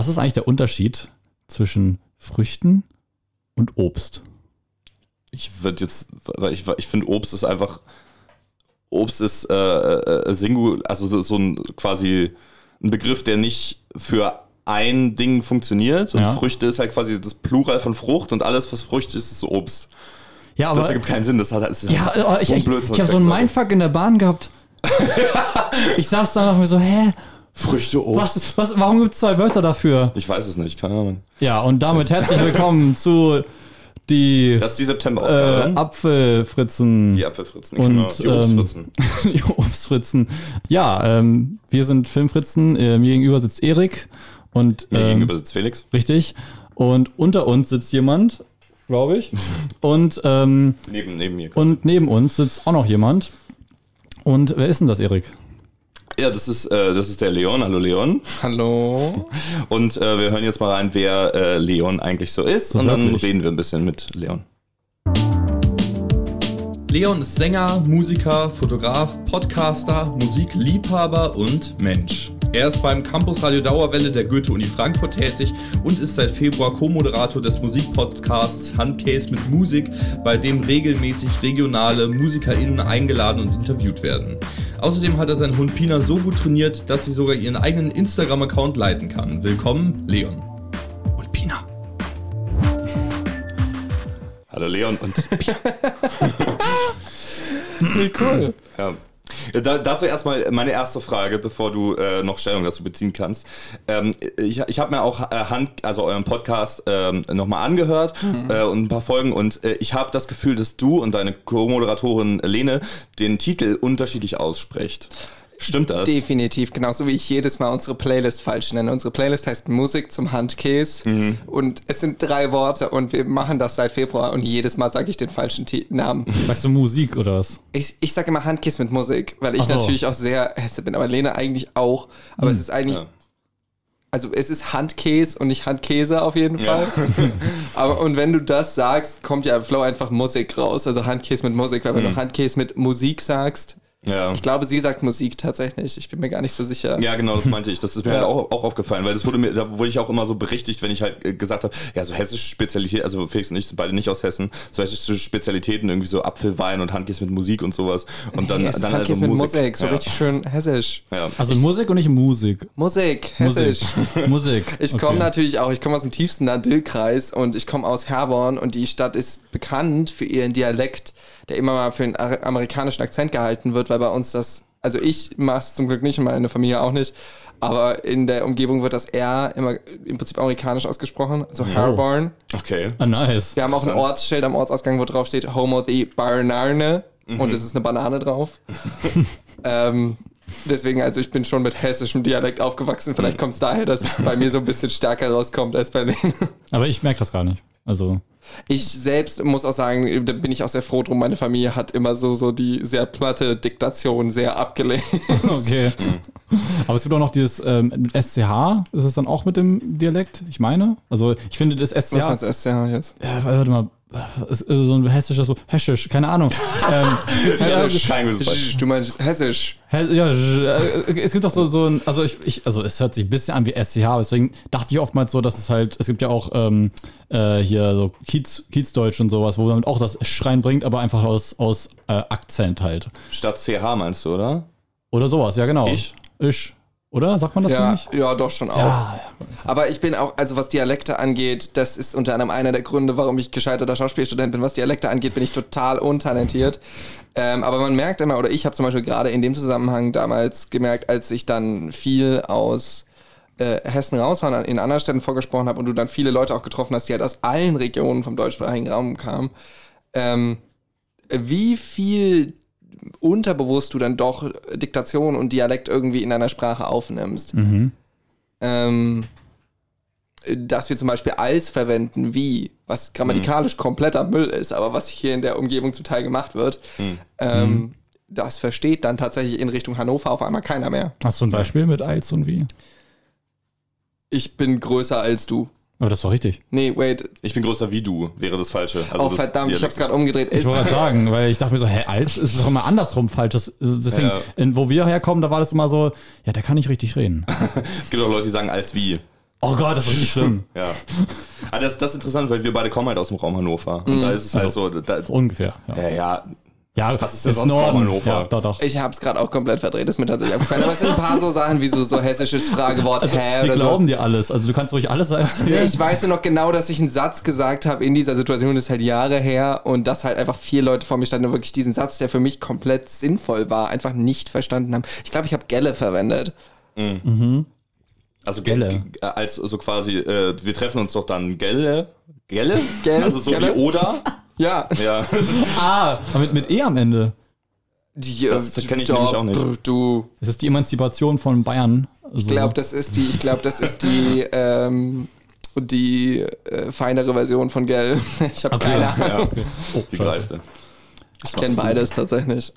Was ist eigentlich der Unterschied zwischen Früchten und Obst? Ich würde jetzt, weil ich, ich finde, Obst ist einfach, Obst ist äh, äh, also so, so ein quasi ein Begriff, der nicht für ein Ding funktioniert und Ja. Früchte ist halt quasi das Plural von Frucht und alles, was Frucht ist, ist Obst. Ja, aber Das ergibt keinen Sinn, das hat das ist ja, so äh, ich, ein ich, Blödsinn, ich habe so einen Mindfuck in der Bahn gehabt. ich saß da noch mir so, hä. Früchte, Obst. was, was, warum gibt es zwei Wörter dafür? Ich weiß es nicht, keine Ahnung. Ja, und damit herzlich willkommen zu die Das ist die äh, September-Ausgabe. Apfelfritzen. die Apfelfritzen, und, genau, die Obstfritzen. Ähm, die Obstfritzen. Ja, ähm, wir sind Filmfritzen. Äh, mir gegenüber sitzt Erik. Und, Mir ähm, gegenüber sitzt Felix. Richtig. Und unter uns sitzt jemand, glaube ich. und, ähm, Neben, neben mir. und neben uns sitzt auch noch jemand. Und wer ist denn das, Erik? Ja, das ist, äh, das ist der Leon. Hallo Leon. Hallo. Und äh, wir hören jetzt mal rein, wer äh, Leon eigentlich so ist. So und dann reden wir ein bisschen mit Leon. Leon ist Sänger, Musiker, Fotograf, Podcaster, Musikliebhaber und Mensch. Er ist beim Campus Radio Dauerwelle der Goethe-Uni Frankfurt tätig und ist seit Februar Co-Moderator des Musikpodcasts Handcase mit Musik, bei dem regelmäßig regionale MusikerInnen eingeladen und interviewt werden. Außerdem hat er seinen Hund Pina so gut trainiert, dass sie sogar ihren eigenen Instagram-Account leiten kann. Willkommen, Leon. Und Pina. Hallo Leon und Wie cool. Ja. Ja, Da, dazu erstmal meine erste Frage, bevor du äh, noch Stellung dazu beziehen kannst. Ähm, ich ich habe mir auch äh, Hand, also euren Podcast ähm, nochmal angehört äh, und ein paar Folgen und äh, ich habe das Gefühl, dass du und deine Co-Moderatorin Lene den Titel unterschiedlich aussprecht. Stimmt das? Definitiv, genauso wie ich jedes Mal unsere Playlist falsch nenne. Unsere Playlist heißt Musik zum Handkäse Mhm. und es sind drei Worte und wir machen das seit Februar und jedes Mal sage ich den falschen Namen. Sagst du Musik oder was? Ich, ich sage immer Handkäse mit Musik, weil ich so. natürlich auch sehr Hesse bin, aber Lena eigentlich auch. Aber es ist eigentlich, Ja. also es ist Handkäse und nicht Handkäse auf jeden Ja. Fall. aber und wenn du das sagst, kommt ja im Flow einfach Musik raus, also Handkäse mit Musik, weil wenn Mhm. du Handkäse mit Musik sagst, Ja. ich glaube, sie sagt Musik tatsächlich, ich bin mir gar nicht so sicher. Ja, genau, das meinte ich. Das ist mir Ja. halt auch, auch aufgefallen, weil das wurde mir, da wurde ich auch immer so berichtigt, wenn ich halt äh, gesagt habe, ja, so hessische Spezialität, also Felix und ich sind beide nicht aus Hessen, so hessische Spezialitäten, irgendwie so Apfelwein und Handkäse mit Musik und sowas. Und dann, ist dann halt Handkäse mit Musik, so ja. richtig schön hessisch. Ja. Also Musik und nicht Musik. Musik, hessisch. Musik. Musik. Ich Okay. komme natürlich auch, ich komme aus dem tiefsten Nandil-Kreis und ich komme aus Herborn und die Stadt ist bekannt für ihren Dialekt, der immer mal für einen amerikanischen Akzent gehalten wird, weil bei uns das, also ich mache es zum Glück nicht und meine Familie auch nicht, aber in der Umgebung wird das R immer im Prinzip amerikanisch ausgesprochen, also Herborn. Okay. Ah, nice. Wir haben auch ein. Ortsschild am Ortsausgang, wo drauf steht Homo the Barnarne und es ist eine Banane drauf. ähm, deswegen, also ich bin schon mit hessischem Dialekt aufgewachsen. Vielleicht kommt es daher, dass es bei mir so ein bisschen stärker rauskommt als bei denen. Aber ich merke das gar nicht. Also, Ich selbst muss auch sagen, da bin ich auch sehr froh drum. Meine Familie hat immer so, so die sehr platte Diktation sehr abgelehnt. okay. Aber es gibt auch noch dieses ähm, SCH. Ist es dann auch mit dem Dialekt? Ich meine. Also, ich finde das SCH. Was meinst du SCH jetzt? Ja, warte mal. Ist so ein hessisches, so hessisch, keine Ahnung. ähm, Beispiel. Du meinst hessisch? Hä- Ja, äh, es gibt auch so, so ein, also ich, ich, also es hört sich ein bisschen an wie SCH, deswegen dachte ich oftmals so, dass es halt, es gibt ja auch ähm, äh, hier so Kiez, Kiezdeutsch und sowas, wo man auch das Sch reinbringt, aber einfach aus, aus äh, Akzent halt. Statt CH meinst du, oder? Oder sowas, ja genau. Ich? Ich. Oder? Sagt man das so Ja, nicht? ja, doch schon auch. Ja, Aber ich bin auch, also was Dialekte angeht, das ist unter anderem einer der Gründe, warum ich gescheiterter Schauspielstudent bin. Was Dialekte angeht, bin ich total untalentiert. Ähm, aber man merkt immer, oder ich habe zum Beispiel gerade in dem Zusammenhang damals gemerkt, als ich dann viel aus äh, Hessen raus war und in anderen Städten vorgesprochen habe und du dann viele Leute auch getroffen hast, die halt aus allen Regionen vom deutschsprachigen Raum kamen, ähm, wie viel unterbewusst du dann doch Diktation und Dialekt irgendwie in deiner Sprache aufnimmst. Mhm. Ähm, dass wir zum Beispiel als verwenden, wie, was grammatikalisch kompletter Müll ist, aber was hier in der Umgebung zum Teil gemacht wird, ähm, das versteht dann tatsächlich in Richtung Hannover auf einmal keiner mehr. Hast du ein Beispiel mit als und wie? Ich bin größer als du. Aber das ist doch richtig. Nee, wait. Ich bin größer wie du, wäre das Falsche. Also oh, das verdammt, ich hab's gerade umgedreht. Ich wollte gerade sagen, weil ich dachte mir so, hä, als ist es doch immer andersrum falsch. Das, deswegen, Ja. in, wo wir herkommen, da war das immer so, ja, der kann nicht richtig reden. Es gibt auch Leute, die sagen als wie. Oh Gott, das ist richtig schlimm. Ja. Aber das, das ist interessant, weil wir beide kommen halt aus dem Raum Hannover. Und da ist es halt Also, so, da, Ungefähr. Ja, ja, ja, ja Was ist denn sonst Raum Hannover? Ja, doch, doch. Ich habe es gerade auch komplett verdreht, ist mir tatsächlich aufgefallen. Aber es sind ein paar so Sachen wie so, so hessisches Fragewort, Also, hä wir oder glauben sowas. dir alles. Also du kannst ruhig alles erzählen. Ich weiß nur noch genau, dass ich einen Satz gesagt habe in dieser Situation, das ist halt Jahre her und dass halt einfach vier Leute vor mir standen und wirklich diesen Satz, der für mich komplett sinnvoll war, einfach nicht verstanden haben. Ich glaube, ich habe Gelle verwendet. also Gelle. Gelle. als so quasi, äh, wir treffen uns doch dann Gelle. Gelle? Gell? Also so Gelle? wie Oder. Ja. Ja. ah, aber mit, mit E am Ende. Die, Das- äh, das kenn ich da- nämlich auch nicht. Du, Es ist die Emanzipation von Bayern. So. ich glaube, das ist die, ich glaube, das ist die, ähm, die äh, feinere Version von Gell. Ich habe keine Ahnung. ja. Okay. Oh, Die. Ich kenne beides tatsächlich.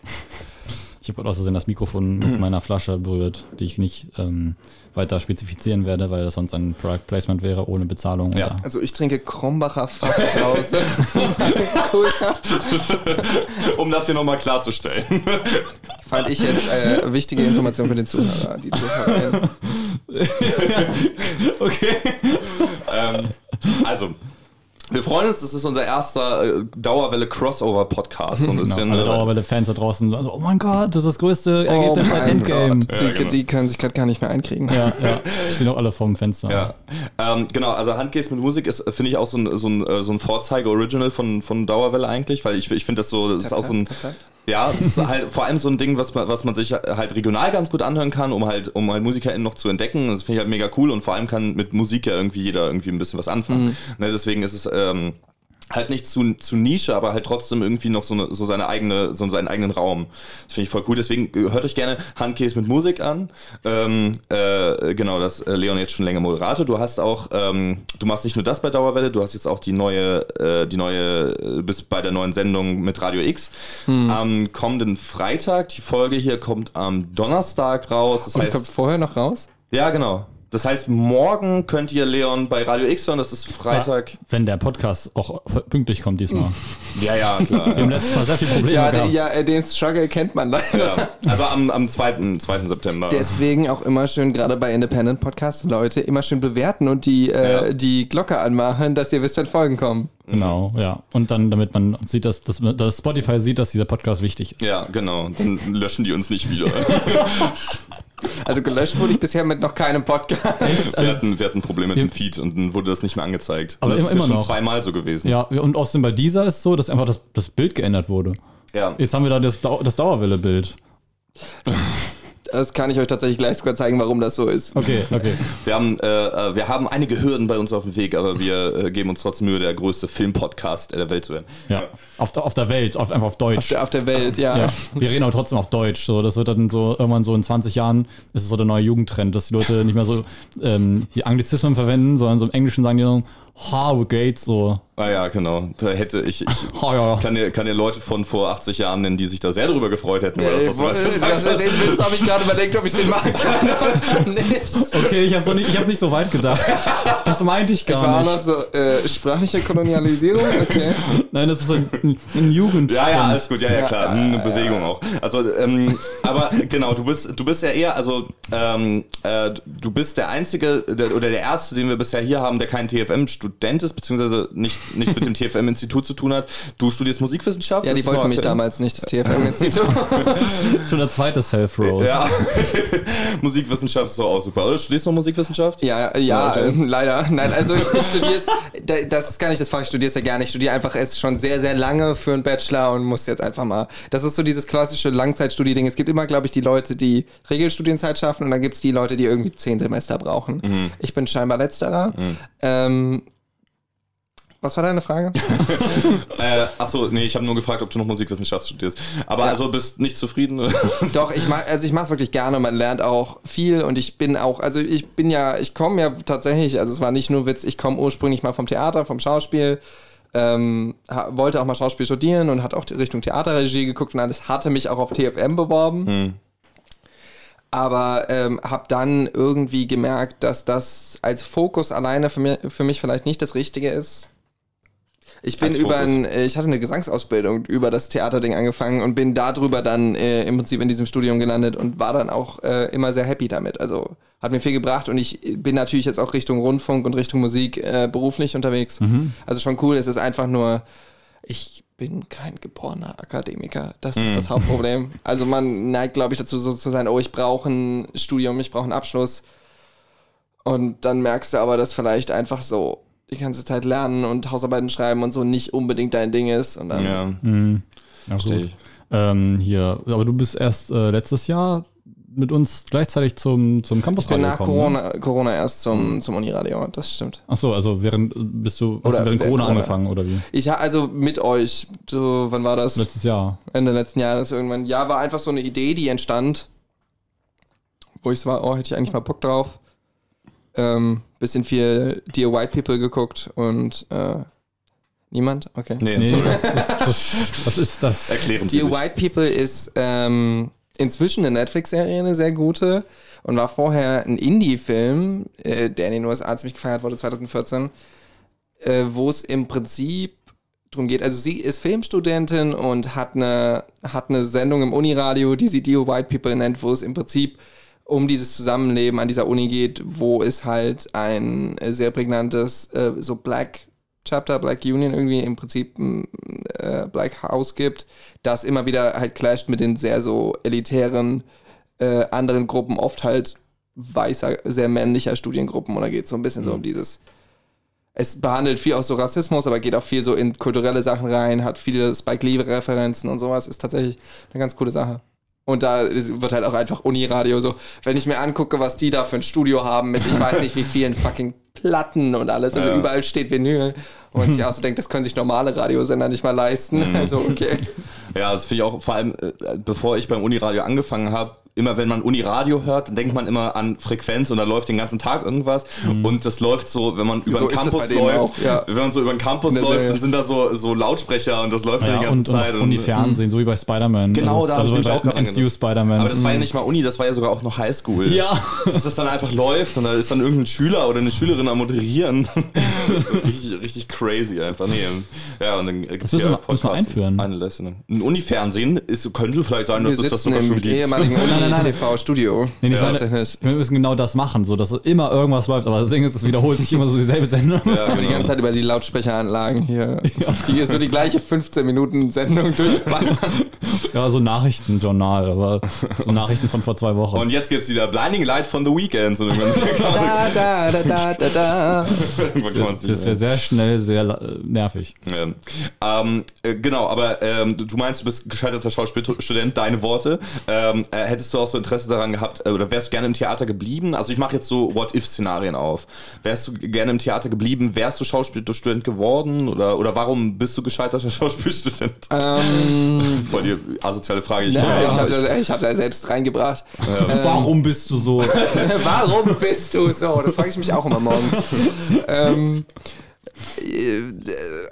Ich habe aus Versehen das Mikrofon mit meiner Flasche berührt, die ich nicht ähm, weiter spezifizieren werde, weil das sonst ein Product Placement wäre ohne Bezahlung. Ja. oder- Also ich trinke Krombacher Fassbrause. Um das hier nochmal klarzustellen. Fand ich jetzt äh, wichtige Information für den Zuhörer. Die Zuhörerin. Okay. ähm, also, wir freuen uns, das ist unser erster äh, Dauerwelle-Crossover-Podcast. Ist Genau, ja alle eine, Dauerwelle-Fans da draußen, also, oh mein Gott, das ist das größte Ergebnis seit Endgame. Gott. Die, Ja, genau. die können sich gerade gar nicht mehr einkriegen. Ja, ja. Die stehen auch alle vorm Fenster. Ja, ähm, genau, also Handcase mit Musik ist, finde ich, auch so ein, so ein, äh, so ein Vorzeige-Original von, von Dauerwelle eigentlich, weil ich, ich finde das so, das ist auch so ein. Ja, das ist halt vor allem so ein Ding, was man, was man sich halt regional ganz gut anhören kann, um halt, um halt MusikerInnen noch zu entdecken. Das finde ich halt mega cool und vor allem kann mit Musik ja irgendwie jeder irgendwie ein bisschen was anfangen. Ne, deswegen ist es, ähm, halt nicht zu, zu Nische, aber halt trotzdem irgendwie noch so, eine, so seine eigene, so seinen eigenen Raum. Das finde ich voll cool. Deswegen äh, hört euch gerne Handcase mit Musik an. Ähm, äh, genau, das äh, Leon jetzt schon länger Moderator. Du hast auch, ähm, du machst nicht nur das bei Dauerwelle, du hast jetzt auch die neue, äh, die neue, äh, bist bei der neuen Sendung mit Radio X. Am kommenden Freitag, die Folge hier kommt am Donnerstag raus. Das Und heißt, kommt vorher noch raus? ja, genau. Das heißt, morgen könnt ihr Leon bei Radio X hören, das ist Freitag. Wenn der Podcast auch pünktlich kommt diesmal. Ja, ja, klar. Wir haben letztes Mal sehr viele Probleme Ja, gehabt. ja, äh, den Struggle kennt man leider. Ja, also am, am 2. 2. September. Deswegen auch immer schön, gerade bei Independent Podcasts, Leute, immer schön bewerten und die, äh, Ja. die Glocke anmachen, dass ihr wisst, wenn Folgen kommen. Genau, ja. Und dann, damit man sieht, dass, dass, dass Spotify sieht, dass dieser Podcast wichtig ist. ja, genau. Dann löschen die uns nicht wieder. Also gelöscht wurde ich bisher mit noch keinem Podcast. wir, hatten, wir hatten Probleme mit dem Feed und dann wurde das nicht mehr angezeigt. Aber und das immer- ist ja immer schon noch. zweimal so gewesen. Ja, und außerdem bei dieser ist es so, dass einfach das, das Bild geändert wurde. Ja. Jetzt haben wir da das, Dau- das Dauerwelle-Bild. Das kann ich euch tatsächlich gleich sogar zeigen, warum das so ist. Okay, okay. Wir, haben, äh, äh, wir haben einige Hürden bei uns auf dem Weg, aber wir äh, geben uns trotzdem Mühe, der größte Filmpodcast der Welt zu werden. Ja. Auf, der- auf der Welt, auf, einfach auf Auf Deutsch. der, auf der Welt, ja. Ja, wir reden aber trotzdem auf Deutsch. So, das wird dann so irgendwann so in 20 Jahren ist es so der neue Jugendtrend, dass die Leute nicht mehr so ähm, die Anglizismen verwenden, sondern so im Englischen sagen die dann How Gates so. Ah ja, genau. Da hätte ich, ich Oh, ja. kann, dir, kann dir Leute von vor 80 Jahren nennen, die sich da sehr darüber gefreut hätten, über das, was du wo- gerade das, hast. den Witz habe ich gerade überlegt, ob ich den machen kann oder nicht. Okay, ich habe so nicht, ich hab nicht so weit gedacht. Das meinte ich Ich war gar auch noch nicht. so, äh, sprachliche Kolonialisierung, okay. Nein, das ist ein, ein Jugend. Ja, ja, alles gut, ja, ja, klar. Hm, Eine Bewegung auch. Also, ähm, aber genau, du bist, du bist ja eher, also ähm, äh, du bist der Einzige der, oder der Erste, den wir bisher hier haben, der kein TFM-Student ist, beziehungsweise nicht, nichts mit dem TFM-Institut zu tun hat. Du studierst Musikwissenschaft. Ja, die wollten mich damals nicht, das TFM-Institut. Schon der zweite Self-Rose. Ja, Musikwissenschaft ist doch auch super. Oder studierst du noch Musikwissenschaft? Ja, ja, So, äh, leider. Nein, also ich, ich studiere es, da- das ist gar nicht das Fach, ich studiere es ja gerne. Ich studiere einfach es schon sehr, sehr lange für einen Bachelor und muss jetzt einfach mal. Das ist so dieses klassische Langzeitstudieding. Es gibt immer, glaube ich, die Leute, die Regelstudienzeit schaffen und dann gibt es die Leute, die irgendwie zehn Semester brauchen. Ich bin scheinbar letzterer. Ähm, was war deine Frage? Äh, achso, nee, ich habe nur gefragt, ob du noch Musikwissenschaft studierst. Aber Ja. also bist nicht zufrieden? Doch, ich mach, also ich mache es wirklich gerne. Man lernt auch viel und ich bin auch, also ich bin ja, ich komme ja tatsächlich, also es war nicht nur Witz, ich komme ursprünglich mal vom Theater, vom Schauspiel, ähm, wollte auch mal Schauspiel studieren und hat auch Richtung Theaterregie geguckt und alles, hatte mich auch auf TFM beworben. Aber ähm, habe dann irgendwie gemerkt, dass das als Fokus alleine für mich, für mich vielleicht nicht das Richtige ist. Ich bin über ein, äh, ich hatte eine Gesangsausbildung über das Theaterding angefangen und bin darüber dann äh, im Prinzip in diesem Studium gelandet und war dann auch äh, immer sehr happy damit. Also hat mir viel gebracht und ich bin natürlich jetzt auch Richtung Rundfunk und Richtung Musik äh, beruflich unterwegs. Also schon cool. Es ist einfach nur, ich bin kein geborener Akademiker. Das ist das Hauptproblem. Also man neigt, glaube ich, dazu so zu sein, oh, ich brauche ein Studium, ich brauche einen Abschluss. Und dann merkst du aber, dass vielleicht einfach so die ganze Zeit lernen und Hausarbeiten schreiben und so nicht unbedingt dein Ding ist. Und dann, Ja, Mhm. Ja, verstehe ich. Ähm, hier, aber du bist erst äh, letztes Jahr mit uns gleichzeitig zum, zum Campus ich bin nach gekommen, Ne? Corona, Corona erst zum, zum Uniradio, das stimmt. Ach so, also während bist du hast Oder du während Corona Corona. angefangen oder wie? Ich also mit euch, so, wann war das? Letztes Jahr. Ende letzten Jahres irgendwann. Ja, war einfach so eine Idee, die entstand, wo ich so war, oh, hätte ich eigentlich mal Bock drauf. Ähm, bisschen viel Dear White People geguckt und äh, niemand? Okay. Nee, Nee, sorry. was ist, was, was ist das? erklären Sie Dear sich. White People ist ähm, inzwischen eine Netflix-Serie, eine sehr gute und war vorher ein Indie-Film, äh, der in den USA ziemlich gefeiert wurde 2014, äh, wo es im Prinzip drum geht. Also sie ist Filmstudentin und hat eine, hat eine Sendung im Uniradio, die sie Dear White People nennt, wo es im Prinzip um dieses Zusammenleben an dieser Uni geht, wo es halt ein äh, sehr prägnantes äh, so Black Chapter, Black Union irgendwie im Prinzip ein äh, Black House gibt, das immer wieder halt clasht mit den sehr so elitären äh, anderen Gruppen, oft halt weißer, sehr männlicher Studiengruppen und da geht es so ein bisschen so um dieses es behandelt viel auch so Rassismus, aber geht auch viel so in kulturelle Sachen rein, hat viele Spike Lee-Referenzen und sowas. Ist tatsächlich eine ganz coole Sache. Und da wird halt auch einfach Uniradio so, wenn ich mir angucke, was die da für ein Studio haben mit ich weiß nicht wie vielen fucking Platten und alles, also Ja. überall steht Vinyl. Und sich auch so denkt, das können sich normale Radiosender nicht mal leisten. Also okay. Ja, das finde ich auch, vor allem, äh, bevor ich beim Uniradio angefangen habe, immer wenn man Uniradio hört, dann denkt man immer an Frequenz und da läuft den ganzen Tag irgendwas. Und das läuft so, wenn man über So den es Campus läuft, ja. wenn man so über den Campus läuft, Serie. dann sind da so, so Lautsprecher und das läuft ja, die Ja, ganze und, Zeit. und, und die Fernsehen, so wie bei Spider-Man. Genau, da hab ich also mich bei auch MCU Spider-Man. Aber das war ja Mhm. nicht mal Uni, das war ja sogar auch noch Highschool. Ja. Dass das dann einfach läuft und da ist dann irgendein Schüler oder eine Schülerin am Moderieren. richtig, richtig crazy einfach. Nee. Ja, und dann hier wir- müssen wir einführen. Ein Uni-Fernsehen ist- könnte vielleicht sein, dass es das sogar schon gibt. ehemaligen nein, nein. Uni-TV-Studio. Nee, nicht Ja, meine, tatsächlich. wir müssen genau das machen, so dass immer irgendwas läuft. Aber das Ding ist, es wiederholt sich immer so dieselbe Sendung. Ja, Aber die genau. ganze Zeit über die Lautsprecheranlagen hier, die so die gleiche 15 Minuten Sendung durchballern. Ja, so Nachrichtenjournal, aber so Nachrichten von vor zwei Wochen. Und jetzt gibt's wieder Blinding Light von The Weeknd. Und irgendwann, Da, da, da, da, da, da. das ist ja sehr schnell, sehr äh, nervig. Ja. Ähm, äh, genau, aber ähm, du meinst, du bist gescheiterter Schauspielstudent, deine Worte. Ähm, äh, hättest du auch so Interesse daran gehabt, äh, oder wärst du gerne im Theater geblieben? Also ich mache jetzt so What-If-Szenarien auf. Wärst du gerne im Theater geblieben? Wärst du Schauspielstudent geworden? Oder, oder warum bist du gescheiterter Schauspielstudent? Ähm, Voll die asoziale Frage. Ich ja, glaube, ich habe da, hab da selbst reingebracht. Warum bist du so? Warum bist du so? Das frage ich mich auch immer morgens. ähm, äh,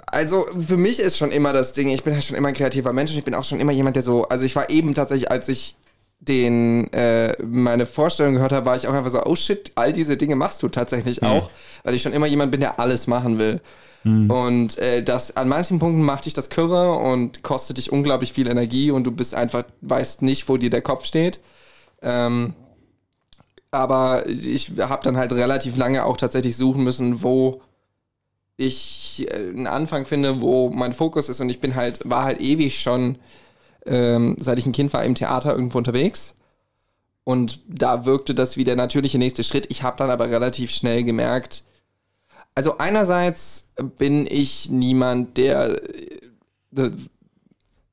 also für mich ist schon immer das Ding, ich bin halt schon immer ein kreativer Mensch und ich bin auch schon immer jemand, der so, also ich war eben tatsächlich, als ich den äh, meine Vorstellung gehört habe, war ich auch einfach so, oh shit, all diese Dinge machst du tatsächlich auch, weil ich schon immer jemand bin, der alles machen will. Und äh, das an manchen Punkten macht dich das Kürre und kostet dich unglaublich viel Energie und du bist einfach, weißt nicht, wo dir der Kopf steht. Ähm, aber ich habe dann halt relativ lange auch tatsächlich suchen müssen, wo ich äh, einen Anfang finde, wo mein Fokus ist und ich bin halt, war halt ewig schon, ähm, seit ich ein Kind war, im Theater irgendwo unterwegs. Und da wirkte das wie der natürliche nächste Schritt. Ich habe dann aber relativ schnell gemerkt, also einerseits bin ich niemand, der äh,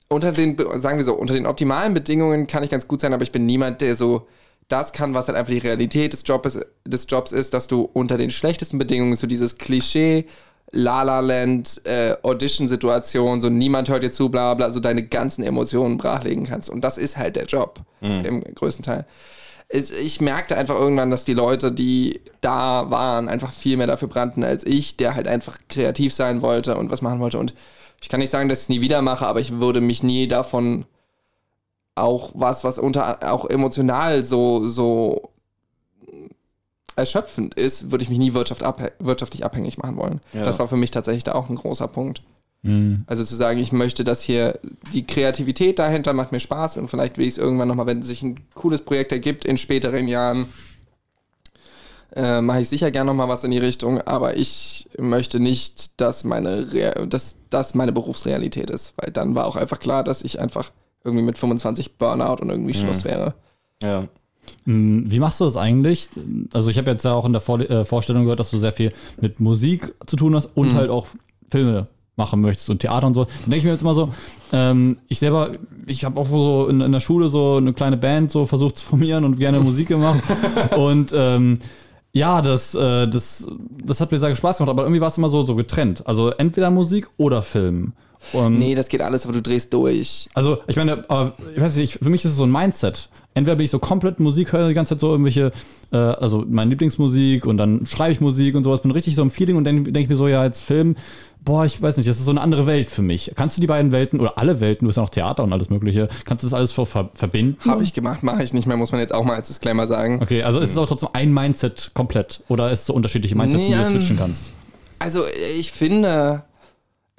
unter den, sagen wir so, unter den optimalen Bedingungen kann ich ganz gut sein, aber ich bin niemand, der so das kann, was halt einfach die Realität des Jobs, des Jobs ist, dass du unter den schlechtesten Bedingungen so dieses Klischee La La Land äh, Audition-Situation, so niemand hört dir zu, bla bla, so deine ganzen Emotionen brachlegen kannst. Und das ist halt der Job im größten Teil. Es, ich merkte einfach irgendwann, dass die Leute, die da waren, einfach viel mehr dafür brannten als ich, der halt einfach kreativ sein wollte und was machen wollte. Und ich kann nicht sagen, dass ich es nie wieder mache, aber ich würde mich nie davon auch was, was unter auch emotional so, so erschöpfend ist, würde ich mich nie wirtschaft abhä wirtschaftlich abhängig machen wollen. Ja. Das war für mich tatsächlich da auch ein großer Punkt. Also zu sagen, ich möchte das hier, die Kreativität dahinter macht mir Spaß und vielleicht will ich es irgendwann nochmal, wenn sich ein cooles Projekt ergibt in späteren Jahren, äh, mache ich sicher gerne nochmal was in die Richtung, aber ich möchte nicht, dass meine, dass das meine Berufsrealität ist, weil dann war auch einfach klar, dass ich einfach irgendwie mit 25 Burnout und irgendwie Schluss wäre. Ja. Hm, Wie machst du das eigentlich? Also ich habe jetzt ja auch in der Vor äh, Vorstellung gehört, dass du sehr viel mit Musik zu tun hast und halt auch Filme machen möchtest und Theater und so. Dann denke ich mir jetzt immer so, ähm, ich selber, ich habe auch so in, in der Schule so eine kleine Band so versucht zu formieren und gerne Musik gemacht. und ähm, ja, das, äh, das, das hat mir sehr Spaß gemacht, aber irgendwie war es immer so, so getrennt. Also entweder Musik oder Film. Und Nee, das geht alles, aber du drehst durch. also, ich meine, aber ich weiß nicht, für mich ist es so ein Mindset. Entweder bin ich so komplett Musik, höre die ganze Zeit so irgendwelche, äh, also meine Lieblingsmusik und dann schreibe ich Musik und sowas, bin richtig so im Feeling und dann denke ich mir so, ja, als Film, boah, ich weiß nicht, das ist so eine andere Welt für mich. Kannst du die beiden Welten oder alle Welten, du hast ja noch Theater und alles Mögliche, kannst du das alles ver ver verbinden? Habe ich gemacht, mache ich nicht mehr, muss man jetzt auch mal als Disclaimer sagen. Okay, also ist es auch trotzdem ein Mindset komplett oder ist es so unterschiedliche Mindsets, die Nee, du ähm, switchen kannst? Also ich finde,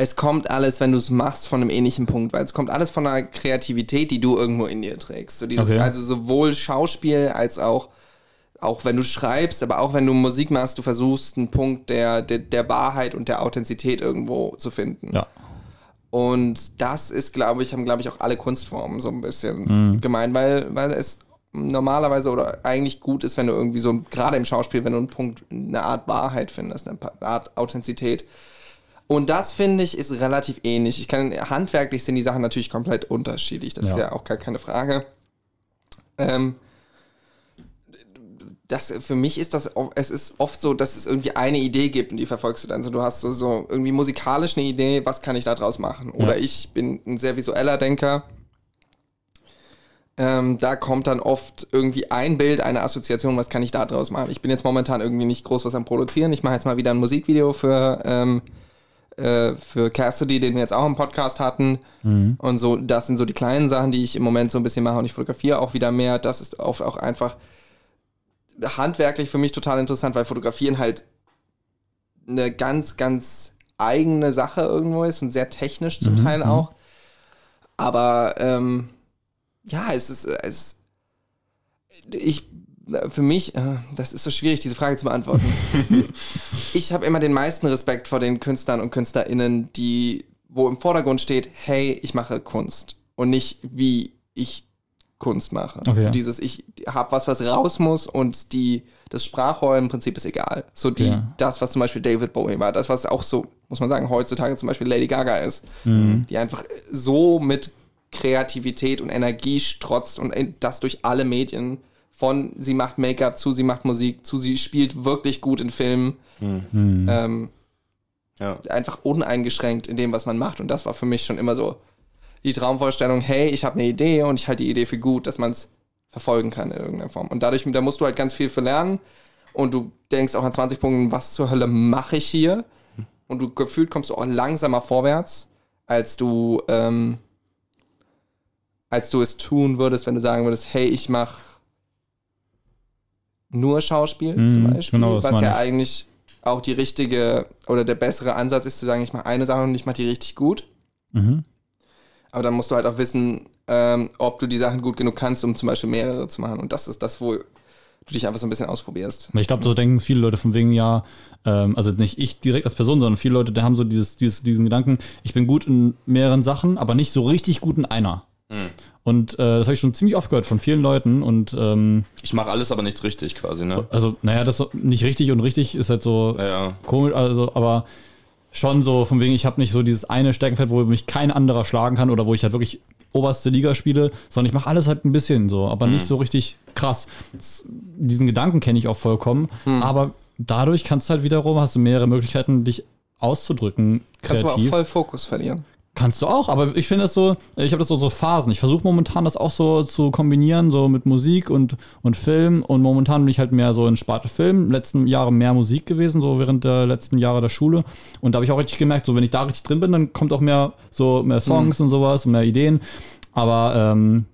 es kommt alles, wenn du es machst, von einem ähnlichen Punkt, weil es kommt alles von einer Kreativität, die du irgendwo in dir trägst. So dieses, Okay. Also sowohl Schauspiel als auch, auch wenn du schreibst, aber auch wenn du Musik machst, du versuchst einen Punkt der, der, der Wahrheit und der Authentizität irgendwo zu finden. Ja. Und das ist, glaube ich, haben, glaube ich, auch alle Kunstformen so ein bisschen Mhm. gemeint, weil, weil es normalerweise oder eigentlich gut ist, wenn du irgendwie so, gerade im Schauspiel, wenn du einen Punkt, eine Art Wahrheit findest, eine Art Authentizität. Und das finde ich ist relativ ähnlich. Ich kann, handwerklich sind die Sachen natürlich komplett unterschiedlich. Das ist Ja. ja auch gar keine Frage. Ähm, das, für mich ist das, es ist oft so, dass es irgendwie eine Idee gibt und die verfolgst du dann. So, du hast so, so irgendwie musikalisch eine Idee, was kann ich da draus machen? Oder Ja. ich bin ein sehr visueller Denker. Ähm, da kommt dann oft irgendwie ein Bild, eine Assoziation, was kann ich da draus machen? Ich bin jetzt momentan irgendwie nicht groß was am Produzieren. Ich mache jetzt mal wieder ein Musikvideo für, ähm, äh, für Cassidy, den wir jetzt auch im Podcast hatten. Und so, das sind so die kleinen Sachen, die ich im Moment so ein bisschen mache und ich fotografiere auch wieder mehr. Das ist auch, auch einfach handwerklich für mich total interessant, weil Fotografieren halt eine ganz, ganz eigene Sache irgendwo ist und sehr technisch zum Teil auch. Aber ähm, ja, es ist, es ich für mich, äh, das ist so schwierig, diese Frage zu beantworten. ich habe immer den meisten Respekt vor den Künstlern und KünstlerInnen, die, wo im Vordergrund steht, hey, ich mache Kunst und nicht wie ich Kunst mache. Okay, Also ja. dieses, ich habe was, was raus muss und die, das Sprachrohr im Prinzip ist egal. So die, Okay. das, was zum Beispiel David Bowie war, das, was auch so, muss man sagen, heutzutage zum Beispiel Lady Gaga ist, Mhm. die einfach so mit Kreativität und Energie strotzt und das durch alle Medien. Von sie macht Make-up zu sie macht Musik zu sie spielt wirklich gut in Filmen. Mhm. Ähm, Ja. einfach uneingeschränkt in dem, was man macht. Und das war für mich schon immer so die Traumvorstellung, hey, ich habe eine Idee und ich halte die Idee für gut, dass man es verfolgen kann in irgendeiner Form. Und dadurch, da musst du halt ganz viel für lernen und du denkst auch an 20 Punkten, was zur Hölle mache ich hier? Und du gefühlt kommst du auch langsamer vorwärts, als du, ähm, als du es tun würdest, wenn du sagen würdest, hey, ich mache nur Schauspiel Mhm, zum Beispiel, genau, was ja ich. eigentlich auch die richtige oder der bessere Ansatz ist zu sagen, ich mache eine Sache und ich mache die richtig gut. Mhm. Aber dann musst du halt auch wissen, ähm, ob du die Sachen gut genug kannst, um zum Beispiel mehrere zu machen. Und das ist das, wo du dich einfach so ein bisschen ausprobierst. Ich glaube, so denken viele Leute von wegen, ja, ähm, also nicht ich direkt als Person, sondern viele Leute, die haben so dieses, dieses, diesen Gedanken, ich bin gut in mehreren Sachen, aber nicht so richtig gut in einer. Und äh, das habe ich schon ziemlich oft gehört von vielen Leuten und ähm, Ich mache alles, aber nichts richtig quasi, ne? also, naja, das so- nicht richtig und richtig ist halt so Ja, ja. komisch, also, aber schon so von wegen, ich habe nicht so dieses eine Steckenfeld, wo mich kein anderer schlagen kann oder wo ich halt wirklich oberste Liga spiele, sondern ich mache alles halt ein bisschen so, aber nicht so richtig krass. Das, diesen Gedanken kenne ich auch vollkommen, aber dadurch kannst du halt wiederum, hast du mehrere Möglichkeiten, dich auszudrücken, Kannst aber auch kreativ. voll Fokus verlieren. Kannst du auch, aber ich finde das so, ich habe das so, so Phasen. Ich versuche momentan das auch so zu kombinieren, so mit Musik und, und Film. Und momentan bin ich halt mehr so in Sparte Film. Letzten Jahre mehr Musik gewesen, so während der letzten Jahre der Schule. Und da habe ich auch richtig gemerkt, so wenn ich da richtig drin bin, dann kommt auch mehr so mehr Songs und sowas und mehr Ideen. Aber ähm,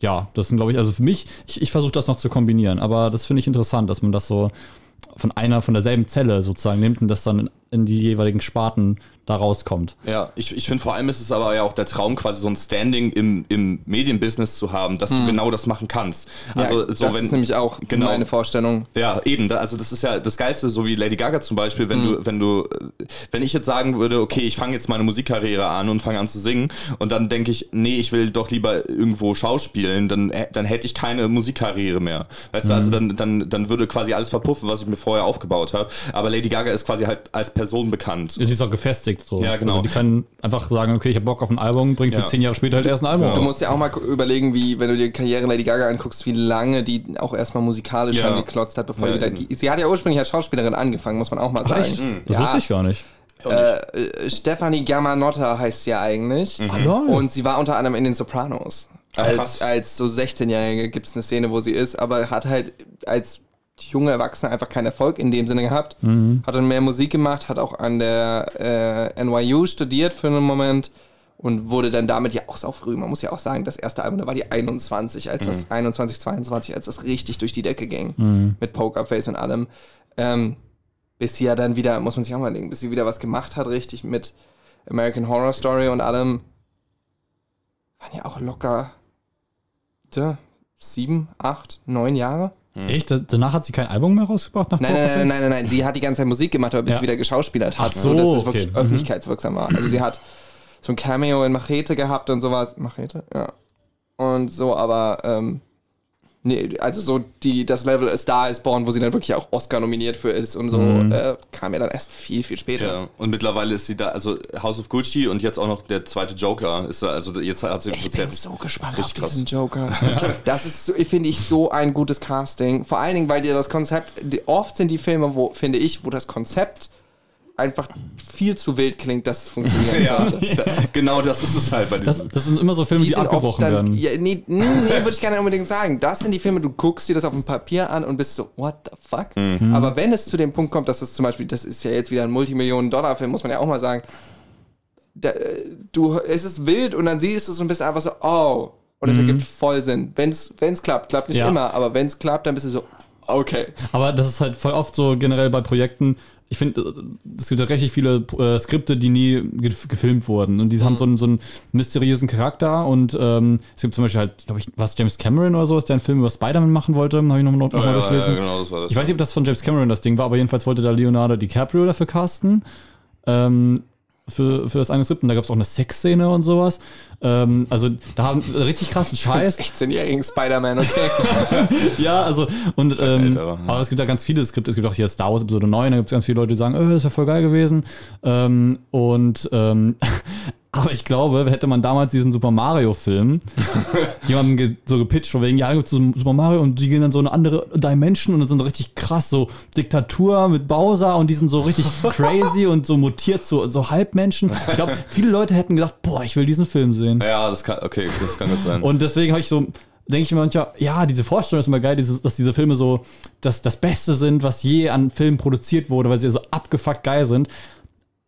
ja, das sind, glaube ich, also für mich, ich, ich versuche das noch zu kombinieren. Aber das finde ich interessant, dass man das so von einer, von derselben Zelle sozusagen nimmt und das dann in, in die jeweiligen Sparten da rauskommt. Ja, ich, ich finde vor allem ist es aber ja auch der Traum, quasi so ein Standing im, im Medienbusiness zu haben, dass du genau das machen kannst. Also ja, so das wenn ist nämlich auch genau. meine Vorstellung. Ja, eben. da- Also das ist ja das Geilste, so wie Lady Gaga zum Beispiel, wenn du, wenn du, wenn ich jetzt sagen würde, okay, ich fange jetzt meine Musikkarriere an und fange an zu singen und dann denke ich, nee, ich will doch lieber irgendwo schauspielen, dann, dann hätte ich keine Musikkarriere mehr. Weißt du, also dann, dann, dann würde quasi alles verpuffen, was ich mir vorher aufgebaut habe. Aber Lady Gaga ist quasi halt als Person bekannt. Die ist auch gefestigt. So. Ja, genau. Also die können einfach sagen, okay, ich habe Bock auf ein Album, bringt Ja. sie zehn Jahre später halt erst ein Album Ja. Du raus. musst ja auch mal überlegen, wie, wenn du dir die Karriere Lady Gaga anguckst, wie lange die auch erstmal musikalisch Ja. angeklotzt hat, bevor Ja, die wieder. sie hat ja ursprünglich als Schauspielerin angefangen, muss man auch mal sagen. Echt? Das Ja. wusste ich gar nicht. Äh, äh, Stefanie Germanotta heißt sie ja eigentlich. Lol. Und sie war unter anderem in den Sopranos. Als, als so 16-Jährige gibt es eine Szene, wo sie ist, aber hat halt als junge Erwachsene einfach keinen Erfolg in dem Sinne gehabt. Hat dann mehr Musik gemacht, hat auch an der äh, NYU studiert für einen Moment und wurde dann damit ja auch so früh. Man muss ja auch sagen, das erste Album, da war die 21, als das 21, 22, als das richtig durch die Decke ging. Mit Pokerface und allem. Ähm, bis sie ja dann wieder, muss man sich auch mal denken, bis sie wieder was gemacht hat, richtig mit American Horror Story und allem, waren ja auch locker tja, sieben, acht, neun Jahre. Echt? Da- Danach hat sie kein Album mehr rausgebracht? Nach Nein, nein, nein, nein, nein, nein, sie hat die ganze Zeit Musik gemacht, aber bis Ja. sie wieder geschauspielert hat, Ach so, dass es okay. wirklich Mhm. öffentlichkeitswirksam war. Also sie hat so ein Cameo in Machete gehabt und sowas. Machete? Ja. Und so, aber ähm, nee, also so die, das Level A Star is Born, wo sie dann wirklich auch Oscar nominiert für ist und so, Mhm. äh, kam ja dann erst viel, viel später. Ja, und mittlerweile ist sie da, also House of Gucci und jetzt auch noch der zweite Joker. Ist da, also jetzt hat sie Ich bin so gespannt Richtig auf krass. diesen Joker. Das ist, so, finde ich, so ein gutes Casting. Vor allen Dingen, weil dir das Konzept, oft sind die Filme, wo, finde ich, wo das Konzept einfach viel zu wild klingt, dass es funktionieren Ja, sollte. da, genau das ist es halt bei Das, diesem. das sind immer so Filme, die, oft abgebrochen dann, werden. Ja, nee, nee, nee würde ich gerne unbedingt sagen. Das sind die Filme, du guckst dir das auf dem Papier an und bist so, what the fuck? Mhm. Aber wenn es zu dem Punkt kommt, dass es zum Beispiel, das ist ja jetzt wieder ein Multimillionen-Dollar-Film, muss man ja auch mal sagen, da, äh, du, es ist wild und dann siehst du es und bist einfach so, oh. Und es ergibt voll Sinn. Wenn es klappt, klappt nicht Mhm. Ja. immer, aber wenn es klappt, dann bist du so, okay. Aber das ist halt voll oft so generell bei Projekten. Ich finde, es gibt ja richtig viele äh, Skripte, die nie gef gefilmt wurden. Und die haben so einen, so einen mysteriösen Charakter. Und ähm, es gibt zum Beispiel halt, glaube ich, was James Cameron oder so, ist der einen Film über Spider-Man machen wollte. Habe ich nochmal noch, noch mal ja, durchgelesen. ja, genau, das war das. Ich weiß nicht, ob das von James Cameron das Ding war, aber jedenfalls wollte da Leonardo DiCaprio dafür casten. Ähm, für, für das eine Skript. Und da gab es auch eine Sexszene und sowas. Ähm, also da haben richtig krassen Scheiß. 16-jährigen Spider-Man, okay. Ja, also, und, ähm, älterer, ja. aber es gibt ja ganz viele Skripte. Es gibt auch hier Star Wars Episode 9, da gibt es ganz viele Leute, die sagen, äh, das wäre voll geil gewesen. Ähm, und, ähm, aber ich glaube, hätte man damals diesen Super Mario-Film jemandem ge so gepitcht, von wegen, ja, gibt so Super Mario und die gehen dann so eine andere Dimension und dann sind so richtig krass, so Diktatur mit Bowser und die sind so richtig crazy und so mutiert, so, so Halbmenschen. Ich glaube, viele Leute hätten gedacht, boah, ich will diesen Film sehen. ja, das kann, okay, das kann gut sein. Und deswegen habe ich so, denke ich mir manchmal, ja, diese Vorstellung ist immer geil, dieses, dass diese Filme so das, das Beste sind, was je an Filmen produziert wurde, weil sie so abgefuckt geil sind.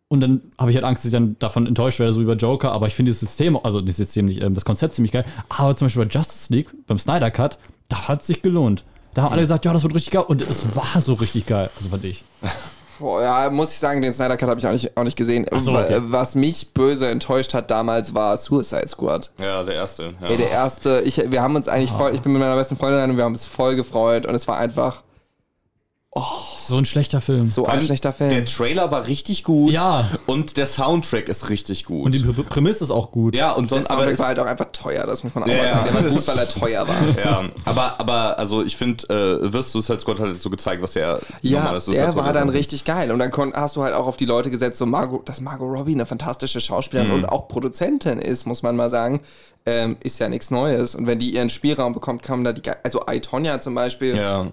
Und dann habe ich halt Angst, dass ich dann davon enttäuscht werde, so wie bei Joker. Aber ich finde dieses System, also dieses System nicht, ähm, das Konzept ziemlich geil. Aber zum Beispiel bei Justice League, beim Snyder Cut, da hat es sich gelohnt. Da haben alle gesagt, ja, das wird richtig geil. Und es war so richtig geil. Also fand ich. Boah, ja, muss ich sagen, den Snyder Cut habe ich auch nicht, auch nicht gesehen. so, okay. Was mich böse enttäuscht hat damals war Suicide Squad. ja, der erste. Ja. Ey, der erste, ich, wir haben uns eigentlich voll, ich bin mit meiner besten Freundin und wir haben uns voll gefreut und es war einfach So ein schlechter Film. so ein schlechter der Film. Trailer war richtig gut. Ja. Und der Soundtrack ist richtig gut. Und die Pr- Prämisse ist auch gut. ja, und Der sonst aber Soundtrack es- war halt auch einfach teuer, das muss man auch Ja, mal sagen. Der war gut, weil er teuer war. ja, aber, aber also ich finde, äh, The Suicide Squad hat so gezeigt, was er Ja, Suicide der Squad war ist. dann richtig geil. Und dann hast du halt auch auf die Leute gesetzt, so Margot, dass Margot Robbie eine fantastische Schauspielerin und auch Produzentin ist, muss man mal sagen, ähm, ist ja nichts Neues. Und wenn die ihren Spielraum bekommt, kommen da die, ge- also I, Tonya zum Beispiel, Ja.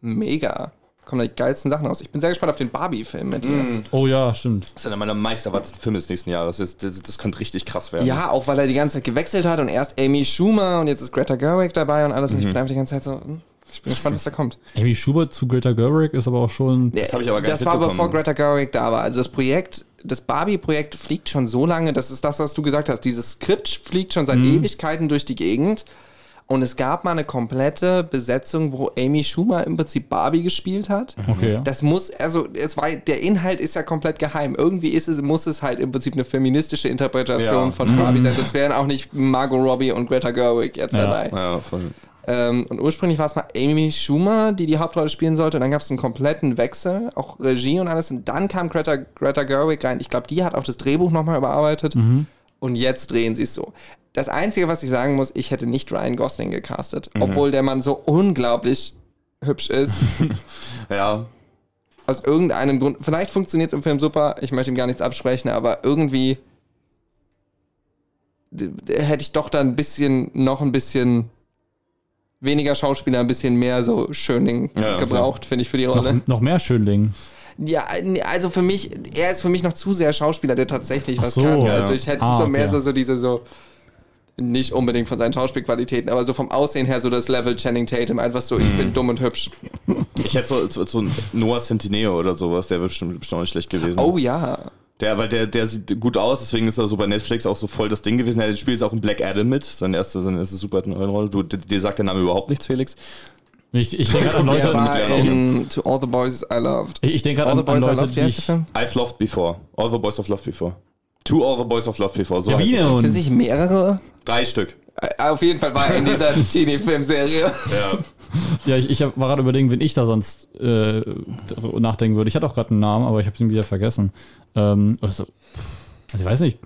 mega. Kommen da die geilsten Sachen raus. Ich bin sehr gespannt auf den Barbie-Film mit ihr. Oh ja, stimmt. Das ist einer meiner meisterwarteten Filme des nächsten Jahres. Das, das, das könnte richtig krass werden. Ja, auch weil er die ganze Zeit gewechselt hat und erst Amy Schumer und jetzt ist Greta Gerwig dabei und alles. Und ich bin einfach die ganze Zeit so, hm, ich bin gespannt, was da kommt. Amy Schubert zu Greta Gerwig ist aber auch schon. Das hab ich aber gar Das nicht war bevor Greta Gerwig da war. Also das Projekt, das Barbie-Projekt fliegt schon so lange, das ist das, was du gesagt hast. Dieses Skript fliegt schon seit Mhm. Ewigkeiten durch die Gegend. Und es gab mal eine komplette Besetzung, wo Amy Schumer im Prinzip Barbie gespielt hat. Okay. Das muss, also es war, der Inhalt ist ja komplett geheim. Irgendwie ist es, muss es halt im Prinzip eine feministische Interpretation Ja. von Barbie sein. Sonst wären auch nicht Margot Robbie und Greta Gerwig jetzt Ja. dabei. Ja, voll. Ähm, und ursprünglich war es mal Amy Schumer, die die Hauptrolle spielen sollte. Und dann gab es einen kompletten Wechsel, auch Regie und alles. Und dann kam Greta, Greta Gerwig rein. Ich glaube, die hat auch das Drehbuch nochmal überarbeitet. Und jetzt drehen sie es so. Das Einzige, was ich sagen muss, ich hätte nicht Ryan Gosling gecastet. Obwohl der Mann so unglaublich hübsch ist. Ja. aus irgendeinem Grund. Vielleicht funktioniert es im Film super. Ich möchte ihm gar nichts absprechen, aber irgendwie hätte ich doch da ein bisschen, noch ein bisschen weniger Schauspieler, ein bisschen mehr so Schöning Ja, gebraucht, finde ich, für die Noch, Rolle. noch mehr Schönling. Ja, also für mich, er ist für mich noch zu sehr Schauspieler, der tatsächlich Ach was so, kann. ja. Also ich hätte Ah, so mehr okay. so, so diese so, nicht unbedingt von seinen Schauspielqualitäten, aber so vom Aussehen her so das Level Channing Tatum, einfach so, ich bin dumm und hübsch. Ich hätte so, so, so einen Noah Centineo oder sowas, der wäre bestimmt, bestimmt auch nicht schlecht gewesen. Oh ja. Der, weil der, der sieht gut aus, deswegen ist er so bei Netflix auch so voll das Ding gewesen. Er spielt jetzt auch in Black Adam mit, seine erste, seine erste Superheldenrolle. Du, dir sagt der Name überhaupt nichts, Felix. Ich, ich denke gerade an Leute, in To All the Boys I Loved. ich, ich denk grad All an, the an Boys I Leute, Loved, wie die heißt der ich, Film? I've loved before. All the boys have loved before. To all the boys have loved before. So Ja, wie es. denn? Sind sich mehrere? Drei Stück. Äh, Auf jeden Fall war er in dieser Teenie-Filmserie. Ja. Ja, ich, ich hab- war gerade überlegen, wen ich da sonst äh, nachdenken würde. Ich hatte auch gerade einen Namen, aber ich habe ihn wieder vergessen. Ähm, oder so. Also ich weiß nicht.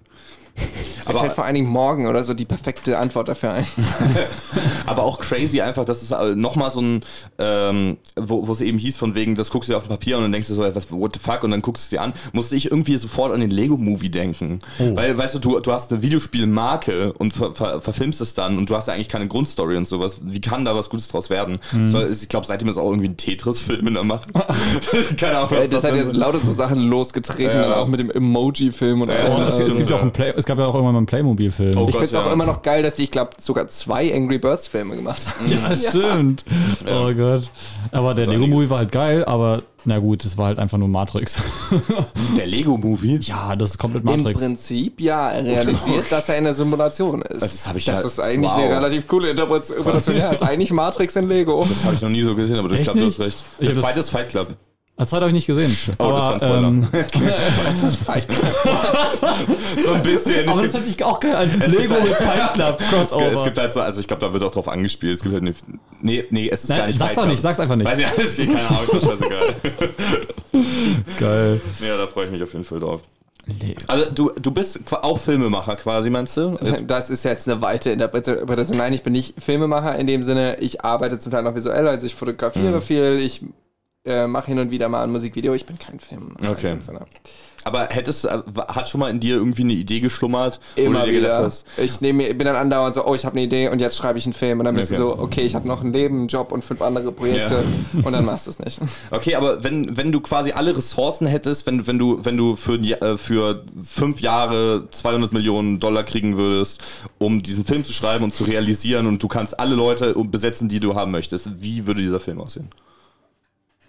Mir fällt Aber, vor allen Dingen morgen oder so die perfekte Antwort dafür ein. aber auch crazy einfach, dass es nochmal so ein, ähm, wo wo es eben hieß von wegen, das guckst du dir auf dem Papier und dann denkst du so, was, what the fuck, und dann guckst du es dir an, musste ich irgendwie sofort an den Lego-Movie denken. Weil, weißt du, du, du hast eine Videospielmarke und ver, ver, verfilmst es dann und du hast ja eigentlich keine Grundstory und sowas. Wie kann da was Gutes draus werden? So, ich glaube, seitdem ist auch irgendwie ein Tetris-Film in der Macht. keine Ahnung, was Äh, Das hat dann- jetzt lauter so Sachen losgetreten, Ja. dann auch mit dem Emoji-Film und Ja, all Und das es, das. gibt ja auch ein Play, es gab ja auch irgendwann mal einen Playmobil-Film. Oh Ich finde es auch ja. immer noch geil, dass die, ich glaube, sogar zwei Angry Birds-Filme gemacht haben. Ja, stimmt. Oh Gott. Aber der Lego-Movie war halt geil, aber na gut, es war halt einfach nur Matrix. Der Lego-Movie? ja, das ist komplett Im Matrix. Prinzip, ja, er realisiert, dass er in der Simulation ist. Das hab ich das ja- ist eigentlich wow. eine relativ coole Interpretation. Ja, ist eigentlich Matrix in Lego. Das habe ich noch nie so gesehen, aber ich glaube, du hast recht. Der zweite ist Fight Club. Als zweit habe ich nicht gesehen. Oh, das war ein Spoiler. ähm, So ein bisschen. aber es, das hört sich auch geil an. Es Lego gibt- mit Fight Club, es, Crossover. gibt, es gibt halt so, also ich glaube, da wird auch drauf angespielt. Es gibt halt eine. Nee, nee, es ist Nein, gar nicht sag's Fight doch nicht, sag's einfach nicht. Weiß ich alles nicht, keine Ahnung, ist doch scheißegal. geil. ja, da freue ich mich auf jeden Fall drauf. Also, du, du bist auch Filmemacher quasi, meinst du? Jetzt, Das ist jetzt eine weite Interpretation. Nein, ich bin nicht Filmemacher in dem Sinne. Ich arbeite zum Teil noch visuell, also ich Mhm. fotografiere viel, ich äh, mache hin und wieder mal ein Musikvideo. Ich bin kein Filmemacher. Okay. Sinne. aber hättest, äh, hat schon mal in dir irgendwie eine Idee geschlummert? Immer dir gedacht wieder. hast, Ich nehme, mir- bin dann andauernd so, oh, ich habe eine Idee und jetzt schreibe ich einen Film. Und dann bist Okay. du so, okay, ich habe noch ein Leben, einen Job und fünf andere Projekte. Und dann machst du es nicht. Okay, aber wenn, wenn du quasi alle Ressourcen hättest, wenn, wenn du, wenn du für, Ja- äh, für fünf Jahre 200 Millionen Dollar kriegen würdest, um diesen Film zu schreiben und zu realisieren und du kannst alle Leute besetzen, die du haben möchtest, wie würde dieser Film aussehen?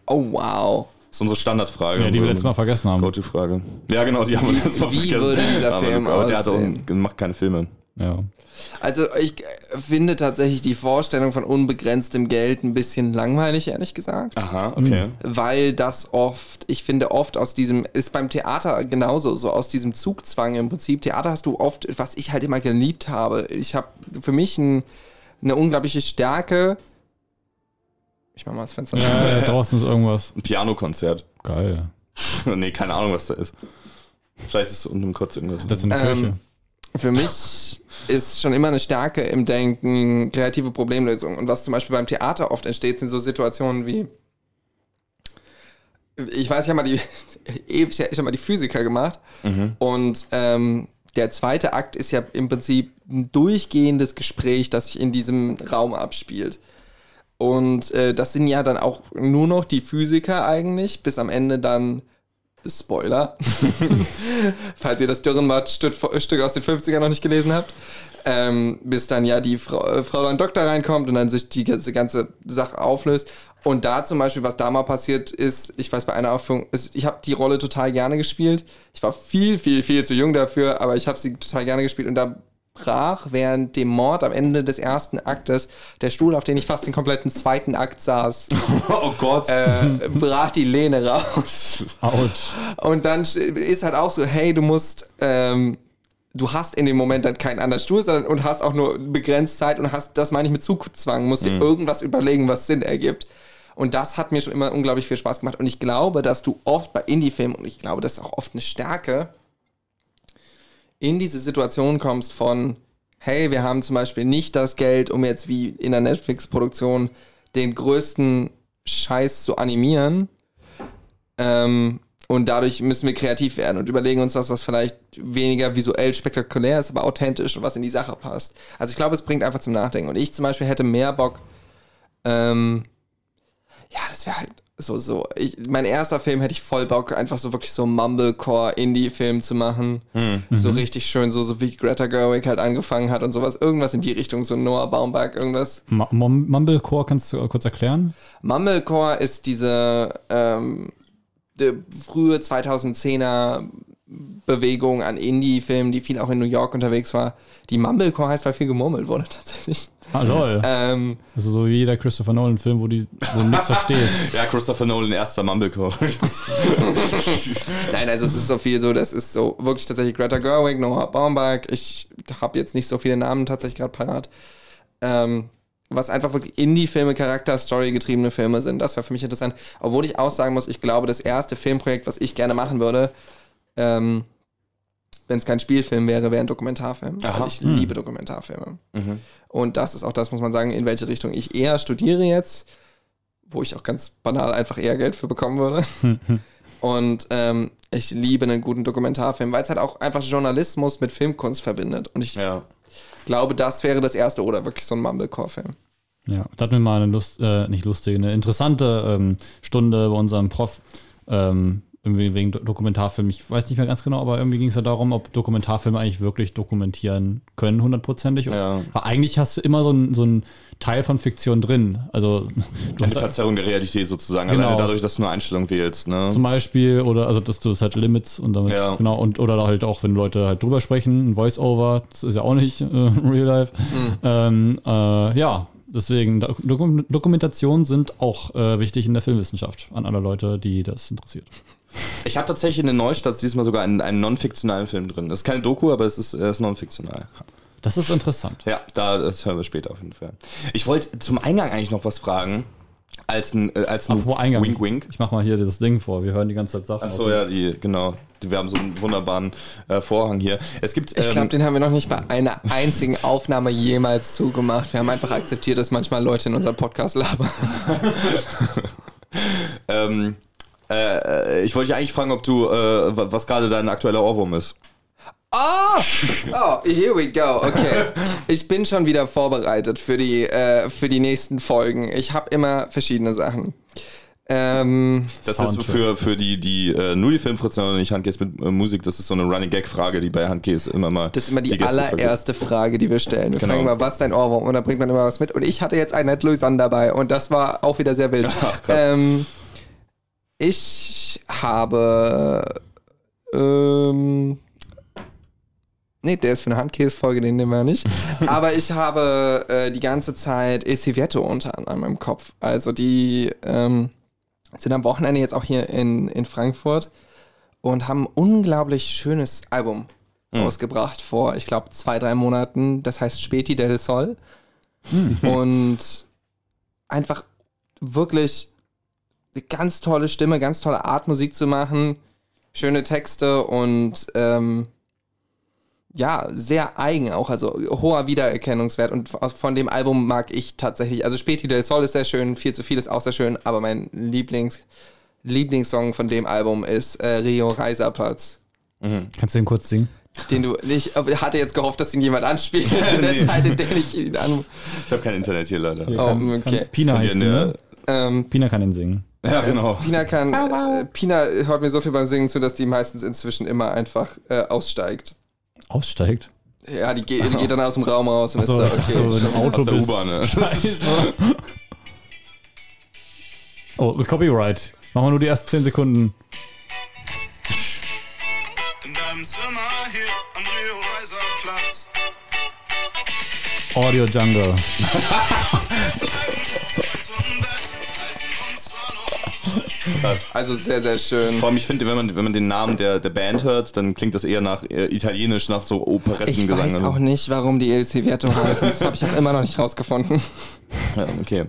Oh, wow. Das ist unsere Standardfrage. Ja, die wir unsere letztes Mal vergessen haben. Go-To-Frage. Ja, genau, die haben wir letztes Mal Wie vergessen. würde dieser Aber Film aber der hat auch, aussehen? macht keine Filme. Ja. Also ich äh, finde tatsächlich die Vorstellung von unbegrenztem Geld ein bisschen langweilig, ehrlich gesagt. Aha, okay. Weil das oft, ich finde oft aus diesem, ist beim Theater genauso, so aus diesem Zugzwang im Prinzip. Theater hast du oft, was ich halt immer geliebt habe. Ich habe für mich ein, eine unglaubliche Stärke. Ich mach mal das Fenster. ja. Draußen ist irgendwas. Ein Pianokonzert. Geil. nee, keine Ahnung, was da ist. Vielleicht ist es unten im Kurz irgendwas. Das ist in der Ähm, Kirche. Für mich ist schon immer eine Stärke im Denken kreative Problemlösungen. Und was zum Beispiel beim Theater oft entsteht, sind so Situationen wie. Ich weiß, ich habe mal die, ewig, ich habe mal die Physiker gemacht. Und ähm, der zweite Akt ist ja im Prinzip ein durchgehendes Gespräch, das sich in diesem Raum abspielt. Und äh, das sind ja dann auch nur noch die Physiker eigentlich, bis am Ende dann Spoiler. Falls ihr das Dürrenmatt-Stück Stück aus den 50ern noch nicht gelesen habt. Ähm, bis dann ja die Frau, äh, Frau dann Doktor reinkommt und dann sich die ganze, ganze Sache auflöst. Und da zum Beispiel, was da mal passiert ist, ich weiß bei einer Aufführung, ist, ich habe die Rolle total gerne gespielt. Ich war viel, viel, viel zu jung dafür, aber ich habe sie total gerne gespielt und da brach während dem Mord am Ende des ersten Aktes der Stuhl, auf den ich fast den kompletten zweiten Akt saß, Oh Gott. äh, brach die Lehne raus. Autsch. Und dann ist halt auch so, hey, du musst, ähm, du hast in dem Moment dann keinen anderen Stuhl, sondern und hast auch nur begrenzt Zeit und hast, das meine ich mit Zugzwang, musst dir irgendwas überlegen, was Sinn ergibt. Und das hat mir schon immer unglaublich viel Spaß gemacht. Und ich glaube, dass du oft bei Indie-Filmen, und ich glaube, das ist auch oft eine Stärke, in diese Situation kommst von, hey, wir haben zum Beispiel nicht das Geld, um jetzt wie in der Netflix-Produktion den größten Scheiß zu animieren. Ähm, und dadurch müssen wir kreativ werden und überlegen uns was, was vielleicht weniger visuell spektakulär ist, aber authentisch und was in die Sache passt. Also ich glaube, es bringt einfach zum Nachdenken. Und ich zum Beispiel hätte mehr Bock, ähm, ja, das wäre halt so, so. Ich, mein erster Film hätte ich voll Bock, einfach so wirklich so Mumblecore-Indie-Film zu machen. So richtig schön, so, so wie Greta Gerwig halt angefangen hat und sowas. Irgendwas in die Richtung, so Noah Baumbach, irgendwas. Mum- Mumblecore kannst du kurz erklären? Mumblecore ist diese ähm, die frühe 2010er Bewegung an Indie-Filmen, die viel auch in New York unterwegs war. Die Mumblecore heißt, weil viel gemurmelt wurde tatsächlich. Ah, lol. Ähm, Also so wie jeder Christopher Nolan-Film, wo, die- wo du nichts verstehst. ja, Christopher Nolan, erster Mumblecore. nein, also es ist so viel so, das ist so wirklich tatsächlich Greta Gerwig, Noah Baumbach. Ich habe jetzt nicht so viele Namen tatsächlich gerade parat. Ähm, was einfach wirklich Indie-Filme, Charakter-Story getriebene Filme sind. Das war für mich interessant. Obwohl ich auch sagen muss, ich glaube, das erste Filmprojekt, was ich gerne machen würde, ähm, wenn es kein Spielfilm wäre, wäre ein Dokumentarfilm. Ich liebe Dokumentarfilme. Und das ist auch das, muss man sagen, in welche Richtung ich eher studiere jetzt, wo ich auch ganz banal einfach eher Geld für bekommen würde. Und ähm, ich liebe einen guten Dokumentarfilm, weil es halt auch einfach Journalismus mit Filmkunst verbindet. Und ich ja. glaube, das wäre das erste oder wirklich so ein Mumblecore-Film. Ja, da hatten wir mal eine Lust, äh, nicht lustige, eine interessante ähm, Stunde bei unserem Prof. Ähm, irgendwie wegen Do- Dokumentarfilm. Ich weiß nicht mehr ganz genau, aber irgendwie ging es ja darum, ob Dokumentarfilme eigentlich wirklich dokumentieren können, hundertprozentig. Ja. Weil eigentlich hast du immer so ein, so ein Teil von Fiktion drin. Also du Eine Verzerrung der Realität sozusagen. Genau. Alleine dadurch, dass du eine Einstellung wählst. Ne? zum Beispiel, oder also dass du es halt Limits und damit, Ja. genau, und oder halt auch, wenn Leute halt drüber sprechen, ein Voice-Over, das ist ja auch nicht äh, real life. Ähm, äh, ja, deswegen, Dokum Dokumentationen sind auch äh, wichtig in der Filmwissenschaft an alle Leute, die das interessiert. Ich habe tatsächlich in den Neustarts diesmal sogar einen, einen non-fiktionalen Film drin. Das ist keine Doku, aber es ist, ist non-fiktional. Das ist interessant. Ja, da, das hören wir später auf jeden Fall. Ich wollte zum Eingang eigentlich noch was fragen. Als ein, äh, als ein Eingang. Wink Wink. Ich mach mal hier dieses Ding vor. Wir hören die ganze Zeit Sachen. Achso, ja, die, genau. Wir haben so einen wunderbaren äh, Vorhang hier. Es gibt. Ich glaube, ähm, den haben wir noch nicht bei einer einzigen Aufnahme jemals zugemacht. Wir haben einfach akzeptiert, dass manchmal Leute in unserem Podcast labern. ähm, äh, ich wollte dich eigentlich fragen, ob du, äh, wa- was gerade dein aktueller Ohrwurm ist. Oh, oh, here we go. Okay. Ich bin schon wieder vorbereitet für die, äh, für die nächsten Folgen. Ich habe immer verschiedene Sachen. Ähm, Das Soundtrack. ist für, für die, die äh, nur die Filmfritzen oder nicht Handcase mit äh, Musik, das ist so eine Running Gag-Frage, die bei Handcase immer mal. das ist immer die, vergisst. allererste Frage, die wir stellen. Wir Genau. fragen immer, was ist dein Ohrwurm? Und dann bringt man immer was mit. Und ich hatte jetzt einen Louisanne dabei und das war auch wieder sehr wild. Ach, krass. ähm, ich habe. Ähm, Nee, der ist für eine Handkäse-Folge, den nehmen wir nicht. Aber ich habe äh, die ganze Zeit El Civieto unter anderem im Kopf. Also die ähm, sind am Wochenende jetzt auch hier in, in Frankfurt und haben ein unglaublich schönes Album rausgebracht vor, ich glaube, zwei, drei Monaten. Das heißt Späti del Sol. und einfach wirklich eine ganz tolle Stimme, ganz tolle Art, Musik zu machen, schöne Texte und ähm, ja, sehr eigen auch, also hoher Wiedererkennungswert. Und von dem Album mag ich tatsächlich, also Späti del Sol ist sehr schön, viel zu viel ist auch sehr schön, aber mein Lieblings, Lieblingssong von dem Album ist äh, Rio Reiserplatz. Kannst du den kurz singen? Den du, ich hatte jetzt gehofft, dass ihn jemand anspielt in der Nee. Zeit, in der ich ihn an. Ich habe kein Internet hier leider. Oh, okay. Pina heißt der- ne? Ähm, Pina kann den singen. Ja, genau. Pina kann, äh, Pina hört mir so viel beim Singen zu, dass die meistens inzwischen immer einfach äh, aussteigt. Aussteigt. Ja, die, geht, die geht dann aus dem Raum raus und Achso, ist so, dachte, okay. so, wenn du im schon. Auto Aus der bist. U-Bahn, ne? Scheiße. Oh, Copyright. Machen wir nur die ersten 10 Sekunden. In deinem Zimmer hier am Rio Reiser Platz. Audio Jungle. Also sehr, sehr schön. Vor allem, ich finde, wenn man, wenn man den Namen der, der Band hört, dann klingt das eher nach äh, italienisch, nach so Ich Operettengesang. weiß Also- auch nicht, warum die El Civierto heißen. Das habe ich auch immer noch nicht rausgefunden. Ja, okay.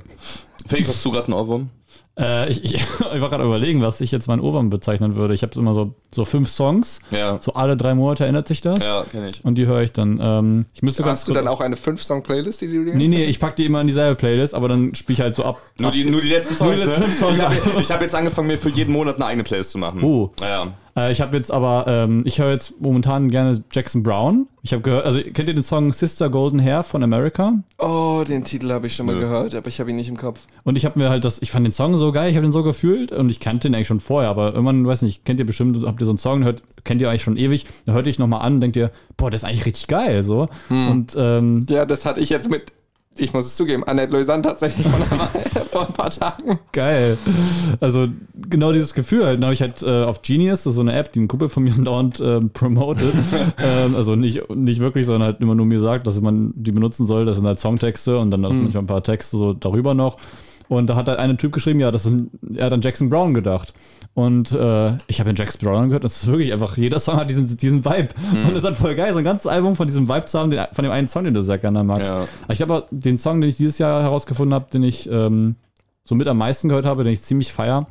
Felix, hast du gerade einen Ohrwurm? Äh, ich, ich, ich war gerade überlegen, was ich jetzt meinen Ohrwurm bezeichnen würde. Ich habe immer so, so fünf Songs. Ja. So alle drei Monate ändert sich das. Ja, kenne ich. Und die höre ich dann. Ähm, ich müsste ganz Hast du dann auch eine 5-Song-Playlist, die du dir Nee, nee, ich packe die immer in dieselbe Playlist, aber dann spiele ich halt so ab. Nur ab die, nur die letzten Nur Songs, die letzten ne? fünf Songs, Ich habe hab jetzt angefangen, mir für jeden Monat eine eigene Playlist zu machen. Oh. Ja. Äh, ich habe jetzt aber, ähm, ich höre jetzt momentan gerne Jackson Brown. Ich habe gehört, also kennt ihr den Song Sister Golden Hair von America? Oh, den Titel habe ich schon mal Nö. gehört, aber ich habe ihn nicht im Kopf. Und ich habe mir halt das, ich fand den Song so geil, ich habe den so gefühlt und ich kannte den eigentlich schon vorher, aber irgendwann, weiß nicht, kennt ihr bestimmt, habt ihr so einen Song, hört, kennt ihr eigentlich schon ewig, dann hört ihr dich nochmal an und denkt ihr, boah, das ist eigentlich richtig geil, so. Und ähm, Ja, das hatte ich jetzt mit, ich muss es zugeben, Annette Loisanne tatsächlich vor ein paar Tagen. geil. Also genau dieses Gefühl halt. Dann habe ich halt äh, auf Genius, das ist so eine App, die ein Kumpel von mir dauernd ähm, promotet. ähm, also nicht, nicht wirklich, sondern halt immer nur mir sagt, dass man die benutzen soll. Das sind halt Songtexte und dann auch manchmal ein paar Texte so darüber noch. Und da hat halt ein Typ geschrieben, ja, das sind, er hat an Jackson Brown gedacht. Und äh, ich habe den Jackson Brown gehört, das ist wirklich einfach, jeder Song hat diesen, diesen Vibe. Und es hat voll geil, so ein ganzes Album von diesem Vibe zu haben, den, von dem einen Song, den du sehr gerne magst. Ja. Aber ich glaube, den Song, den ich dieses Jahr herausgefunden habe, den ich ähm, so mit am meisten gehört habe, den ich ziemlich feier,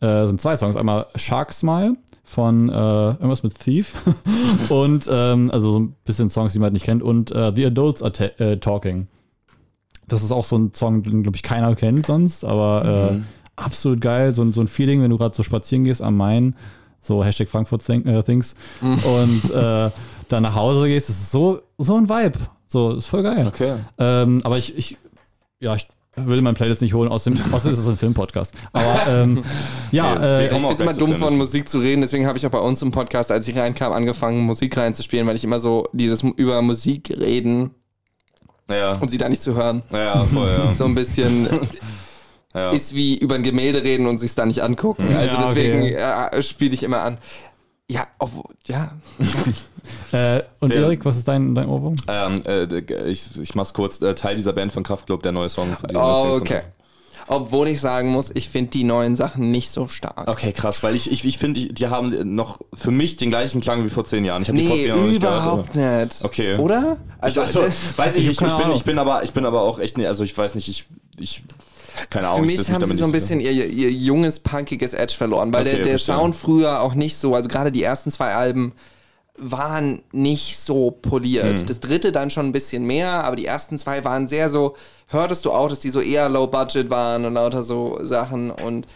äh, sind zwei Songs. Einmal Shark Smile von äh, irgendwas mit Thief und ähm, also so ein bisschen Songs, die man halt nicht kennt und äh, The Adults Are äh, Talking. Das ist auch so ein Song, den glaube ich keiner kennt sonst, aber äh, absolut geil. So, ein- so ein Feeling, wenn du gerade so spazieren gehst am Main, so Hashtag Frankfurt Think, äh, Things und äh, dann nach Hause gehst, das ist so, so ein Vibe. So, ist voll geil. Okay. Ähm, aber ich, ich, ja, ich will mein Playlist nicht holen, außerdem, außerdem ist es ein Filmpodcast. Aber ähm, ja, äh, Ich finde es immer dumm, von Musik zu reden, deswegen habe ich auch bei uns im Podcast, als ich reinkam, angefangen, Musik reinzuspielen, weil ich immer so dieses über Musik reden Ja. und sie da nicht zu hören. Ja, voll, ja. So ein bisschen ja. ist wie über ein Gemälde reden und sich da nicht angucken. Also Ja, deswegen okay. äh, spiele ich immer an. Ja, obwohl, ja. äh, und Erik, was ist dein, dein Ohrwurm? Ähm, äh, ich, ich mach's kurz. Äh, Teil dieser Band von Kraftklub, der neue Song. Für diese Oh, okay. Obwohl ich sagen muss, ich finde die neuen Sachen nicht so stark. Okay, krass, weil ich, ich, ich finde, die, haben noch für mich den gleichen Klang wie vor zehn Jahren. Ich habe die vor Nee, zehn Jahren noch nicht gehört. überhaupt nicht. Okay. Oder? Also, Also, also weiß ich, ich, Ich ich, bin, ich bin aber, ich bin aber auch echt, nee, also ich weiß nicht, ich, ich, keine Ahnung. Für ich mich haben sie so ein bisschen ihr, ihr junges, punkiges Edge verloren, weil Okay, der, der. Sound früher auch nicht so, also gerade die ersten zwei Alben waren nicht so poliert. Hm. Das dritte dann schon ein bisschen mehr, aber die ersten zwei waren sehr so, hörtest du auch, dass die so eher low budget waren und lauter so Sachen und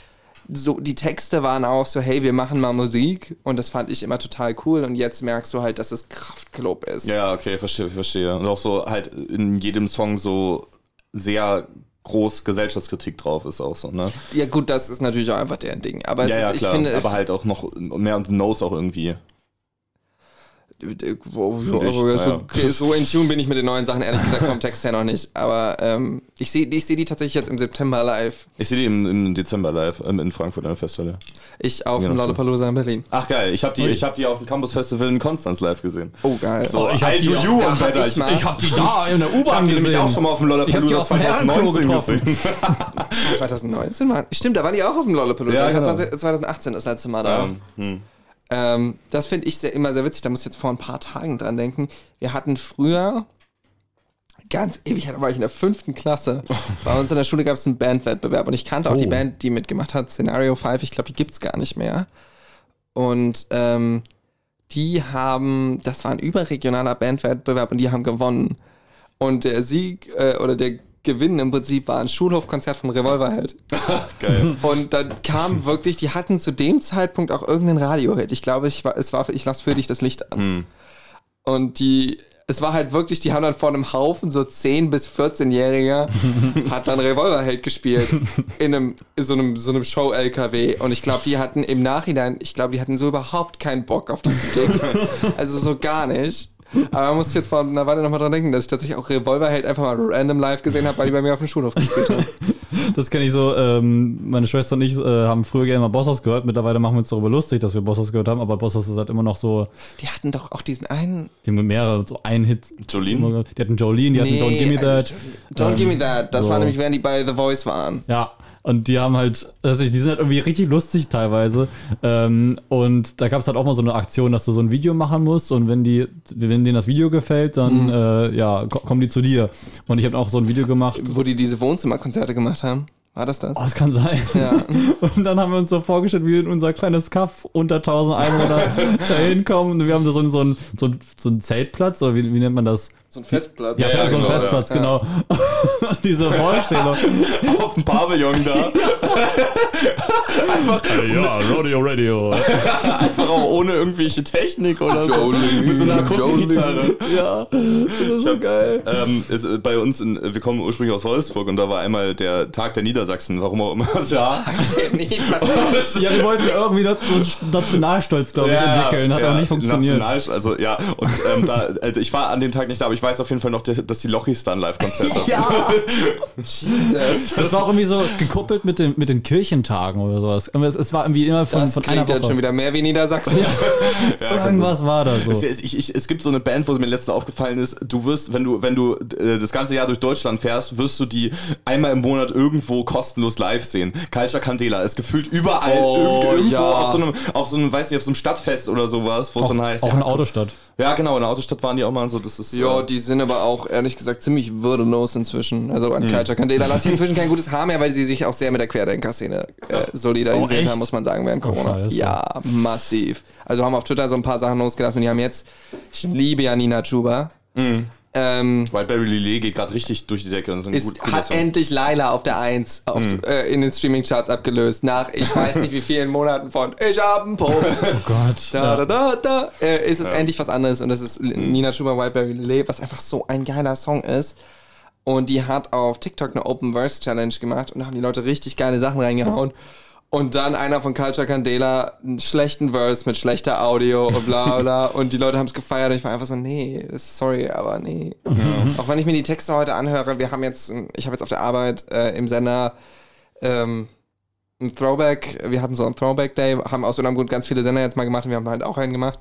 so, die Texte waren auch so, hey, wir machen mal Musik und das fand ich immer total cool und jetzt merkst du halt, dass es Kraftklub ist. Ja, okay, verstehe, verstehe. Und auch so halt in jedem Song so sehr groß Gesellschaftskritik drauf ist auch so, ne? Ja, gut, das ist natürlich auch einfach deren Ding, aber es ja, ist, ja, ich klar. finde, aber halt auch noch mehr und Nose auch irgendwie. Ich, so, okay, so in Tune bin ich mit den neuen Sachen ehrlich gesagt vom Text her noch nicht. Aber ähm, ich sehe ich seh die tatsächlich jetzt im September live. Ich sehe die im, im Dezember live ähm, in Frankfurt an der Festhalle. Ich auf Ja, dem. Lollapalooza in Berlin. Ach geil, ich habe die, ich hab die auf dem Campus Festival in Konstanz live gesehen. Oh, geil. So, ich hab I die do you da und Alter. ich Ich hab die da in der Ich hab U-Bahn die nämlich gesehen. auch schon mal auf dem Ich Lollapalooza auf dem Herrenklo 2019 getroffen. gesehen. 2019 war. Stimmt, da waren die auch auf dem Lollapalooza. Ja, ich genau. 20, 2018 das letzte Mal da. Ähm, hm. Ähm, das finde ich sehr, immer sehr witzig. Da muss ich jetzt vor ein paar Tagen dran denken. Wir hatten früher, ganz ewig, da war ich in der fünften Klasse. Bei uns in der Schule gab es einen Bandwettbewerb und ich kannte auch Oh. die Band, die mitgemacht hat, Scenario 5. Ich glaube, die gibt es gar nicht mehr. Und ähm, die haben, das war ein überregionaler Bandwettbewerb und die haben gewonnen. Und der Sieg äh, oder der Gewinn im Prinzip war ein Schulhofkonzert von Revolverheld. Geil. Und dann kam wirklich, die hatten zu dem Zeitpunkt auch irgendeinen Radiohit. Ich glaube, ich war, es war, ich lass für dich das Licht an. Hm. Und die, es war halt wirklich, die haben dann vor einem Haufen so 10- bis 14-Jähriger hat dann Revolverheld gespielt in einem, in so einem, so einem Show-LKW. Und ich glaube, die hatten im Nachhinein, ich glaube, die hatten so überhaupt keinen Bock auf diesen Gig. Also so gar nicht. Aber man muss jetzt vor einer Weile nochmal dran denken, dass ich tatsächlich auch Revolverheld einfach mal random live gesehen habe, weil die bei mir auf dem Schulhof gespielt haben. Das kenne ich so. Ähm, meine Schwester und ich äh, haben früher gerne mal Bossos gehört. Mittlerweile machen wir uns darüber lustig, dass wir Bossos gehört haben. Aber Bossos ist halt immer noch so, Die hatten doch auch diesen einen. die haben mehrere, so einen Hit. Jolene? Die hatten Jolene, die hatten Don't Give Me also That. Don't Ähm, Give Me That. Das so. war nämlich, während die bei The Voice waren. Ja, und die haben halt, also die sind halt irgendwie richtig lustig teilweise. Ähm, und da gab es halt auch mal so eine Aktion, dass du so ein Video machen musst und wenn die, wenn denen das Video gefällt, dann äh, ja, ko- kommen die zu dir. Und ich habe auch so ein Video gemacht. Wo die diese Wohnzimmerkonzerte gemacht haben. War das das? Oh, das kann sein. Ja. Und dann haben wir uns so vorgestellt, wie wir in unser kleines Kaff unter 1000 Einwohner da hinkommen. Und wir haben da so, einen- so, einen, so, einen, so einen Zeltplatz, oder wie, wie nennt man das? So ein Festplatz. Ja, ja, so ein genau, Festplatz, ja. genau. Und diese Vorstellung. Auf dem Pavillon da. ja, Rodeo Radio. Einfach auch ohne irgendwelche Technik oder so. Mit so einer Akustikgitarre. Ja, das ist so geil. Ähm, ist, äh, bei uns, in, wir kommen ursprünglich aus Wolfsburg und da war einmal der Tag der Niedersachsen, warum auch immer. Ja. Ja, wir wollten irgendwie so einen Nationalstolz, glaube ich, entwickeln. Hat auch nicht funktioniert. National, also ja, und ähm, da, also ich war an dem Tag nicht da, aber ich weiß auf jeden Fall noch, dass die Lochis da ein Live-Konzert haben. Jesus. Das war auch irgendwie so gekuppelt mit den, mit den Kirchentagen oder sowas. Es, es war irgendwie immer von, Das von einer Woche. schon wieder mehr wie Niedersachsen. Irgendwas war da so. Es, ich, ich, es gibt so eine Band, wo mir letztens aufgefallen ist, du wirst, wenn du, wenn du äh, das ganze Jahr durch Deutschland fährst, wirst du die einmal im Monat irgendwo kostenlos live sehen. Culture Candela ist gefühlt überall Oh, irgendwo ja. auf so einem, auf so einem, weiß nicht, auf so einem Stadtfest oder sowas, wo es dann heißt. auch ja, eine Autostadt. Ja, genau, in der Autostadt waren die auch mal so, das ist. Ja, äh, die sind aber auch ehrlich gesagt ziemlich würdelos inzwischen. Also an Culture Candela lasse ich inzwischen kein gutes Haar mehr, weil sie sich auch sehr mit der Querdenker-Szene äh, solidarisiert Oh, haben, muss man sagen, während Corona. Scheiße. ja, massiv. Also haben auf Twitter so ein paar Sachen losgelassen und die haben jetzt, ich liebe ja Nina Chuba. Ähm, Wildberry Lillet geht gerade richtig durch die Decke. Und ist ein ist, gut, hat Song. endlich Laila auf der 1 auf, äh, in den Streaming-Charts abgelöst. Nach ich weiß nicht wie vielen Monaten von Ich hab einen Puff. Oh Gott. Da, da, da, da, äh, ist es endlich was anderes und das ist Nina Schuber Wildberry Lillet, was einfach so ein geiler Song ist. Und die hat auf TikTok eine Open Verse Challenge gemacht und da haben die Leute richtig geile Sachen reingehauen. Und dann einer von Culture Candela einen schlechten Verse mit schlechter Audio und bla bla. und die Leute haben es gefeiert und ich war einfach so, nee, das- sorry, aber nee. Auch wenn ich mir die Texte heute anhöre, wir haben jetzt, ich habe jetzt auf der Arbeit äh, im Sender ähm, ein Throwback, wir hatten so einen Throwback Day, haben aus irgendeinem Grund ganz viele Sender jetzt mal gemacht und wir haben halt auch einen gemacht.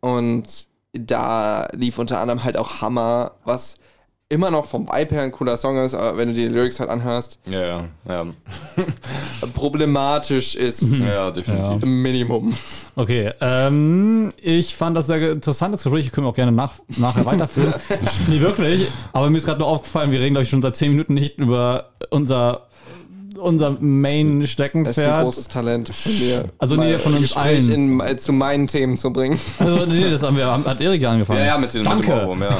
Und da lief unter anderem halt auch Hammer, was immer noch vom Vibe her ein cooler Song ist, aber wenn du die Lyrics halt anhörst, Ja, ja, ja. problematisch ist Ja, definitiv. im Minimum. Okay, ähm, ich fand das sehr interessantes Gespräch. Können wir auch gerne nach, nachher weiterführen. nee, wirklich. Aber mir ist gerade nur aufgefallen, wir reden, glaube ich, schon seit 10 Minuten nicht über unser, unser Das ist ein Main-Steckenpferd. großes Talent von mir. Also nee, von uns Gespräch allen. In, äh, zu meinen Themen zu bringen. Also, nee, das haben wir, hat Erik ja angefangen. Ja, ja, mit, den, mit dem Danke. Ohrwurm, ja.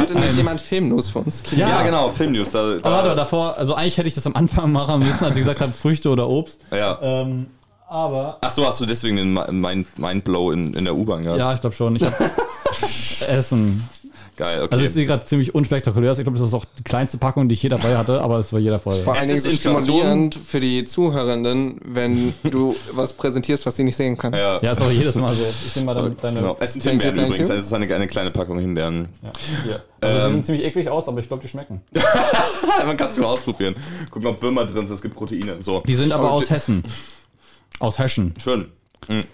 Hatte nicht jemand Filmnews für uns? Ja. ja, genau, Filmnews. Da, da, Aber warte, davor, also eigentlich hätte ich das am Anfang machen müssen, als ich gesagt habe, Früchte oder Obst. ja. Ähm, aber. Ach so, hast du deswegen den Mind- Mindblow in, in der U-Bahn gehabt? Ja, ich glaube schon. Ich habe Essen. Geil, okay. Also es ist gerade ziemlich unspektakulär. Ich glaube, das ist auch die kleinste Packung, die ich je dabei hatte, aber es war jeder voll. Vor Es allen Dingen stimulierend für die Zuhörenden, wenn du was präsentierst, was sie nicht sehen können. ja, Ja, ist auch jedes Mal so. Ich nehme mal deine. deine genau. Es sind Himbeeren thank übrigens. you. Es ist eine, eine kleine Packung Himbeeren. hier. Also die Ähm. sehen ziemlich eklig aus, aber ich glaube, die schmecken. Man kann es mal ausprobieren. Gucken, ob Würmer drin sind. Es gibt Proteine. So, Die sind aber Aber aus die- Hessen. Aus Heschen. schön. Mhm.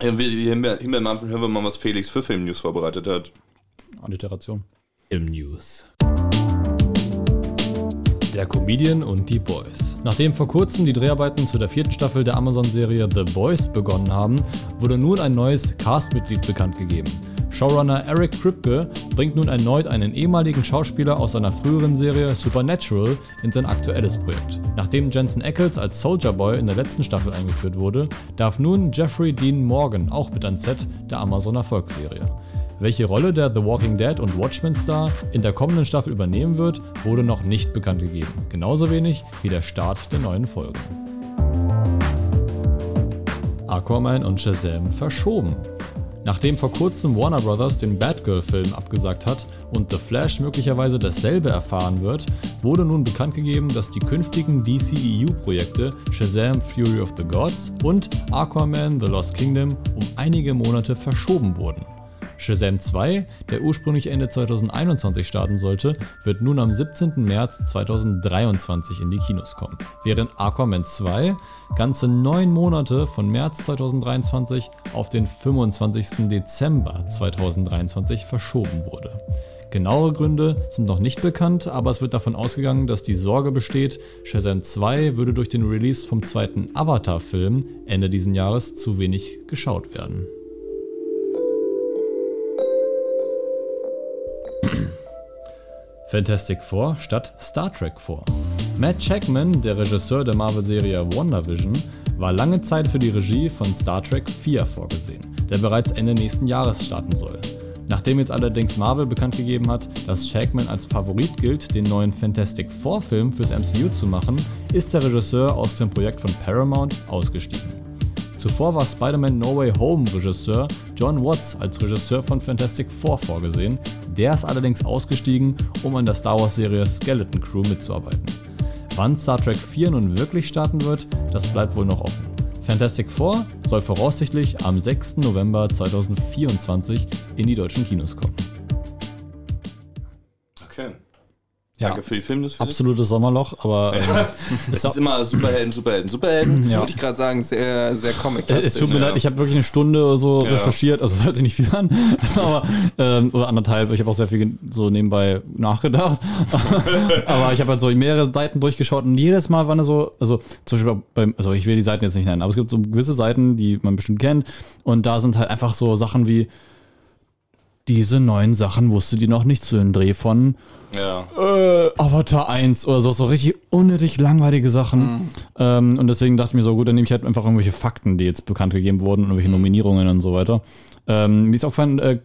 Ja, Himbeeren, Himbeeren, hören wir mal, was Felix für Filmnews vorbereitet hat. Alliteration. im News. Der Comedian und die Boys. Nachdem vor kurzem die Dreharbeiten zu der vierten Staffel der Amazon-Serie The Boys begonnen haben, wurde nun ein neues Castmitglied bekannt gegeben. Showrunner Eric Kripke bringt nun erneut einen ehemaligen Schauspieler aus seiner früheren Serie Supernatural in sein aktuelles Projekt. Nachdem Jensen Ackles als Soldier Boy in der letzten Staffel eingeführt wurde, darf nun Jeffrey Dean Morgan auch mit ans Set der Amazon Erfolgsserie. Welche Rolle der The Walking Dead und Watchmen Star in der kommenden Staffel übernehmen wird, wurde noch nicht bekannt gegeben. Genauso wenig wie der Start der neuen Folge. Aquaman und Shazam verschoben. Nachdem vor kurzem Warner Bros. den Batgirl-Film abgesagt hat und The Flash möglicherweise dasselbe erfahren wird, wurde nun bekannt gegeben, dass die künftigen DCEU-Projekte Shazam Fury of the Gods und Aquaman The Lost Kingdom um einige Monate verschoben wurden. Shazam 2, der ursprünglich Ende 2021 starten sollte, wird nun am 17. März 2023 in die Kinos kommen, während Aquaman 2 ganze neun Monate von März 2023 auf den 25. Dezember 2023 verschoben wurde. Genauere Gründe sind noch nicht bekannt, aber es wird davon ausgegangen, dass die Sorge besteht, Shazam 2 würde durch den Release vom zweiten Avatar-Film Ende diesen Jahres zu wenig geschaut werden. Fantastic Four statt Star Trek vor. Matt Checkman, der Regisseur der Marvel-Serie WandaVision, war lange Zeit für die Regie von Star Trek 4 vorgesehen, der bereits Ende nächsten Jahres starten soll. Nachdem jetzt allerdings Marvel bekannt gegeben hat, dass Shackman als Favorit gilt, den neuen Fantastic Four-Film fürs MCU zu machen, ist der Regisseur aus dem Projekt von Paramount ausgestiegen. Zuvor war Spider-Man No Way Home Regisseur John Watts als Regisseur von Fantastic Four vorgesehen, der ist allerdings ausgestiegen, um an der Star Wars-Serie Skeleton Crew mitzuarbeiten. Wann Star Trek 4 nun wirklich starten wird, das bleibt wohl noch offen. Fantastic Four soll voraussichtlich am 6. November 2024 in die deutschen Kinos kommen. Ja. Danke für die. Philipp. Absolutes Sommerloch, aber ähm, Es ist immer Superhelden, Superhelden, Superhelden. ja. Wollte ich gerade sagen, sehr, sehr comic Es tut mir ja. leid, ich habe wirklich eine Stunde oder so Ja. recherchiert, also hört sich nicht viel an, aber ähm, oder anderthalb. Ich habe auch sehr viel so nebenbei nachgedacht, aber ich habe halt so mehrere Seiten durchgeschaut und jedes Mal waren es so, also zum Beispiel beim, also ich will die Seiten jetzt nicht nennen, aber es gibt so gewisse Seiten, die man bestimmt kennt und da sind halt einfach so Sachen wie diese neuen Sachen wusste die noch nicht zu dem Dreh von Ja. äh, Avatar 1 oder so, so richtig unnötig langweilige Sachen. Ähm, und deswegen dachte ich mir so, gut, dann nehme ich halt einfach irgendwelche Fakten, die jetzt bekannt gegeben wurden und irgendwelche Nominierungen und so weiter. Ähm, wie ist auch gefallen, äh,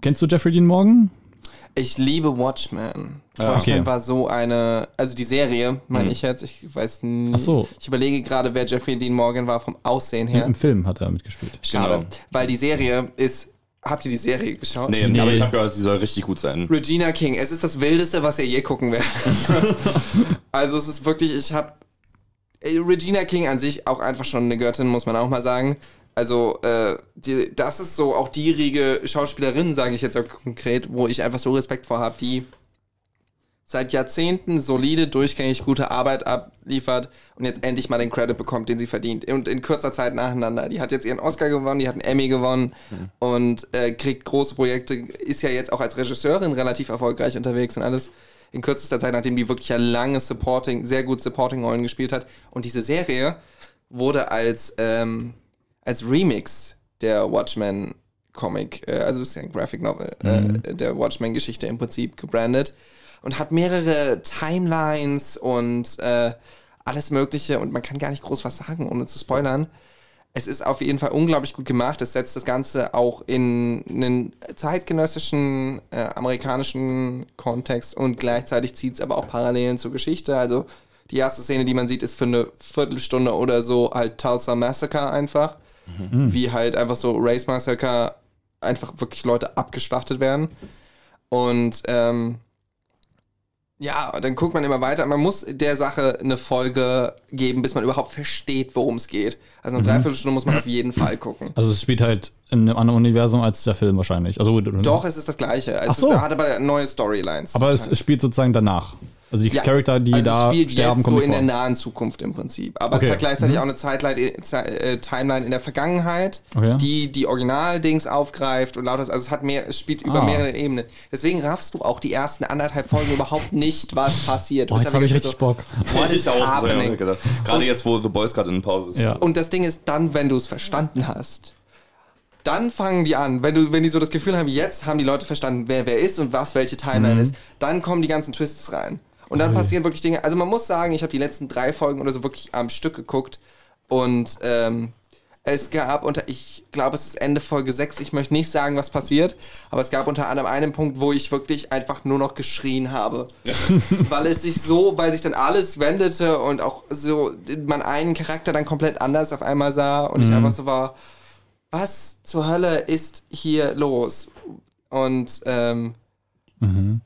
kennst du Jeffrey Dean Morgan? Ich liebe Watchmen. Ah, Watchmen okay. war so eine, also die Serie, meine ich jetzt, ich weiß nicht. Ach so. Ich überlege gerade, wer Jeffrey Dean Morgan war vom Aussehen her. Im Film hat er mitgespielt. Schade. Genau. Weil die Serie ist, habt ihr die Serie geschaut? Nee, Nee. aber ich habe gehört, sie soll richtig gut sein. Regina King, es ist das Wildeste, was ihr je gucken werdet. also es ist wirklich, ich habe Regina King an sich auch einfach schon eine Göttin, muss man auch mal sagen. Also äh, die, das ist so auch die riege Schauspielerin, sage ich jetzt auch konkret, wo ich einfach so Respekt vor habe, die seit Jahrzehnten solide, durchgängig gute Arbeit abliefert und jetzt endlich mal den Credit bekommt, den sie verdient. Und in kurzer Zeit nacheinander. Die hat jetzt ihren Oscar gewonnen, die hat einen Emmy gewonnen und äh, kriegt große Projekte, ist ja jetzt auch als Regisseurin relativ erfolgreich unterwegs und alles. In kürzester Zeit, nachdem die wirklich ja lange Supporting, sehr gut Supporting-Rollen gespielt hat. Und diese Serie wurde als, ähm, als Remix der Watchmen-Comic, äh, also ist ja ein Graphic Novel, äh, der Watchmen-Geschichte im Prinzip gebrandet und hat mehrere Timelines und äh, alles Mögliche und man kann gar nicht groß was sagen, ohne zu spoilern. Es ist auf jeden Fall unglaublich gut gemacht. Es setzt das Ganze auch in einen zeitgenössischen äh, amerikanischen Kontext und gleichzeitig zieht es aber auch Parallelen zur Geschichte. Also die erste Szene, die man sieht, ist für eine Viertelstunde oder so halt Tulsa Massacre einfach. Wie halt einfach so Race Massacre einfach wirklich Leute abgeschlachtet werden. Und ähm, ja, dann guckt man immer weiter. Man muss der Sache eine Folge geben, bis man überhaupt versteht, worum es geht. Also eine Dreiviertelstunde muss man auf jeden Fall gucken. Also es spielt halt in einem anderen Universum als der Film wahrscheinlich. Also Doch, es ist das Gleiche. Es Ach so. ist, hat aber neue Storylines. aber es, es spielt sozusagen danach. Also die Ja, Charakter, die also da es spielt sterben, jetzt so in vor. der nahen Zukunft im Prinzip. Aber Okay. es hat gleichzeitig auch eine Zeitline, äh, äh, Timeline in der Vergangenheit, Okay. die die Originaldings aufgreift und lauter. Also es hat mehr, es spielt über Ah. mehrere Ebenen. Deswegen raffst du auch die ersten anderthalb Folgen überhaupt nicht, was passiert. Bist jetzt habe ich richtig so, Bock. What is Ich auch, so, happening? ja, gesagt. Gerade jetzt, wo The Boys gerade in Pause ist. Ja. Und das Ding ist, dann, wenn du es verstanden hast, dann fangen die an, wenn du, wenn die so das Gefühl haben, jetzt haben die Leute verstanden, wer wer ist und was welche Timeline ist, dann kommen die ganzen Twists rein. Und dann passieren wirklich Dinge. Also man muss sagen, ich habe die letzten drei Folgen oder so wirklich am Stück geguckt. Und ähm, es gab unter, ich glaube, es ist Ende Folge 6, ich möchte nicht sagen, was passiert, aber es gab unter anderem einen Punkt, wo ich wirklich einfach nur noch geschrien habe. weil es sich so, weil sich dann alles wendete und auch so man einen Charakter dann komplett anders auf einmal sah und ich einfach so war, was zur Hölle ist hier los? Und ähm,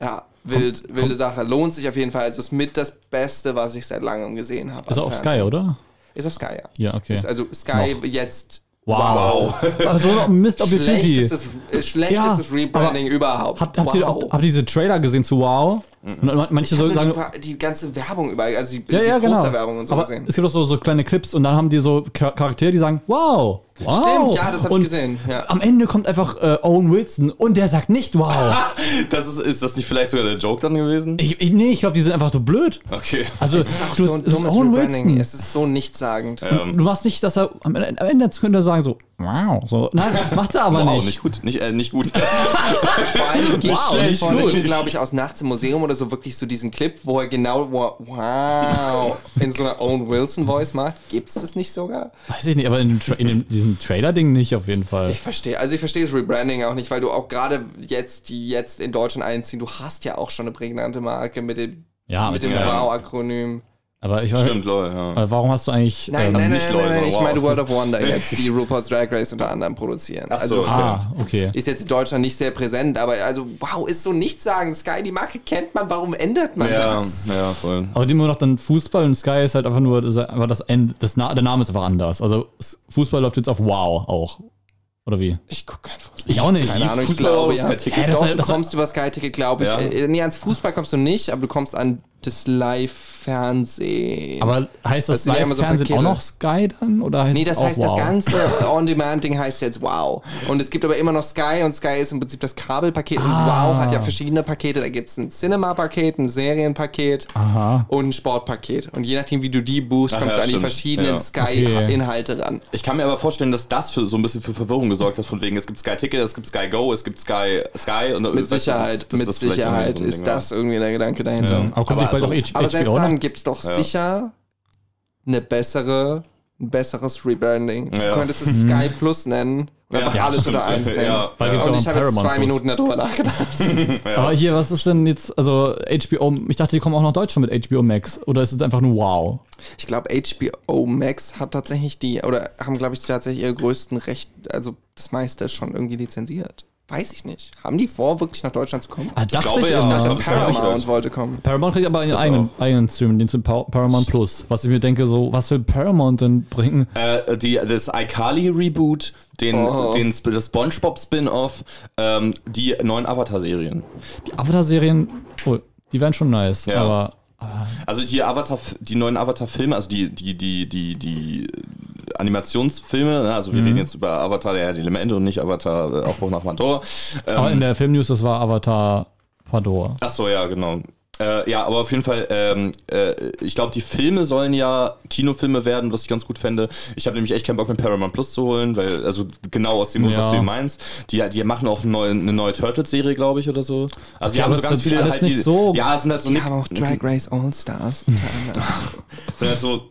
ja, wild, wilde Sache. Lohnt sich auf jeden Fall. Also ist mit das Beste, was ich seit langem gesehen habe. Ist auf Fernsehen. Sky, oder? Ist auf Sky, ja. Ja, okay. Ist also Sky Noch. jetzt Wow. Also so ein Mist Opportunity. Schlechtestes, äh, schlechtestes Ja, Rebranding überhaupt. Habt, habt, ihr, wow. habt ihr diese Trailer gesehen zu Wow? Und manche ich so habe sagen, die, paar- die ganze Werbung überall, also die, ja, die ja, genau. Posterwerbung und so Aber gesehen. es gibt auch so, so kleine Clips und dann haben die so Char- Charaktere, die sagen, wow, wow. Stimmt, ja, das hab ich gesehen, ja. Am Ende kommt einfach äh, Owen Wilson und der sagt nicht wow. Das ist, ist das nicht vielleicht sogar der Joke dann gewesen? ich, ich, nee, ich glaube, die sind einfach so blöd. Okay. Also, Ach, du, so ein du, dummes Owen. Wilson. Es ist so nichtssagend. Ähm, Du machst nicht, dass er am Ende, am Ende könnte er sagen so, wow, so. Nein, macht er aber wow, nicht. nicht gut. Nicht, äh, nicht gut. Vor allem geht Wow, gut. hin, glaube ich, aus Nachts im Museum oder so wirklich so diesen Clip, wo er genau wo- wow in so einer Owen Wilson Voice macht. Gibt's das nicht sogar? Weiß ich nicht, aber in, Tra in dem, diesem Trailer-Ding nicht auf jeden Fall. Ich verstehe, also ich verstehe das Rebranding auch nicht, weil du auch gerade jetzt, die jetzt in Deutschland einziehen, du hast ja auch schon eine prägnante Marke mit dem, Ja, mit mit dem ja. Wow-Akronym. Aber ich weiß, Stimmt, lol, ja. äh, warum hast du eigentlich. Nein, ähm, nein, nein, nicht nein, Leute, nein, ich wow. meine World of Wonder jetzt, die RuPaul's Drag Race unter anderem produzieren. Ach also so, Ah, okay. ist jetzt in Deutschland nicht sehr präsent, aber also wow, ist so nichts sagen. Sky, die Marke kennt man, warum ändert man Ja, das? ja, voll. Aber die immer noch dann Fußball und Sky ist halt einfach nur, das, ist einfach das das Na der Name ist einfach anders. Also Fußball läuft jetzt auf Wow auch. Oder wie? Ich gucke kein Fußball. Ich auch nicht. Keine Ahnung, ich Fußball glaube ja. Sky-Ticket. Hä, das Doch, du kommst über Sky-Ticket, glaube ich. Ja. Äh, nee, ans Fußball kommst du nicht, aber du kommst an das Live-Fernsehen. Aber heißt das, Das immer so Live-Fernsehen auch noch Sky dann? Oder heißt Nee, das auch heißt, wow? das ganze On-Demand-Ding heißt jetzt Wow. Und es gibt aber immer noch Sky und Sky ist im Prinzip das Kabelpaket und Ah. Wow hat ja verschiedene Pakete. Da gibt es ein Cinema-Paket, ein Serienpaket Aha. und ein Sportpaket. Und je nachdem, wie du die buchst, Ach kommst ja, du an die verschiedenen Ja. Sky-Inhalte ran. Ich kann mir aber vorstellen, dass das für so ein bisschen für Verwirrung gesorgt hat, von wegen, es gibt Sky Ticket, es gibt Sky Go, es gibt Sky Sky und Mit Sicherheit, mit Sicherheit ist das irgendwie der Gedanke dahinter. Ja. Aber bald also- auch H Aber selbst HBO dann gibt es doch sicher eine bessere, ein besseres Rebranding. Du Ja. könntest es Sky Plus nennen und einfach Ja, alles stimmt. unter eins nennen. Ja, gibt's Und ich habe jetzt zwei. Minuten darüber nachgedacht. Aber hier, was ist denn jetzt, also HBO, ich dachte, die kommen auch nach Deutschland mit HBO Max. Oder ist es einfach nur Wow? Ich glaube, HBO Max hat tatsächlich die, oder haben, glaube ich, tatsächlich ihre größten Recht, also das meiste schon irgendwie lizenziert. Weiß ich nicht. Haben die vor, wirklich nach Deutschland zu kommen? Ah, dachte glaube, ich ja, immer. ich glaube, Paramount Paramount wollte kommen. Paramount kriegt aber einen eigenen, eigenen Stream, den zu Pa- Paramount Plus. Was ich mir denke, so, was will Paramount denn bringen? Äh, die, das iCarly Reboot, den, Oh. den, das SpongeBob Spin-off, ähm, die neuen Avatar-Serien. Die Avatar-Serien, oh, die wären schon nice, Ja. aber Also die Avatar, die neuen Avatar-Filme, also die, die, die, die, die Animationsfilme, ne? also wir reden jetzt über Avatar der Elemente und nicht Avatar äh, Aufbruch nach Mandora. Ähm, Aber in der Filmnews, das war Avatar Pador. Ach so, ja, genau. Äh, ja, aber auf jeden Fall, ähm, äh, ich glaube, die Filme sollen ja Kinofilme werden, was ich ganz gut fände. Ich habe nämlich echt keinen Bock, mir Paramount Plus zu holen, weil, also genau aus dem Grund, Ja. was du meinst. Die, die machen auch eine neue, eine neue Turtles-Serie, glaube ich, oder so. Also die Okay, haben so das ganz viele halt nicht die, so- Ja, es sind halt so Die Nick- haben auch Drag Race All Stars. unter anderem. sind halt so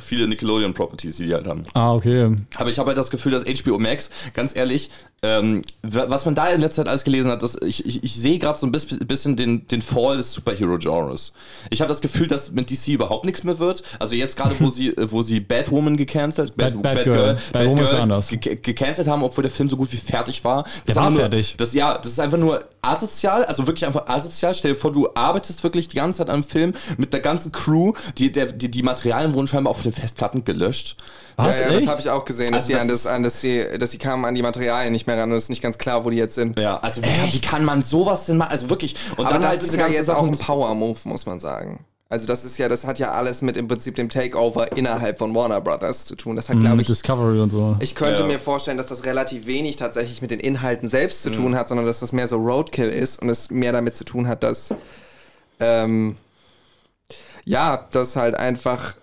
viele Nickelodeon-Properties, die die halt haben. Ah, okay. Aber ich habe halt das Gefühl, dass HBO Max, ganz ehrlich, ähm, was man da in letzter Zeit alles gelesen hat, dass ich, ich, ich sehe gerade so ein bis- bisschen den, den Fall des Superhero-Genres. Ich habe das Gefühl, dass mit DC überhaupt nichts mehr wird. Also jetzt gerade, wo sie, wo sie Batwoman gecancelt, Bad- Batgirl. Batwoman ist anders. ge- gecancelt haben, obwohl der Film so gut wie fertig war. Das Der ist war einfach nur, fertig. Das, ja, das ist einfach nur asozial, also wirklich einfach asozial. Stell dir vor, du arbeitest wirklich die ganze Zeit an einem Film mit der ganzen Crew, die, der, die, die Materialien wurden scheinbar auf den Festplatten gelöscht. Was, Ja, ja, das habe ich auch gesehen, dass, Also die das an das, an das, sie, dass sie kamen an die Materialien nicht mehr ran und es ist nicht ganz klar, wo die jetzt sind. Ja, also wie, wie kann man sowas denn machen? Also wirklich. Und Aber dann das halt ist ja jetzt auch Sachen- ein Power-Move, muss man sagen. Also das ist ja, das hat ja alles mit im Prinzip dem Takeover innerhalb von Warner Brothers zu tun. Das hat, glaube mit ich, Discovery und so. ich könnte Ja. mir vorstellen, dass das relativ wenig tatsächlich mit den Inhalten selbst zu tun hat, sondern dass das mehr so Roadkill ist und es mehr damit zu tun hat, dass ähm, ja, dass halt einfach,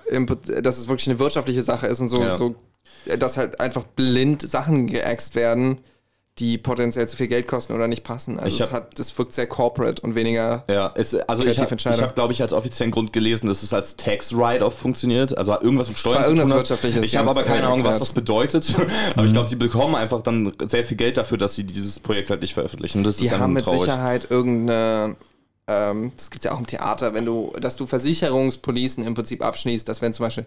dass es wirklich eine wirtschaftliche Sache ist und so, Ja. so dass halt einfach blind Sachen geäxt werden, die potenziell zu viel Geld kosten oder nicht passen. Also Ich es hab- hat, das wirkt sehr corporate und weniger. Ja, es, also ich habe, Kreativentscheidung. ich hab, glaube ich, als offiziellen Grund gelesen, dass es als Tax Write-Off funktioniert, also irgendwas mit Steuern zu irgendwas hat. Wirtschaftliches, Ich habe aber keine Ahnung, was das bedeutet. aber ich glaube, die bekommen einfach dann sehr viel Geld dafür, dass sie dieses Projekt halt nicht veröffentlichen. Das Die haben mit traurig. Sicherheit irgendeine. Ähm, das gibt es ja auch im Theater, wenn du, dass du Versicherungspolicen im Prinzip abschließt, dass wenn zum Beispiel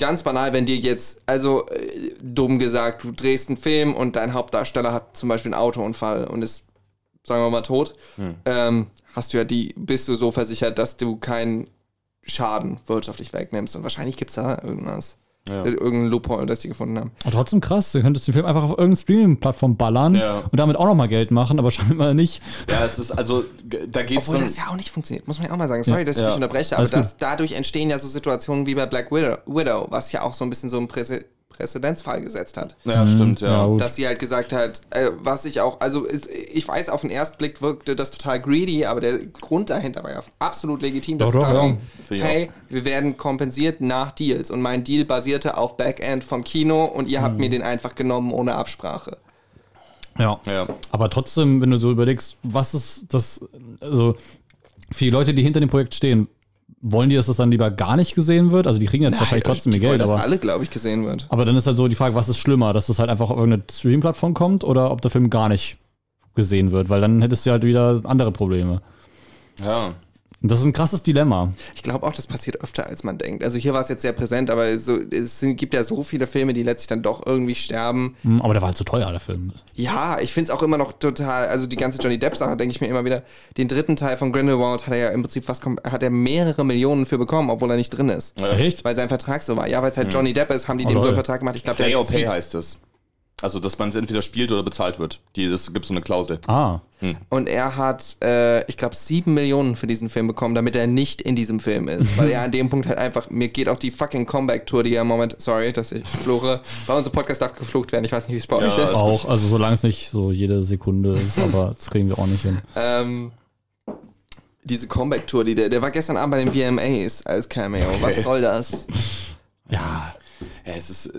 ganz banal, wenn dir jetzt, also äh, dumm gesagt, du drehst einen Film und dein Hauptdarsteller hat zum Beispiel einen Autounfall und ist, sagen wir mal, tot, Hm. ähm, hast du ja die, bist du so versichert, dass du keinen Schaden wirtschaftlich wegnimmst und wahrscheinlich gibt es da irgendwas. Ja. Irgendein Loophole, das die gefunden haben. Und trotzdem krass, du könntest den Film einfach auf irgendeine Streaming-Plattform ballern Ja. und damit auch nochmal Geld machen, aber scheinbar nicht. Ja, es ist also, da geht's Obwohl dann. das ja auch nicht funktioniert, muss man ja auch mal sagen. Sorry, dass ich Ja. dich unterbreche, aber Alles das, dadurch entstehen ja so Situationen wie bei Black Widow, Widow was ja auch so ein bisschen so einen Präse Präzedenzfall gesetzt hat. ja, stimmt, ja. Dass sie halt gesagt hat, äh, was ich auch, also ist, ich weiß, auf den ersten Blick wirkte das total greedy, aber der Grund dahinter war ja absolut legitim. Dass Doch, es darum ja. ging, hey, wir werden kompensiert nach Deals. Und mein Deal basierte auf Backend vom Kino und ihr habt mir den einfach genommen ohne Absprache. Ja. Ja. Aber trotzdem, wenn du so überlegst, was ist das, also für die Leute, die hinter dem Projekt stehen, wollen die, dass das dann lieber gar nicht gesehen wird? Also die kriegen jetzt wahrscheinlich trotzdem ihr Die wollen, Geld, dass aber, alle, glaube ich, gesehen wird. aber dann ist halt so die Frage, was ist schlimmer, dass das halt einfach auf irgendeine Stream-Plattform kommt oder ob der Film gar nicht gesehen wird, weil dann hättest du halt wieder andere Probleme. ja. Das ist ein krasses Dilemma. Ich glaube auch, das passiert öfter, als man denkt. Also hier war es jetzt sehr präsent, aber so, es sind- gibt ja so viele Filme, die letztlich dann doch irgendwie sterben. Hm, Aber der war halt zu teuer, der Film. Ja, ich finde es auch immer noch total, also die ganze Johnny Depp-Sache, denke ich mir immer wieder, den dritten Teil von Grindelwald hat er ja im Prinzip fast, hat er mehrere Millionen für bekommen, obwohl er nicht drin ist. Echt? Weil sein Vertrag so war. Ja, weil es halt Johnny Depp ist, haben die Oh, dem so einen. Vertrag gemacht. Ich glaube, Pay der or hat Pay heißt es. Also, dass man es entweder spielt oder bezahlt wird. Die, das gibt so eine Klausel. Ah. Und er hat, äh, ich glaube, sieben Millionen für diesen Film bekommen, damit er nicht in diesem Film ist. Weil er an dem Punkt halt einfach, mir geht auch die fucking Comeback-Tour, die er im Moment, sorry, dass ich fluche. Bei unserem Podcast darf geflucht werden, ich weiß nicht, wie es bei euch ist. Auch, also solange es nicht so jede Sekunde ist, aber das kriegen wir auch nicht hin. Ähm, diese Comeback-Tour, die der, der war gestern Abend bei den VMAs als Cameo. Was soll das? Ja, Ja, es ist. äh,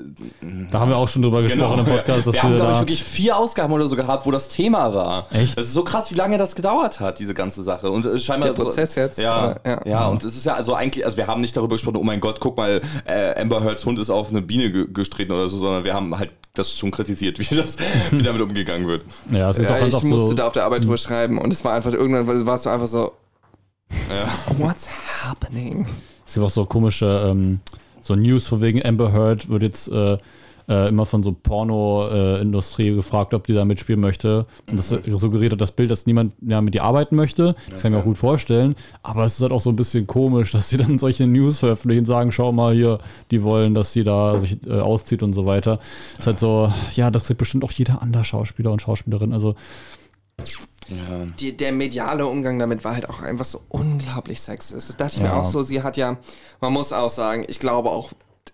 da haben wir auch schon drüber gesprochen im Podcast, dass wir haben, wir glaube ich, wirklich vier Ausgaben oder so gehabt, wo das Thema war. Echt? Das ist so krass, wie lange das gedauert hat, diese ganze Sache. Und äh, scheinbar Der Prozess jetzt, Ja, ja, Ja. und es ist ja also eigentlich, also wir haben nicht darüber gesprochen, oh mein Gott, guck mal, äh, Amber Heards Hund ist auf eine Biene ge gestritten oder so, sondern wir haben halt das schon kritisiert, wie das, wie damit umgegangen wird. ja, es gibt Ja, auch ganz ich musste so, da auf der Arbeit drüber schreiben und es war einfach, irgendwann warst du einfach so, Ja. what's happening? es gibt auch so komische ähm, so News von wegen Amber Heard wird jetzt äh, äh, immer von so Porno-Industrie gefragt, ob die da mitspielen möchte. Und das suggeriert hat das Bild, dass niemand mehr mit ihr arbeiten möchte. Das kann ich mir auch gut vorstellen. Aber es ist halt auch so ein bisschen komisch, dass sie dann solche News veröffentlichen und sagen, schau mal hier, die wollen, dass sie da sich äh, auszieht und so weiter. ist halt so, ja, das kriegt bestimmt auch jeder andere Schauspieler und Schauspielerin. Also, Die, der mediale Umgang damit war halt auch einfach so unglaublich sexist. Das dachte ich mir Ja. auch so, sie hat ja, man muss auch sagen, ich glaube auch,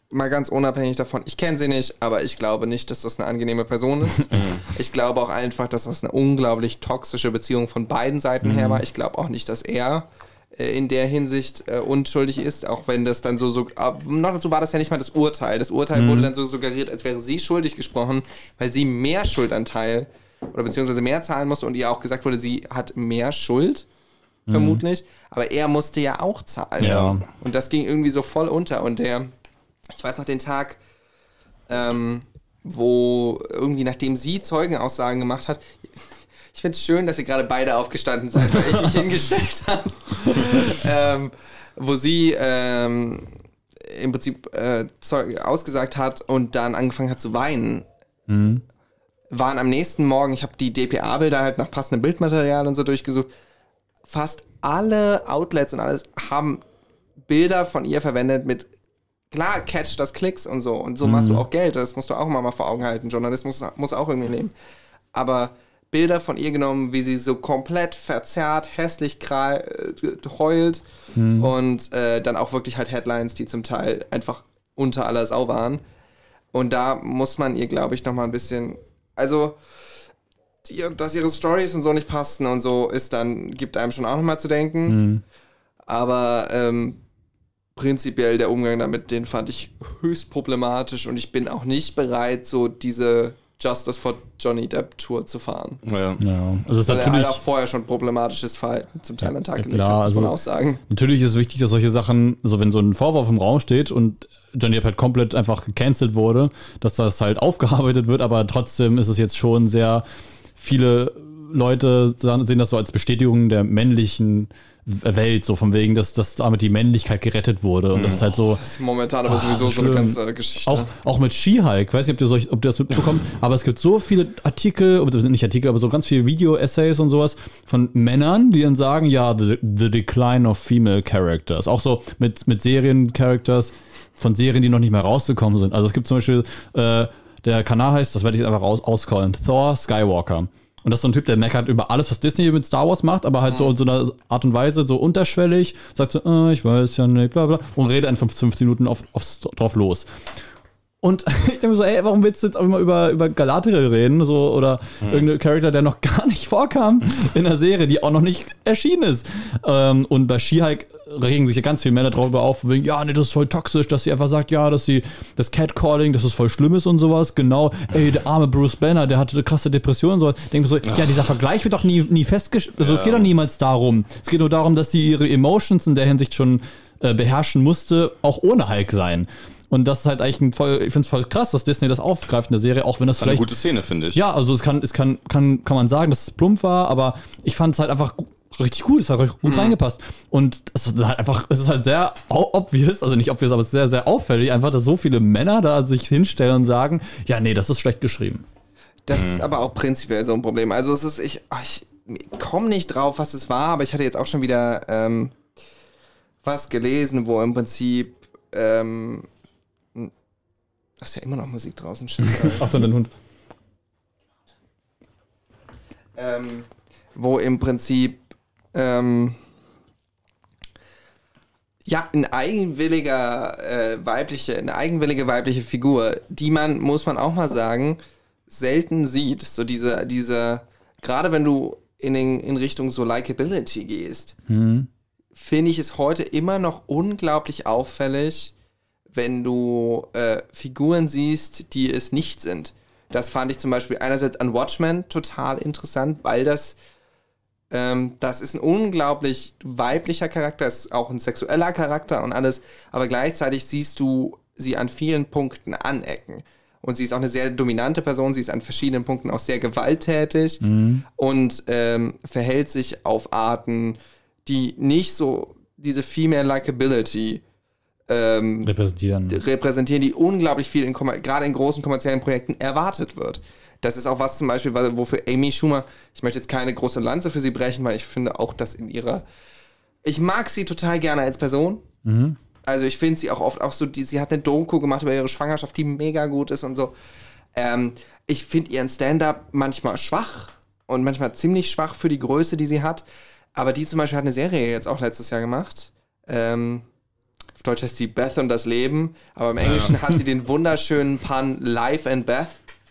mal ganz unabhängig davon, ich kenne sie nicht, aber ich glaube nicht, dass das eine angenehme Person ist. ich glaube auch einfach, dass das eine unglaublich toxische Beziehung von beiden Seiten her war. Ich glaube auch nicht, dass er äh, in der Hinsicht äh, unschuldig ist, auch wenn das dann so, so, aber noch dazu war das ja nicht mal das Urteil. Das Urteil wurde dann so suggeriert, als wäre sie schuldig gesprochen, weil sie mehr Schuldanteil oder beziehungsweise mehr zahlen musste und ihr auch gesagt wurde, sie hat mehr Schuld, vermutlich, aber er musste ja auch zahlen. Ja. Und das ging irgendwie so voll unter und der, ich weiß noch den Tag, ähm, wo irgendwie nachdem sie Zeugenaussagen gemacht hat, ich finde es schön, dass ihr gerade beide aufgestanden seid, weil ich mich hingestellt habe. ähm, wo sie ähm, im Prinzip äh, Zeug ausgesagt hat und dann angefangen hat zu weinen. Waren am nächsten Morgen, ich habe die DPA-Bilder halt nach passendem Bildmaterial und so durchgesucht. Fast alle Outlets und alles haben Bilder von ihr verwendet mit klar, catch das Klicks und so. Und so machst du auch Geld. Das musst du auch immer mal vor Augen halten. Journalismus muss auch irgendwie leben. Aber Bilder von ihr genommen, wie sie so komplett verzerrt, hässlich äh, heult. Und äh, dann auch wirklich halt Headlines, die zum Teil einfach unter aller Sau waren. Und da muss man ihr, glaube ich, nochmal ein bisschen. Also, dass ihre Stories und so nicht passten und so, ist dann, gibt einem schon auch nochmal zu denken. Aber ähm, prinzipiell der Umgang damit, den fand ich höchst problematisch und ich bin auch nicht bereit, so diese Justice for Johnny Depp Tour zu fahren. Ja. ja. Also, es ist Weil er natürlich. halt auch vorher schon problematisches Verhalten zum Teil an den Tag ja, gelegt klar, hat, muss man also- auch sagen. Natürlich ist es wichtig, dass solche Sachen, also wenn so ein Vorwurf im Raum steht und Johnny Depp halt komplett einfach gecancelt wurde, dass das halt aufgearbeitet wird, aber trotzdem ist es jetzt schon sehr, viele Leute sehen das so als Bestätigung der männlichen Welt, so von wegen, dass, dass damit die Männlichkeit gerettet wurde. Und das ist halt so, Das ist momentan aber Ah, sowieso so eine ganze Geschichte. auch, auch mit Ski-Hulk, weiß nicht, ob ihr, solch, ob ihr das mitbekommt, aber es gibt so viele Artikel, oder nicht Artikel, aber so ganz viele Video-Essays und sowas von Männern, die dann sagen, ja, the, the decline of female characters. Auch so mit, mit Serien-Characters, von Serien, die noch nicht mehr rausgekommen sind. Also es gibt zum Beispiel, äh, der Kanal heißt, das werde ich jetzt einfach raus auscallen, Thor Skywalker. Und das ist so ein Typ, der meckert über alles, was Disney mit Star Wars macht, aber halt so in so einer Art und Weise, so unterschwellig, sagt so, äh, ich weiß ja nicht, bla bla, und redet einfach 15 Minuten auf, aufs, drauf los. Und ich denke mir so, ey, warum willst du jetzt auch immer über, über Galadriel reden? So, oder irgendein Charakter, der noch gar nicht vorkam in der Serie, die auch noch nicht erschienen ist. Ähm, und bei She-Hulk regen sich ja ganz viele Männer darüber auf, wegen, ja, nee, das ist voll toxisch, dass sie einfach sagt, ja, dass sie das Catcalling, dass es voll schlimm ist und sowas. Genau, ey, der arme Bruce Banner, der hatte eine krasse Depression und sowas. Denke mir so, ja, dieser Vergleich wird doch nie, nie festgestellt. Also, es geht doch niemals darum. Es geht nur darum, dass sie ihre Emotions in der Hinsicht schon äh, beherrschen musste, auch ohne Hulk sein. Und das ist halt eigentlich ein voll, ich finde es voll krass, dass Disney das aufgreift in der Serie, auch wenn das Eine vielleicht. gute Szene, finde ich. Ja, also es kann, es kann, kann, kann man sagen, dass es plump war, aber ich fand es halt einfach richtig gut, es hat richtig gut reingepasst. Und es ist halt einfach, es ist halt sehr obvious, also nicht obvious, aber es ist sehr, sehr auffällig, einfach, dass so viele Männer da sich hinstellen und sagen, ja, nee, das ist schlecht geschrieben. Das ist aber auch prinzipiell so ein Problem. Also es ist, ich, ich komme nicht drauf, was es war, aber ich hatte jetzt auch schon wieder ähm, was gelesen, wo im Prinzip ähm, das ist ja immer noch Musik draußen. Äh, Achtung, dein Hund. ähm, wo im Prinzip ähm, ja ein eigenwilliger äh, weibliche, eine eigenwillige weibliche Figur, die man muss man auch mal sagen selten sieht. So diese diese gerade wenn du in, den, in Richtung so Likability gehst, finde ich es heute immer noch unglaublich auffällig, wenn du äh, Figuren siehst, die es nicht sind. Das fand ich zum Beispiel einerseits an Watchmen total interessant, weil das, ähm, das ist ein unglaublich weiblicher Charakter, ist auch ein sexueller Charakter und alles, aber gleichzeitig siehst du sie an vielen Punkten anecken. Und sie ist auch eine sehr dominante Person, sie ist an verschiedenen Punkten auch sehr gewalttätig und ähm, verhält sich auf Arten, die nicht so diese Female Likability ähm, Repräsentieren. repräsentieren, die unglaublich viel in gerade in großen kommerziellen Projekten erwartet wird. Das ist auch was zum Beispiel, wofür Amy Schumer, ich möchte jetzt keine große Lanze für sie brechen, weil ich finde auch, dass in ihrer, ich mag sie total gerne als Person. Also ich finde sie auch oft auch so, die, sie hat eine Doku gemacht über ihre Schwangerschaft, die mega gut ist und so. Ähm, ich finde ihren Stand-up manchmal schwach und manchmal ziemlich schwach für die Größe, die sie hat. Aber die zum Beispiel hat eine Serie jetzt auch letztes Jahr gemacht. Ähm, auf Deutsch heißt sie Beth und das Leben, aber im Englischen hat sie den wunderschönen Pun Life and Beth.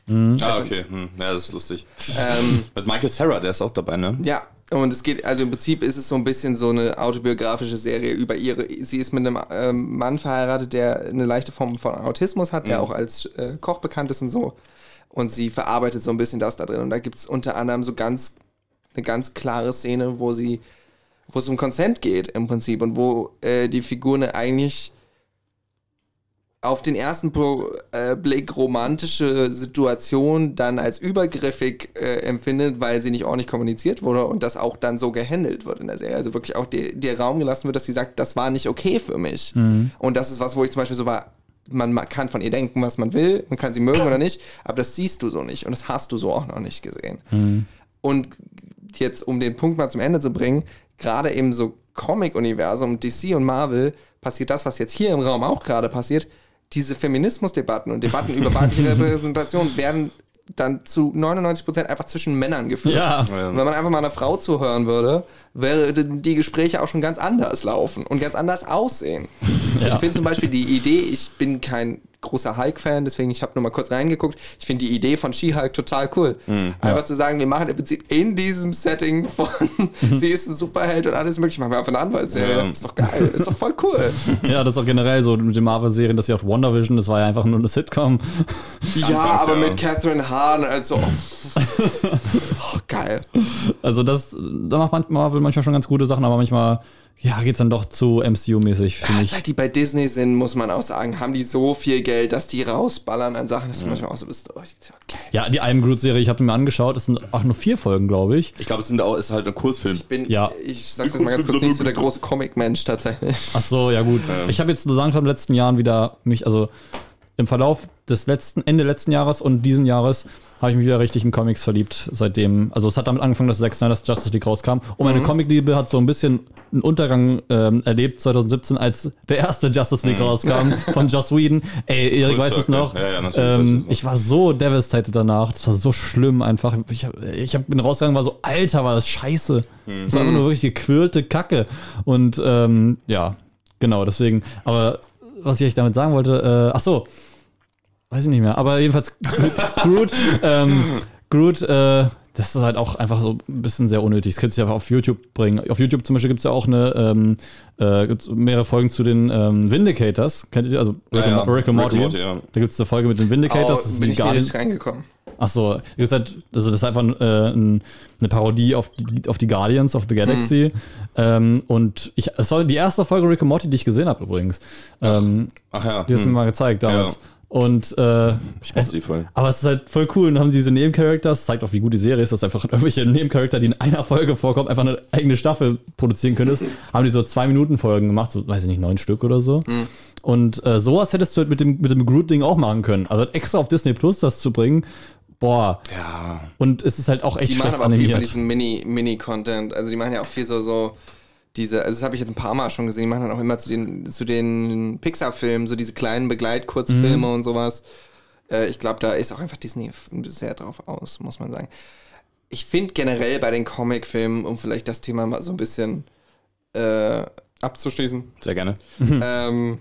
Ah, okay. Hm. Ja, das ist lustig. Ähm, Mit Michael Sarah, der ist auch dabei, ne? ja, und es geht, also im Prinzip ist es so ein bisschen so eine autobiografische Serie über ihre, sie ist mit einem ähm, Mann verheiratet, der eine leichte Form von Autismus hat, der auch als äh, Koch bekannt ist und so. Und sie verarbeitet so ein bisschen das da drin. Und da gibt es unter anderem so ganz, eine ganz klare Szene, wo sie, wo es um Consent geht im Prinzip und wo äh, die Figur eine eigentlich auf den ersten äh, Blick romantische Situation dann als übergriffig äh, empfindet, weil sie nicht ordentlich kommuniziert wurde und das auch dann so gehandelt wird in der Serie. Also wirklich auch der, der Raum gelassen wird, dass sie sagt, das war nicht okay für mich. Und das ist was, wo ich zum Beispiel so war, man ma- kann von ihr denken, was man will, man kann sie mögen oder nicht, aber das siehst du so nicht und das hast du so auch noch nicht gesehen. Und jetzt, um den Punkt mal zum Ende zu bringen, gerade im so Comic-Universum, DC und Marvel, passiert das, was jetzt hier im Raum auch gerade passiert. Diese Feminismusdebatten und Debatten über weibliche Repräsentation werden dann zu 99% einfach zwischen Männern geführt. Ja. Und wenn man einfach mal einer Frau zuhören würde, würden die Gespräche auch schon ganz anders laufen und ganz anders aussehen. Ich finde zum Beispiel die Idee, ich bin kein großer Hulk-Fan, deswegen ich habe nur mal kurz reingeguckt. Ich finde die Idee von She-Hulk total cool. einfach zu sagen, wir machen im Prinzip in diesem Setting von sie ist ein Superheld und alles mögliche, machen wir einfach eine Anwaltsserie. Ja. Ist doch geil, ist doch voll cool. Ja, das ist auch generell so mit den Marvel-Serien, dass sie auch WandaVision, das war ja einfach nur eine Sitcom. ja, Anfangs, aber ja. mit Catherine Hahn, also oh, geil. Also das, da macht man- Marvel manchmal schon ganz gute Sachen, aber manchmal, ja, geht's dann doch zu MCU-mäßig, finde ich. Seit die bei Disney sind, muss man auch sagen, haben die so viel Geld, dass die rausballern an Sachen, dass du manchmal auch so bist, oh, okay. Ja, die I'm Groot-Serie, ich habe mir angeschaut, es sind auch nur vier Folgen, glaube ich. Ich glaube, es sind auch, ist halt ein Kurzfilm. bin, Ja. ich sag's jetzt mal ganz kurz, nicht so der große Comic-Mensch tatsächlich. Ach so, ja gut. Ich habe jetzt sagen in den letzten Jahren wieder mich, also im Verlauf des letzten, Ende letzten Jahres und diesen Jahres habe ich mich wieder richtig in Comics verliebt. Seitdem, also es hat damit angefangen, dass Zack Snyder's Justice League rauskam. Und meine Comic-Liebe hat so ein bisschen einen Untergang ähm, erlebt 2017, als der erste Justice League rauskam von Joss Whedon. Ey, Erik weiß es noch. Ja, ja, natürlich weiß ich ähm, ich war so devastated danach. Das war so schlimm einfach. Ich, hab, ich hab, bin rausgegangen, war so, Alter, war das scheiße. Das war einfach nur wirklich gequirlte Kacke. Und ähm, ja, genau, deswegen. Aber was ich eigentlich damit sagen wollte, äh, ach so, weiß ich nicht mehr. Aber jedenfalls Groot, ähm, Groot, äh, das ist halt auch einfach so ein bisschen sehr unnötig. Das könntest du ja einfach auf YouTube bringen. Auf YouTube zum Beispiel gibt es ja auch eine, ähm, äh, gibt's mehrere Folgen zu den ähm, Vindicators. Kennt ihr die? Also Rick, Ja, ja. Rick and Morty. Rick Morty, ja. Da gibt es eine Folge mit den Vindicators. das oh, ist bin ich Guardian- nicht reingekommen. Ach so, wie gesagt, also das ist einfach äh, ein, eine Parodie auf die, auf die Guardians of the Galaxy. Ähm, und ich, es war die erste Folge Rick and Morty, die ich gesehen habe übrigens. Ähm, Ach ja. die hast du mir hm. mal gezeigt damals. Ja. Und äh, Ich mochte die voll. aber es ist halt voll cool und haben diese Nebencharakters, zeigt auch, wie gut die Serie ist, dass einfach irgendwelche Nebencharakter, die in einer Folge vorkommen, einfach eine eigene Staffel produzieren könntest. haben die so zwei Minuten Folgen gemacht, so, weiß ich nicht, neun Stück oder so. Und äh, sowas hättest du halt mit dem, mit dem Groot-Ding auch machen können. Also extra auf Disney Plus das zu bringen, boah. Ja. Und es ist halt auch echt Die machen schlecht aber auch viel von animiert. diesem Mini- Mini-Content. also die machen ja auch viel so, so diese, also das habe ich jetzt ein paar Mal schon gesehen, die machen dann auch immer zu den, zu den Pixar-Filmen, so diese kleinen Begleitkurzfilme und sowas. Äh, ich glaube, da ist auch einfach Disney sehr drauf aus, muss man sagen. Ich finde generell bei den Comic-Filmen, um vielleicht das Thema mal so ein bisschen äh, abzuschließen, Sehr gerne. ähm,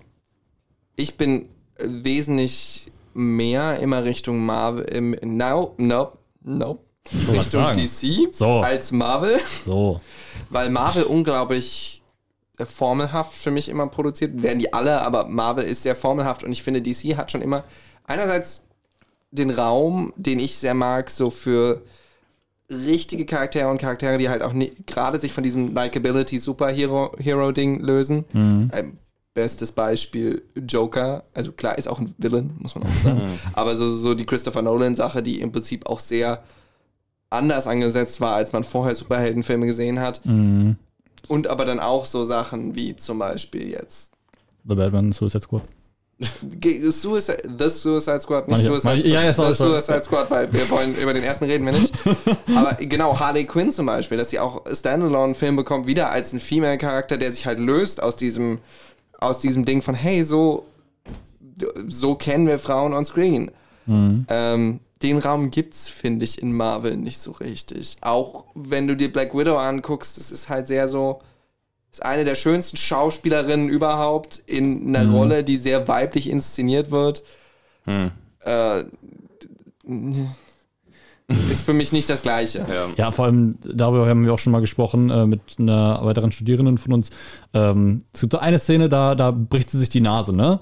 ich bin wesentlich mehr immer Richtung Marvel, im, no, no, no, was Richtung sagen. DC So. als Marvel, So. weil Marvel unglaublich äh, formelhaft für mich immer produziert, werden die alle, aber Marvel ist sehr formelhaft und ich finde, DC hat schon immer einerseits den Raum, den ich sehr mag, so für richtige Charaktere und Charaktere, die halt auch gerade sich von diesem Likability Superhero Hero Ding lösen. Ähm, bestes Beispiel Joker, also klar ist auch ein Villain, muss man auch sagen, aber so, so die Christopher Nolan Sache, die im Prinzip auch sehr anders angesetzt war, als man vorher Superheldenfilme gesehen hat. Mhm. Und aber dann auch so Sachen wie zum Beispiel jetzt The Batman Suicide Squad. Suicide, The Suicide Squad, nicht Suicide Squad. ja, ja, The. Suicide Squad, weil wir wollen über den ersten reden wir nicht. Aber genau, Harley Quinn zum Beispiel, dass sie auch Standalone-Film bekommt, wieder als ein Female-Charakter, der sich halt löst aus diesem, aus diesem Ding von, hey, so, so kennen wir Frauen on screen. Mhm. Ähm, den Raum gibt's, finde ich, in Marvel nicht so richtig. Auch wenn du dir Black Widow anguckst, das ist halt sehr so, ist eine der schönsten Schauspielerinnen überhaupt in einer Mhm. Rolle, die sehr weiblich inszeniert wird. Hm. Äh, ist für mich nicht das Gleiche. Ja. Ja, vor allem darüber haben wir auch schon mal gesprochen äh, mit einer weiteren Studierenden von uns. Ähm, es gibt so eine Szene, da, da bricht sie sich die Nase, ne?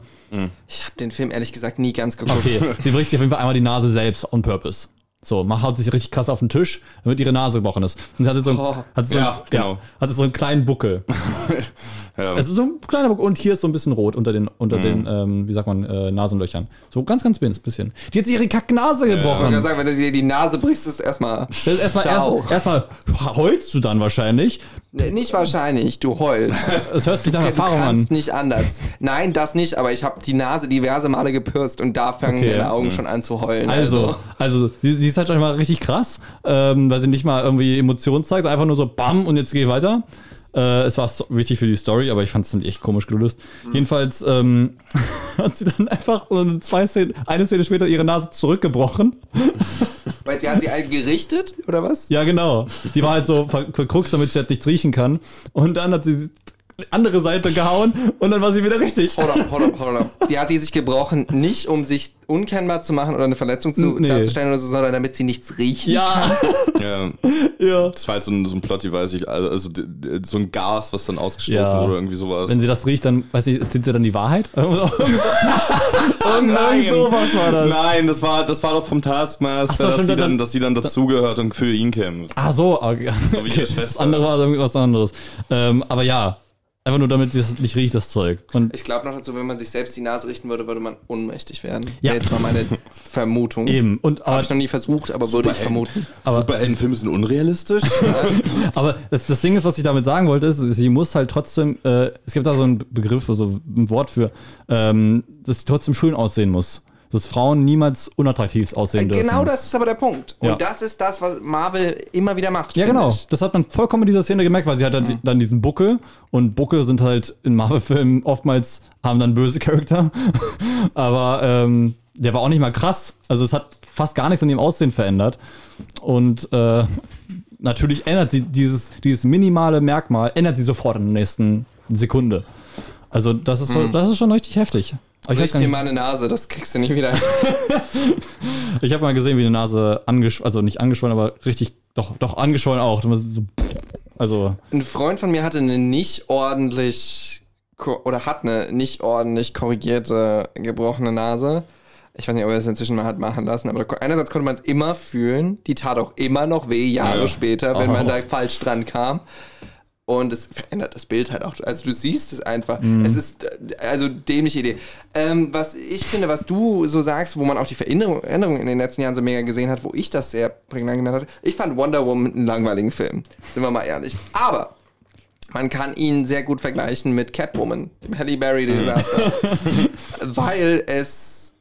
Ich habe den Film ehrlich gesagt nie ganz geguckt. Okay, sie bricht sich auf jeden Fall einmal die Nase selbst on purpose. So, macht haut sich richtig krass auf den Tisch, damit ihre Nase gebrochen ist. Und sie hatte so, einen- Oh. hat so, Ja, einen- genau. hat so einen kleinen Buckel. Ja. Es ist so ein kleiner Buckel und hier ist so ein bisschen rot unter den, unter den ähm, wie sagt man, äh, Nasenlöchern. So ganz, ganz bisschen. Die hat sich ihre Kacknase Ich gebrochen. gerade sagen, wenn du dir die Nase brichst, ist erstmal. Das ist erstmal, erst, erstmal heulst du dann wahrscheinlich. Nee, Nicht wahrscheinlich, du heulst. Es hört sich nach du Erfahrung kannst an. nicht anders. Nein, das nicht, aber ich habe die Nase diverse Male gepürst und da fangen Okay. deine Augen schon an zu heulen. Also, also sie, sie ist halt schon mal richtig krass, ähm, weil sie nicht mal irgendwie Emotionen zeigt, einfach nur so BAM und jetzt geh weiter. Äh, es war so wichtig für die Story, aber ich fand es echt komisch gelöst. Jedenfalls ähm, hat sie dann einfach zwei Szenen, eine Szene später ihre Nase zurückgebrochen. Weil sie hat sie halt gerichtet, oder was? Ja, genau. Die war halt so ver- verkruxt, damit sie halt nichts riechen kann. Und dann hat sie andere Seite gehauen und dann war sie wieder richtig. Hold up, hold up, hold up. Die hat die sich gebrochen, nicht um sich unkennbar zu machen oder eine Verletzung zu, Nee. darzustellen oder so, sondern damit sie nichts riechen. Ja, ja. ja. Das war halt so ein, so ein Plot, weiß ich, also, also so ein Gas, was dann ausgestoßen Ja. wurde oder irgendwie sowas. Wenn sie das riecht, dann, weiß ich, erzählt sie dann die Wahrheit? Nein. sowas war das. Nein, das war, das war doch vom Ach Taskmaster, so, dass, stimmt, sie dann- dann, dass sie dann dazugehört und für ihn kämpft. Ah, so. Okay. So wie ihre Schwester. Das andere war irgendwie was anderes. Ähm, aber ja, Einfach nur, damit es nicht riecht, das Zeug. Und Ich glaube noch dazu, wenn man sich selbst die Nase richten würde, würde man ohnmächtig werden. Ja. Wäre jetzt mal meine Vermutung. eben. Und, Habe ich noch nie versucht, aber würde ich vermuten. Aber- Superheldenfilme sind unrealistisch. Aber das, das Ding ist, was ich damit sagen wollte, ist, sie muss halt trotzdem, äh, es gibt da so einen Begriff, so ein Wort für, ähm, dass sie trotzdem schön aussehen muss. Dass Frauen niemals unattraktiv aussehen dürfen. Genau das ist aber der Punkt. Und Ja. das ist das, was Marvel immer wieder macht. Ja, genau. ich. Das hat man vollkommen in dieser Szene gemerkt, weil sie hat dann, dann diesen Buckel und Buckel sind halt in Marvel-Filmen oftmals haben dann böse Charakter. Aber ähm, der war auch nicht mal krass. Also es hat fast gar nichts an dem Aussehen verändert. Und äh, natürlich ändert sie dieses, dieses minimale Merkmal, ändert sie sofort in der nächsten Sekunde. Also das ist, so, das ist schon richtig heftig. Aber Ich, dir nicht, mal eine Nase, das kriegst du nie wieder. ich habe mal gesehen, wie eine Nase angeschwollen, also nicht angeschwollen, aber richtig, doch, doch angeschwollen auch. So, also Ein Freund von mir hatte eine nicht ordentlich oder hat eine nicht ordentlich korrigierte gebrochene Nase. Ich weiß nicht, ob er es inzwischen mal hat machen lassen, aber da, einerseits konnte man es immer fühlen, die tat auch immer noch weh, Jahre Ja. später, wenn man Oh. da falsch dran kam. Und es verändert das Bild halt auch. Also du siehst es einfach. Mhm. Es ist äh, also dämliche Idee. Ähm, was ich finde, was du so sagst, wo man auch die Veränderung Änderung in den letzten Jahren so mega gesehen hat, wo ich das sehr prägnant gemerkt hatte, ich fand Wonder Woman einen langweiligen Film. Sind wir mal ehrlich. Aber man kann ihn sehr gut vergleichen mit Catwoman, dem Halle Berry Desaster. weil es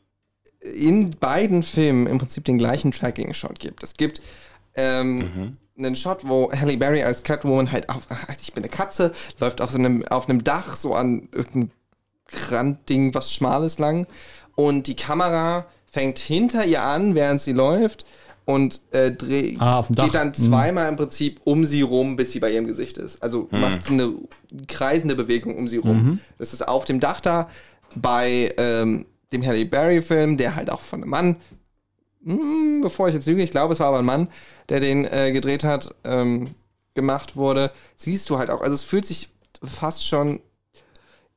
in beiden Filmen im Prinzip den gleichen Tracking-Shot gibt. Es gibt ähm, einen Shot, wo Halle Berry als Catwoman halt auf, ich bin eine Katze, läuft auf so einem, auf einem Dach so an irgendeinem Randding, was Schmales lang. Und die Kamera fängt hinter ihr an, während sie läuft und äh, dreh, Ah, geht dann Mhm. zweimal im Prinzip um sie rum, bis sie bei ihrem Gesicht ist. Also macht eine kreisende Bewegung um sie rum. Mhm. Das ist auf dem Dach da. Bei ähm, dem Halle Berry-Film, der halt auch von einem Mann, hm, bevor ich jetzt lüge, ich glaube, es war aber ein Mann, der den äh, gedreht hat, ähm, gemacht wurde, siehst du halt auch. Also es fühlt sich fast schon,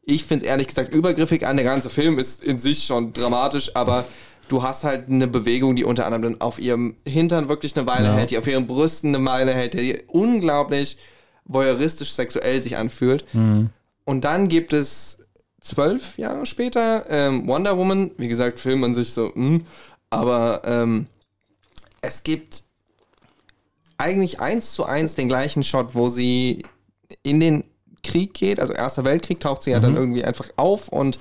ich finde es ehrlich gesagt übergriffig an. Der ganze Film ist in sich schon dramatisch, aber du hast halt eine Bewegung, die unter anderem dann auf ihrem Hintern wirklich eine Weile Ja. hält, die auf ihren Brüsten eine Weile hält, die unglaublich voyeuristisch sexuell sich anfühlt. Und dann gibt es zwölf Jahre später ähm, Wonder Woman. Wie gesagt, Film an sich so, mh, aber ähm, es gibt eigentlich eins zu eins den gleichen Shot, wo sie in den Krieg geht, also Erster Weltkrieg, taucht sie ja dann irgendwie einfach auf und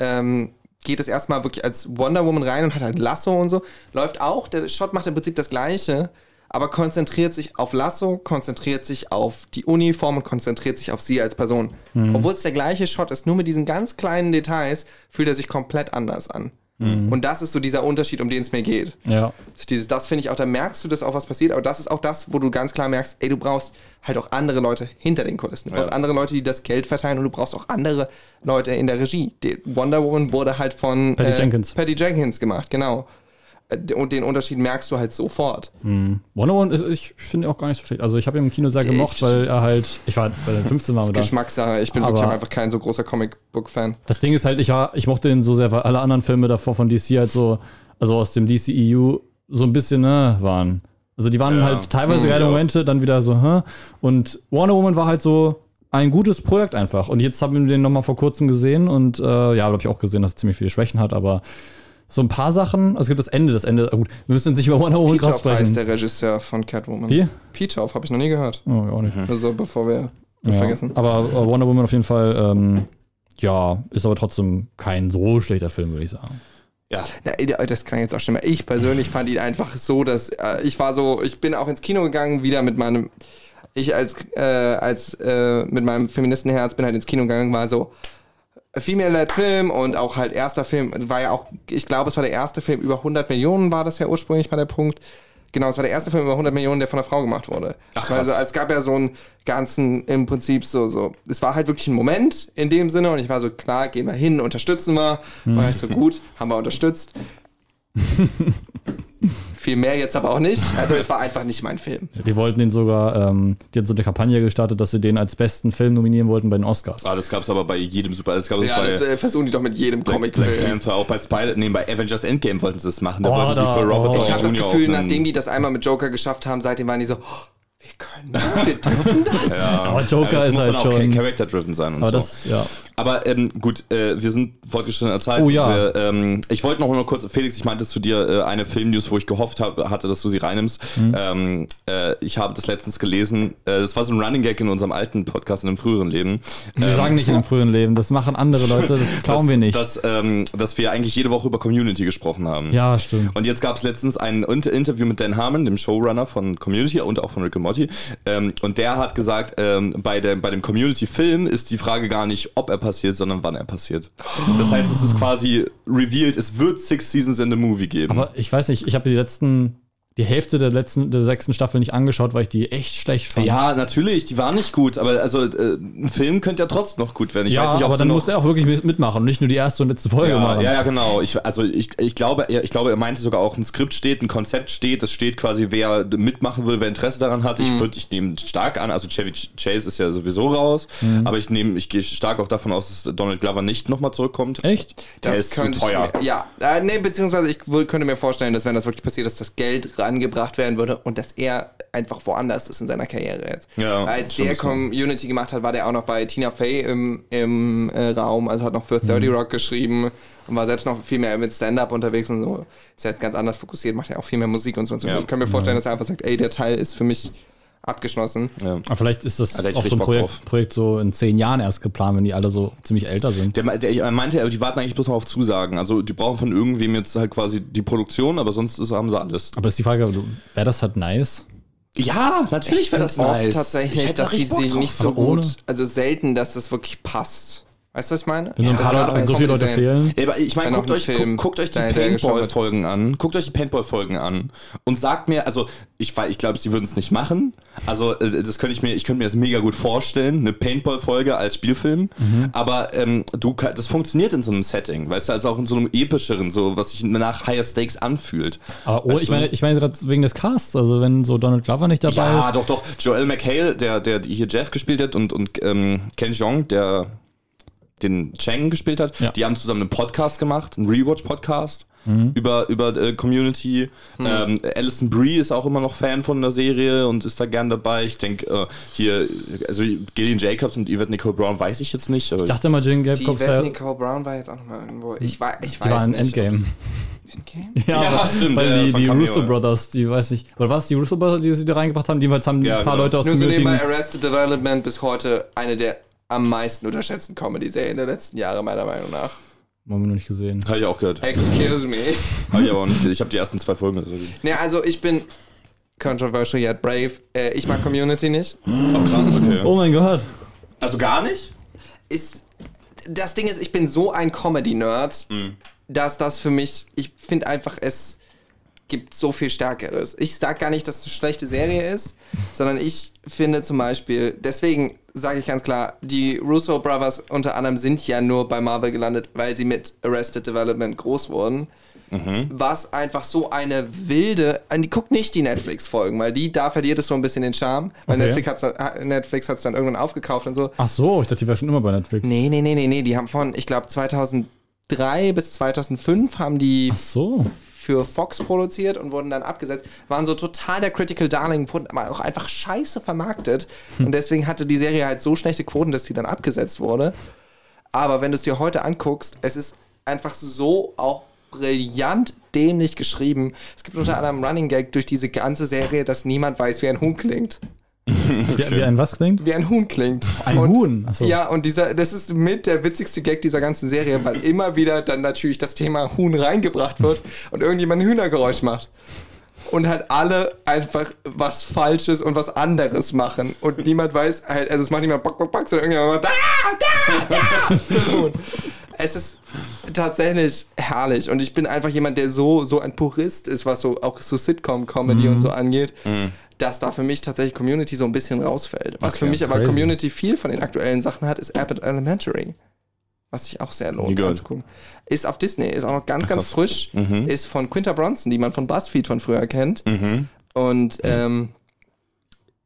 ähm, geht es erstmal wirklich als Wonder Woman rein und hat halt Lasso und so. Läuft auch, der Shot macht im Prinzip das Gleiche, aber konzentriert sich auf Lasso, konzentriert sich auf die Uniform und konzentriert sich auf sie als Person. Obwohl es der gleiche Shot ist, nur mit diesen ganz kleinen Details fühlt er sich komplett anders an. Und das ist so dieser Unterschied, um den es mir geht. ja. Also dieses, das finde ich auch, da merkst du, dass auch was passiert, aber das ist auch das, wo du ganz klar merkst, ey, du brauchst halt auch andere Leute hinter den Kulissen. Du brauchst andere Leute, die das Geld verteilen und du brauchst auch andere Leute in der Regie. Die Wonder Woman wurde halt von Patty Jenkins. Patty Jenkins gemacht, genau. Äh, Und den Unterschied merkst du halt sofort. Wonder Woman, ist- ich finde ihn auch gar nicht so schlecht. Also ich habe ihn im Kino sehr gemocht, Ich- weil er halt, ich war bei den 15 waren wir da. Geschmackssache. Ich bin wirklich auch einfach kein so großer Comicbook-Fan. Das Ding ist halt, ich, ich mochte den so sehr, weil alle anderen Filme davor von DC halt so, also aus dem DCEU, so ein bisschen, ne, waren. Also die waren Ja. halt teilweise Mhm, geile ja. Momente, dann wieder so, hä? Und Wonder Woman war halt so ein gutes Projekt einfach. Und jetzt haben wir den nochmal vor kurzem gesehen und äh, ja, habe ich auch gesehen, dass er ziemlich viele Schwächen hat, aber so ein paar Sachen, also es gibt das Ende, das Ende, gut, wir müssen jetzt nicht über Wonder Woman krass Pietoff heißt sprechen. der Regisseur von Catwoman. Wie? Pietoff, habe ich noch nie gehört. Oh, ja, auch nicht. Also bevor wir das Ja, vergessen. Aber äh, Wonder Woman auf jeden Fall, ähm, ja, ist aber trotzdem kein so schlechter Film, würde ich sagen. Ja. Na, das kann jetzt auch stimmen. Ich persönlich fand ihn einfach so, dass äh, ich war so, ich bin auch ins Kino gegangen, wieder mit meinem, ich als, äh, als äh, mit meinem Feministenherz bin halt ins Kino gegangen, war so Female-led Film und auch halt erster Film, war ja auch, ich glaube, es war der erste Film über 100 Millionen, war das ja ursprünglich mal der Punkt. Genau, es war der erste Film über 100 Millionen, der von einer Frau gemacht wurde. Ach, also krass. es gab ja so einen ganzen, im Prinzip so, so, es war halt wirklich ein Moment in dem Sinne und ich war so, klar, gehen wir hin, unterstützen wir. War ich so, gut, haben wir unterstützt. Viel mehr jetzt aber auch nicht. Also es war einfach nicht mein Film. Die wollten den sogar, ähm, die hatten so eine Kampagne gestartet, dass sie den als besten Film nominieren wollten bei den Oscars. Ah, das gab es aber bei jedem Super. Das gab es Ja, bei das äh, versuchen die doch mit jedem Black, Black Comicfilm. Panther, auch bei Spider, nee, bei Avengers Endgame wollten sie das machen. Da Oh, wollten sie da- für Robert oh. Ich habe das. Gefühl, nachdem die das einmal mit Joker geschafft haben, seitdem waren die so, oh, wir können das, wir dürfen das. Ja. Aber Joker es ist muss halt dann auch schon- character-driven sein und Aber so. das, ja. Aber ähm, gut, äh, wir sind fortgeschrittener Zeit. Oh ja. äh, ähm, ich wollte noch mal kurz, Felix, ich meinte zu dir äh, eine Filmnews, wo ich gehofft hab, hatte, dass du sie reinnimmst. Mhm. Ähm, äh, ich habe das letztens gelesen. Äh, das war so ein Running Gag in unserem alten Podcast, in einem früheren Leben. Wir Ähm, sagen nicht in dem früheren Leben, das machen andere Leute, das glauben wir nicht. Dass, ähm, dass wir eigentlich jede Woche über Community gesprochen haben. ja, stimmt. Und jetzt gab es letztens ein Inter Interview mit Dan Harmon, dem Showrunner von Community und auch von Rick and Morty. Ähm, und der hat gesagt, bei, dem, bei dem Community-Film ist die Frage gar nicht, ob er passiert, sondern wann er passiert. Das heißt, es ist quasi revealed, es wird Six Seasons in the Movie geben. Aber ich weiß nicht, ich habe die letzten, die Hälfte der letzten, der sechsten Staffel nicht angeschaut, weil ich die echt schlecht fand. ja, natürlich, die waren nicht gut, aber also äh, ein Film könnte ja trotzdem noch gut werden. Ich ja weiß nicht, ob aber dann noch muss er auch wirklich mit- mitmachen und nicht nur die erste und letzte Folge Ja, machen. ja, ja, genau. Ich, also ich, ich, glaube, er, ich glaube, er meinte sogar auch, ein Skript steht, ein Konzept steht, es steht quasi, wer mitmachen will, wer Interesse daran hat. Mhm. Ich würde, ich nehme stark an, also Chevy Chase ist ja sowieso raus, Mhm. aber ich nehme, ich gehe stark auch davon aus, dass Donald Glover nicht nochmal zurückkommt. Echt? Der Das ist zu könnte teuer. Ich ja, äh, nee, beziehungsweise ich könnte mir vorstellen, dass wenn das wirklich passiert, dass das Geld rangebracht werden würde und dass er einfach woanders ist in seiner Karriere jetzt. Ja, Als der. Community gemacht hat, war der auch noch bei Tina Fey im, im äh, Raum, also hat noch für 30 Mhm. Rock geschrieben und war selbst noch viel mehr mit Stand-Up unterwegs und so. Ist jetzt ganz anders fokussiert, macht ja auch viel mehr Musik und so. Und so. Ja. Ich kann mir vorstellen, dass er einfach sagt, ey, der Teil ist für mich abgeschlossen. Ja. Aber vielleicht ist das ich auch so ein Projekt. Projekt so in zehn Jahren erst geplant, wenn die alle so ziemlich älter sind. Der, der, er meinte, die warten eigentlich bloß noch auf Zusagen. Also die brauchen von irgendwem jetzt halt quasi die Produktion, aber sonst ist, haben sie alles. Aber ist die Frage, wäre das halt nice? Ja, natürlich wäre das oft nice. Ich tatsächlich, dass die sich nicht so Aber ohne- gut, also selten, dass das wirklich passt. Weißt du, was ich meine? Wenn so ein paar Leute, so viele Leute fehlen. Ja, aber ich meine, guckt euch, guckt, guckt euch die. Paintball-Folgen an. Guckt euch die Paintball-Folgen an und sagt mir, also ich, ich glaube, sie würden es nicht machen. Also äh, das könnte ich mir, ich könnte mir das mega gut vorstellen, eine Paintball-Folge als Spielfilm. Aber ähm, du, das funktioniert in so einem Setting, weißt du, also auch in so einem epischeren, so was sich nach Higher Stakes anfühlt. Aber oh, Weißt ich meine, ich meine gerade wegen des Casts, also wenn so Donald Glover nicht dabei Ja, ist. doch, doch. Joel McHale, der, der hier Jeff gespielt hat und, und ähm, Ken Jeong, der den Chang gespielt hat, Ja. die haben zusammen einen Podcast gemacht, einen Rewatch-Podcast Mhm. über, über äh, Community. Ähm, Alison Brie ist auch immer noch Fan von der Serie und ist da gern dabei. Ich denke, äh, hier, also Gillian Jacobs und Yvette Nicole Brown weiß ich jetzt nicht. Aber Ich dachte mal, Jane Die Jacobs wäre. Nicole Brown war jetzt auch nochmal irgendwo. Ich, wei- ich weiß Die war ein nicht. Endgame. Endgame? Ja, Ja, aber- stimmt, ja, Weil das die, war die Cameo, Russo ja. Brothers, die weiß ich. Oder war es die Russo Brothers, die sie da reingebracht haben? Jedenfalls haben Ja, ein paar genau. Leute aus Nur so Community. nebenbei Arrested Development bis heute eine der am meisten unterschätzten Comedy-Serien der letzten Jahre, meiner Meinung nach. Haben wir noch nicht gesehen. habe ich auch gehört. Excuse me. Habe ich aber auch nicht. Ich habe die ersten zwei Folgen. Also, Ne, also ich bin controversial yet brave. Äh, ich mag Community nicht. oh, krass, okay. Oh mein Gott. Also gar nicht? Ist, das Ding ist, ich bin so ein Comedy-Nerd, dass das für mich, ich finde einfach, es gibt so viel Stärkeres. Ich sag gar nicht, dass es eine schlechte Serie ist, sondern ich finde zum Beispiel, deswegen sage ich ganz klar, die Russo Brothers unter anderem sind ja nur bei Marvel gelandet, weil sie mit Arrested Development groß wurden. Was einfach so eine wilde. Guckt nicht die Netflix-Folgen, weil die, da verliert es so ein bisschen den Charme. Weil Okay. Netflix hat's dann- Netflix hat es dann irgendwann aufgekauft und so. Ach so, ich dachte, die wäre schon immer bei Netflix. Nee, nee, nee, nee, nee. Die haben von, ich glaube, 2003 bis 2005 haben die Ach so. Für Fox produziert und wurden dann abgesetzt. Waren so total der Critical Darling, wurden aber auch einfach scheiße vermarktet. Und deswegen hatte die Serie halt so schlechte Quoten, dass die dann abgesetzt wurde. Aber wenn du es dir heute anguckst, es ist einfach so auch brillant dämlich geschrieben. Es gibt unter anderem einen Running Gag durch diese ganze Serie, dass niemand weiß, wie ein Huhn klingt. Wie, wie ein was klingt? Wie ein Huhn klingt. Ein und, Huhn. Achso. Ja, und dieser, das ist mit der witzigste Gag dieser ganzen Serie, weil immer wieder dann natürlich das Thema Huhn reingebracht wird und irgendjemand ein Hühnergeräusch macht. Und halt alle einfach was Falsches und was anderes machen. Und niemand weiß halt, also es macht niemand Bock, Bock, Bock, sondern irgendjemand macht da, da, da. Und es ist tatsächlich herrlich. Und ich bin einfach jemand, der so, so ein Purist ist, was so auch so Sitcom-Comedy und so angeht, dass da für mich tatsächlich Community so ein bisschen rausfällt. Was für mich aber crazy. Community viel von den aktuellen Sachen hat, ist Abbott Elementary. Was sich auch sehr lohnt anzugucken. Ist auf Disney, ist auch noch ganz, ganz Krass. frisch. Mhm. Ist von Quinta Bronson, die man von BuzzFeed von früher kennt. Mhm. Und ähm,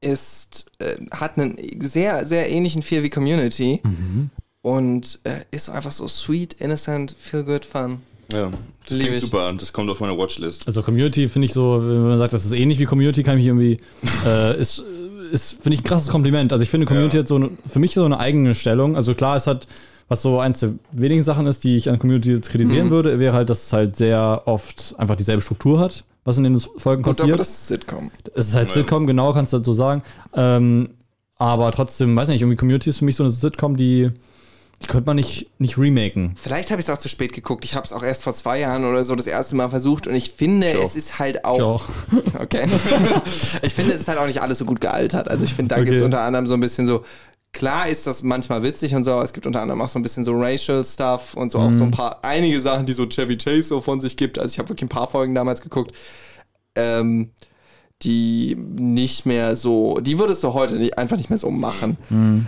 ist, äh, hat einen sehr, sehr ähnlichen Feel wie Community. Mhm. Und äh, ist einfach so sweet, innocent, feel good fun. Ja, das Lieb klingt ich. super. Das kommt auf meine Watchlist. Also Community finde ich so, wenn man sagt, das ist ähnlich wie Community, kann ich mich irgendwie, äh, ist, ist, finde ich, ein krasses Kompliment. Also ich finde, Community Ja. hat so eine, für mich so eine eigene Stellung. Also klar, es hat, was so eins der wenigen Sachen ist, die ich an Community kritisieren würde, wäre halt, dass es halt sehr oft einfach dieselbe Struktur hat, was in den Folgen Gut, aber passiert. das ist Sitcom. Es ist halt Sitcom, genau, kannst du dazu sagen. Ähm, aber trotzdem, weiß nicht, irgendwie Community ist für mich so eine Sitcom, die, die könnte man nicht, nicht remaken. Vielleicht habe ich es auch zu spät geguckt. Ich habe es auch erst vor zwei Jahren oder so das erste Mal versucht und ich finde, es ist halt auch. Auch. Okay. ich finde, es ist halt auch nicht alles so gut gealtert. Also ich finde, da Okay. gibt es unter anderem so ein bisschen so. Klar ist das manchmal witzig und so, aber es gibt unter anderem auch so ein bisschen so Racial Stuff und so auch so ein paar, einige Sachen, die so Chevy Chase so von sich gibt. Also ich habe wirklich ein paar Folgen damals geguckt, ähm, die nicht mehr so, die würdest du heute nicht, einfach nicht mehr so machen.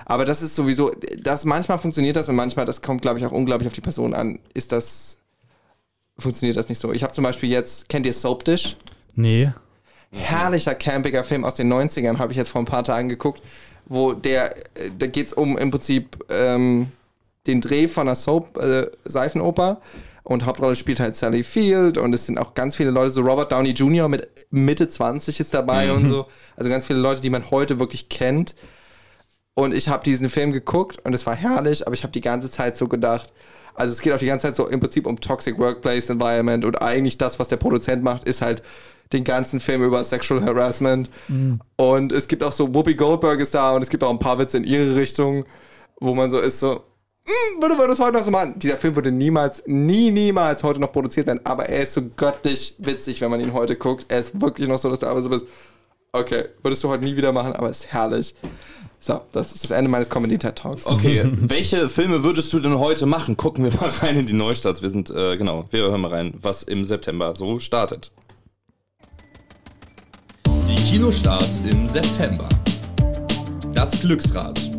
Aber das ist sowieso, das manchmal funktioniert das und manchmal, das kommt glaube ich auch unglaublich auf die Person an, ist das, funktioniert das nicht so. Ich habe zum Beispiel jetzt, kennt ihr Soap Dish? Nee. herrlicher, campiger Film aus den 90ern, habe ich jetzt vor ein paar Tagen geguckt, wo der, äh, da geht es um im Prinzip ähm, den Dreh von einer Soap, äh, Seifenoper und Hauptrolle spielt halt Sally Field und es sind auch ganz viele Leute, so Robert Downey Jr. mit Mitte 20 ist dabei und so, also ganz viele Leute, die man heute wirklich kennt und ich habe diesen Film geguckt und es war herrlich, aber ich habe die ganze Zeit so gedacht, also es geht auch die ganze Zeit so im Prinzip um Toxic Workplace Environment und eigentlich das, was der Produzent macht, ist halt den ganzen Film über Sexual Harassment. Und es gibt auch so, Whoopi Goldberg ist da und es gibt auch ein paar Witze in ihre Richtung, wo man so ist, so, "Hm, würde man das heute noch so machen? Dieser Film würde niemals, nie, niemals heute noch produziert werden, aber er ist so göttlich witzig, wenn man ihn heute guckt. Er ist wirklich noch so, dass du aber so bist, okay, würdest du heute nie wieder machen, aber ist herrlich. So, das ist das Ende meines Comedy TED Talks. Okay, welche Filme würdest du denn heute machen? Gucken wir mal rein in die Neustarts. Wir sind, äh, genau, wir hören mal rein, was im September so startet. Die Kinostarts im September. Das Glücksrad.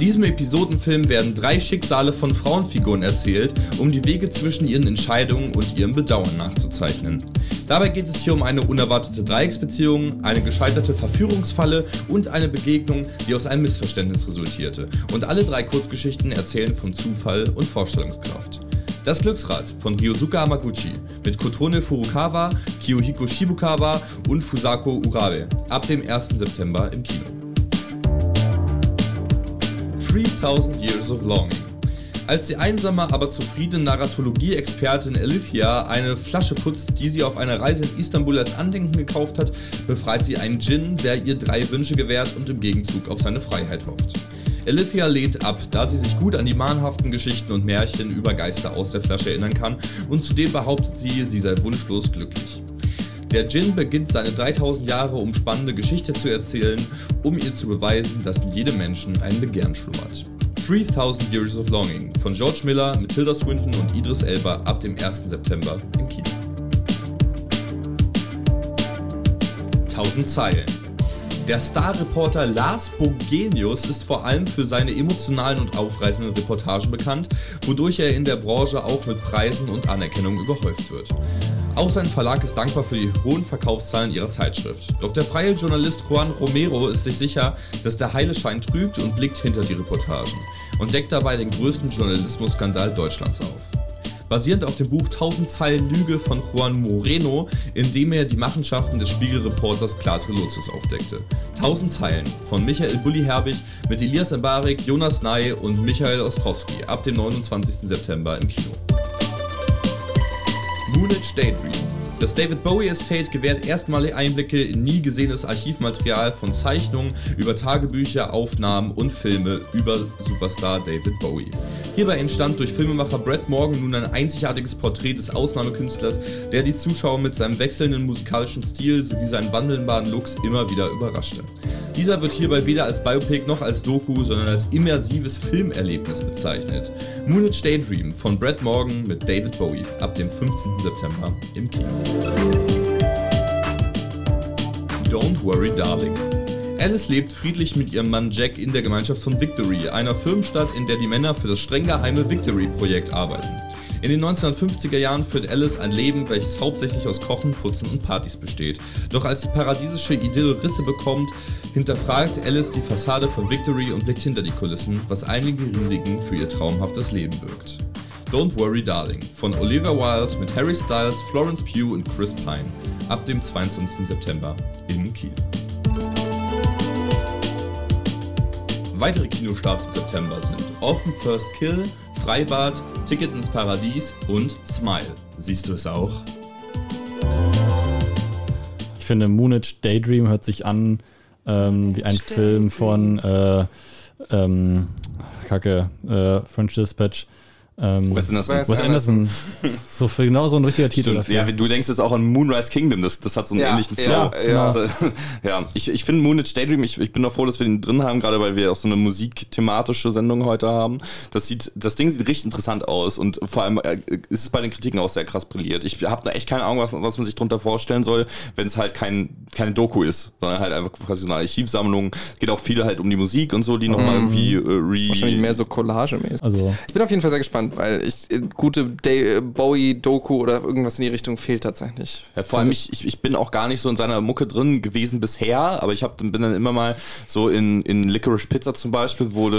In diesem Episodenfilm werden drei Schicksale von Frauenfiguren erzählt, um die Wege zwischen ihren Entscheidungen und ihrem Bedauern nachzuzeichnen. Dabei geht es hier um eine unerwartete Dreiecksbeziehung, eine gescheiterte Verführungsfalle und eine Begegnung, die aus einem Missverständnis resultierte. Und alle drei Kurzgeschichten erzählen von Zufall und Vorstellungskraft. Das Glücksrad von Ryosuke Hamaguchi mit Kotone Furukawa, Kiyohiko Shibukawa und Fusako Urabe ab dem 1. September im Kino. 3000 Years of Longing. Als die einsame, aber zufriedene Narratologie-Expertin Alithia eine Flasche putzt, die sie auf einer Reise in Istanbul als Andenken gekauft hat, befreit sie einen Djinn, der ihr drei Wünsche gewährt und im Gegenzug auf seine Freiheit hofft. Alithia lehnt ab, da sie sich gut an die mahnhaften Geschichten und Märchen über Geister aus der Flasche erinnern kann und zudem behauptet sie, sie sei wunschlos glücklich. Der Djinn beginnt seine 3000 Jahre umspannende Geschichte zu erzählen, um ihr zu beweisen, dass in jedem Menschen ein Begehren schlummert. 3000 Years of Longing von George Miller mit Tilda Swinton und Idris Elba ab dem 1. September im Kino. 1000 Zeilen. Der Star-Reporter Lars Bogenius ist vor allem für seine emotionalen und aufreißenden Reportagen bekannt, wodurch er in der Branche auch mit Preisen und Anerkennung überhäuft wird. Auch sein Verlag ist dankbar für die hohen Verkaufszahlen ihrer Zeitschrift. Doch der freie Journalist Juan Romero ist sich sicher, dass der heile Schein trügt und blickt hinter die Reportagen und deckt dabei den größten Journalismusskandal Deutschlands auf basierend auf dem Buch 1000 Zeilen Lüge von Juan Moreno, in dem er die Machenschaften des Spiegelreporters Klaas Relotius aufdeckte. 1000 Zeilen von Michael Bulli Herbig mit Elias Mbarek, Jonas Ney und Michael Ostrowski ab dem 29. September im Kino. Moonage Daydream. Das David Bowie Estate gewährt erstmalige Einblicke in nie gesehenes Archivmaterial von Zeichnungen über Tagebücher, Aufnahmen und Filme über Superstar David Bowie. Hierbei entstand durch Filmemacher Brad Morgan nun ein einzigartiges Porträt des Ausnahmekünstlers, der die Zuschauer mit seinem wechselnden musikalischen Stil sowie seinen wandelbaren Looks immer wieder überraschte. Dieser wird hierbei weder als Biopic noch als Doku, sondern als immersives Filmerlebnis bezeichnet. Moonage Daydream von Brad Morgan mit David Bowie ab dem 15. September im Kino. Don't Worry Darling. Alice lebt friedlich mit ihrem Mann Jack in der Gemeinschaft von Victory, einer Firmenstadt, in der die Männer für das streng geheime Victory-Projekt arbeiten. In den 1950er Jahren führt Alice ein Leben, welches hauptsächlich aus Kochen, Putzen und Partys besteht. Doch als die paradiesische Idylle Risse bekommt, hinterfragt Alice die Fassade von Victory und blickt hinter die Kulissen, was einige Risiken für ihr traumhaftes Leben birgt. Don't Worry Darling von Olivia Wilde mit Harry Styles, Florence Pugh und Chris Pine ab dem 22. September im Kino. Weitere Kinostarts im September sind Orphan First Kill, Freibad, Ticket ins Paradies und Smile. Siehst du es auch? Ich finde, Moonage Daydream hört sich an ähm, wie ein Film von äh, ähm, Kacke, äh, French Dispatch. Ähm, Wes Anderson. Wes Anderson. so für genau so ein richtiger Titel. Stimmt. dafür. Ja, du denkst jetzt auch an Moonrise Kingdom, das, das hat so einen Ja, ähnlichen Flow. ja, ja. Also, ja. ich, ich finde Moonage Daydream, ich, ich bin doch froh, dass wir den drin haben, gerade weil wir auch so eine musikthematische Sendung heute haben. Das, sieht, das Ding sieht richtig interessant aus und vor allem äh, ist es bei den Kritiken auch sehr krass brilliert. Ich habe da echt keine Ahnung, was, man- was man sich drunter vorstellen soll, wenn es halt kein, keine Doku ist, sondern halt einfach quasi so eine Archivsammlung. Geht auch viel halt um die Musik und so, die nochmal irgendwie äh, re... Wahrscheinlich mehr so Collage-mäßig. Also, Ich bin auf jeden Fall sehr gespannt, weil ich äh, gute Day- Bowie-Doku oder irgendwas in die Richtung fehlt tatsächlich. Ja, vor allem, ich, ich, ich bin auch gar nicht so in seiner Mucke drin gewesen bisher, aber ich hab, bin dann immer mal so in, in Licorice Pizza zum Beispiel, wurde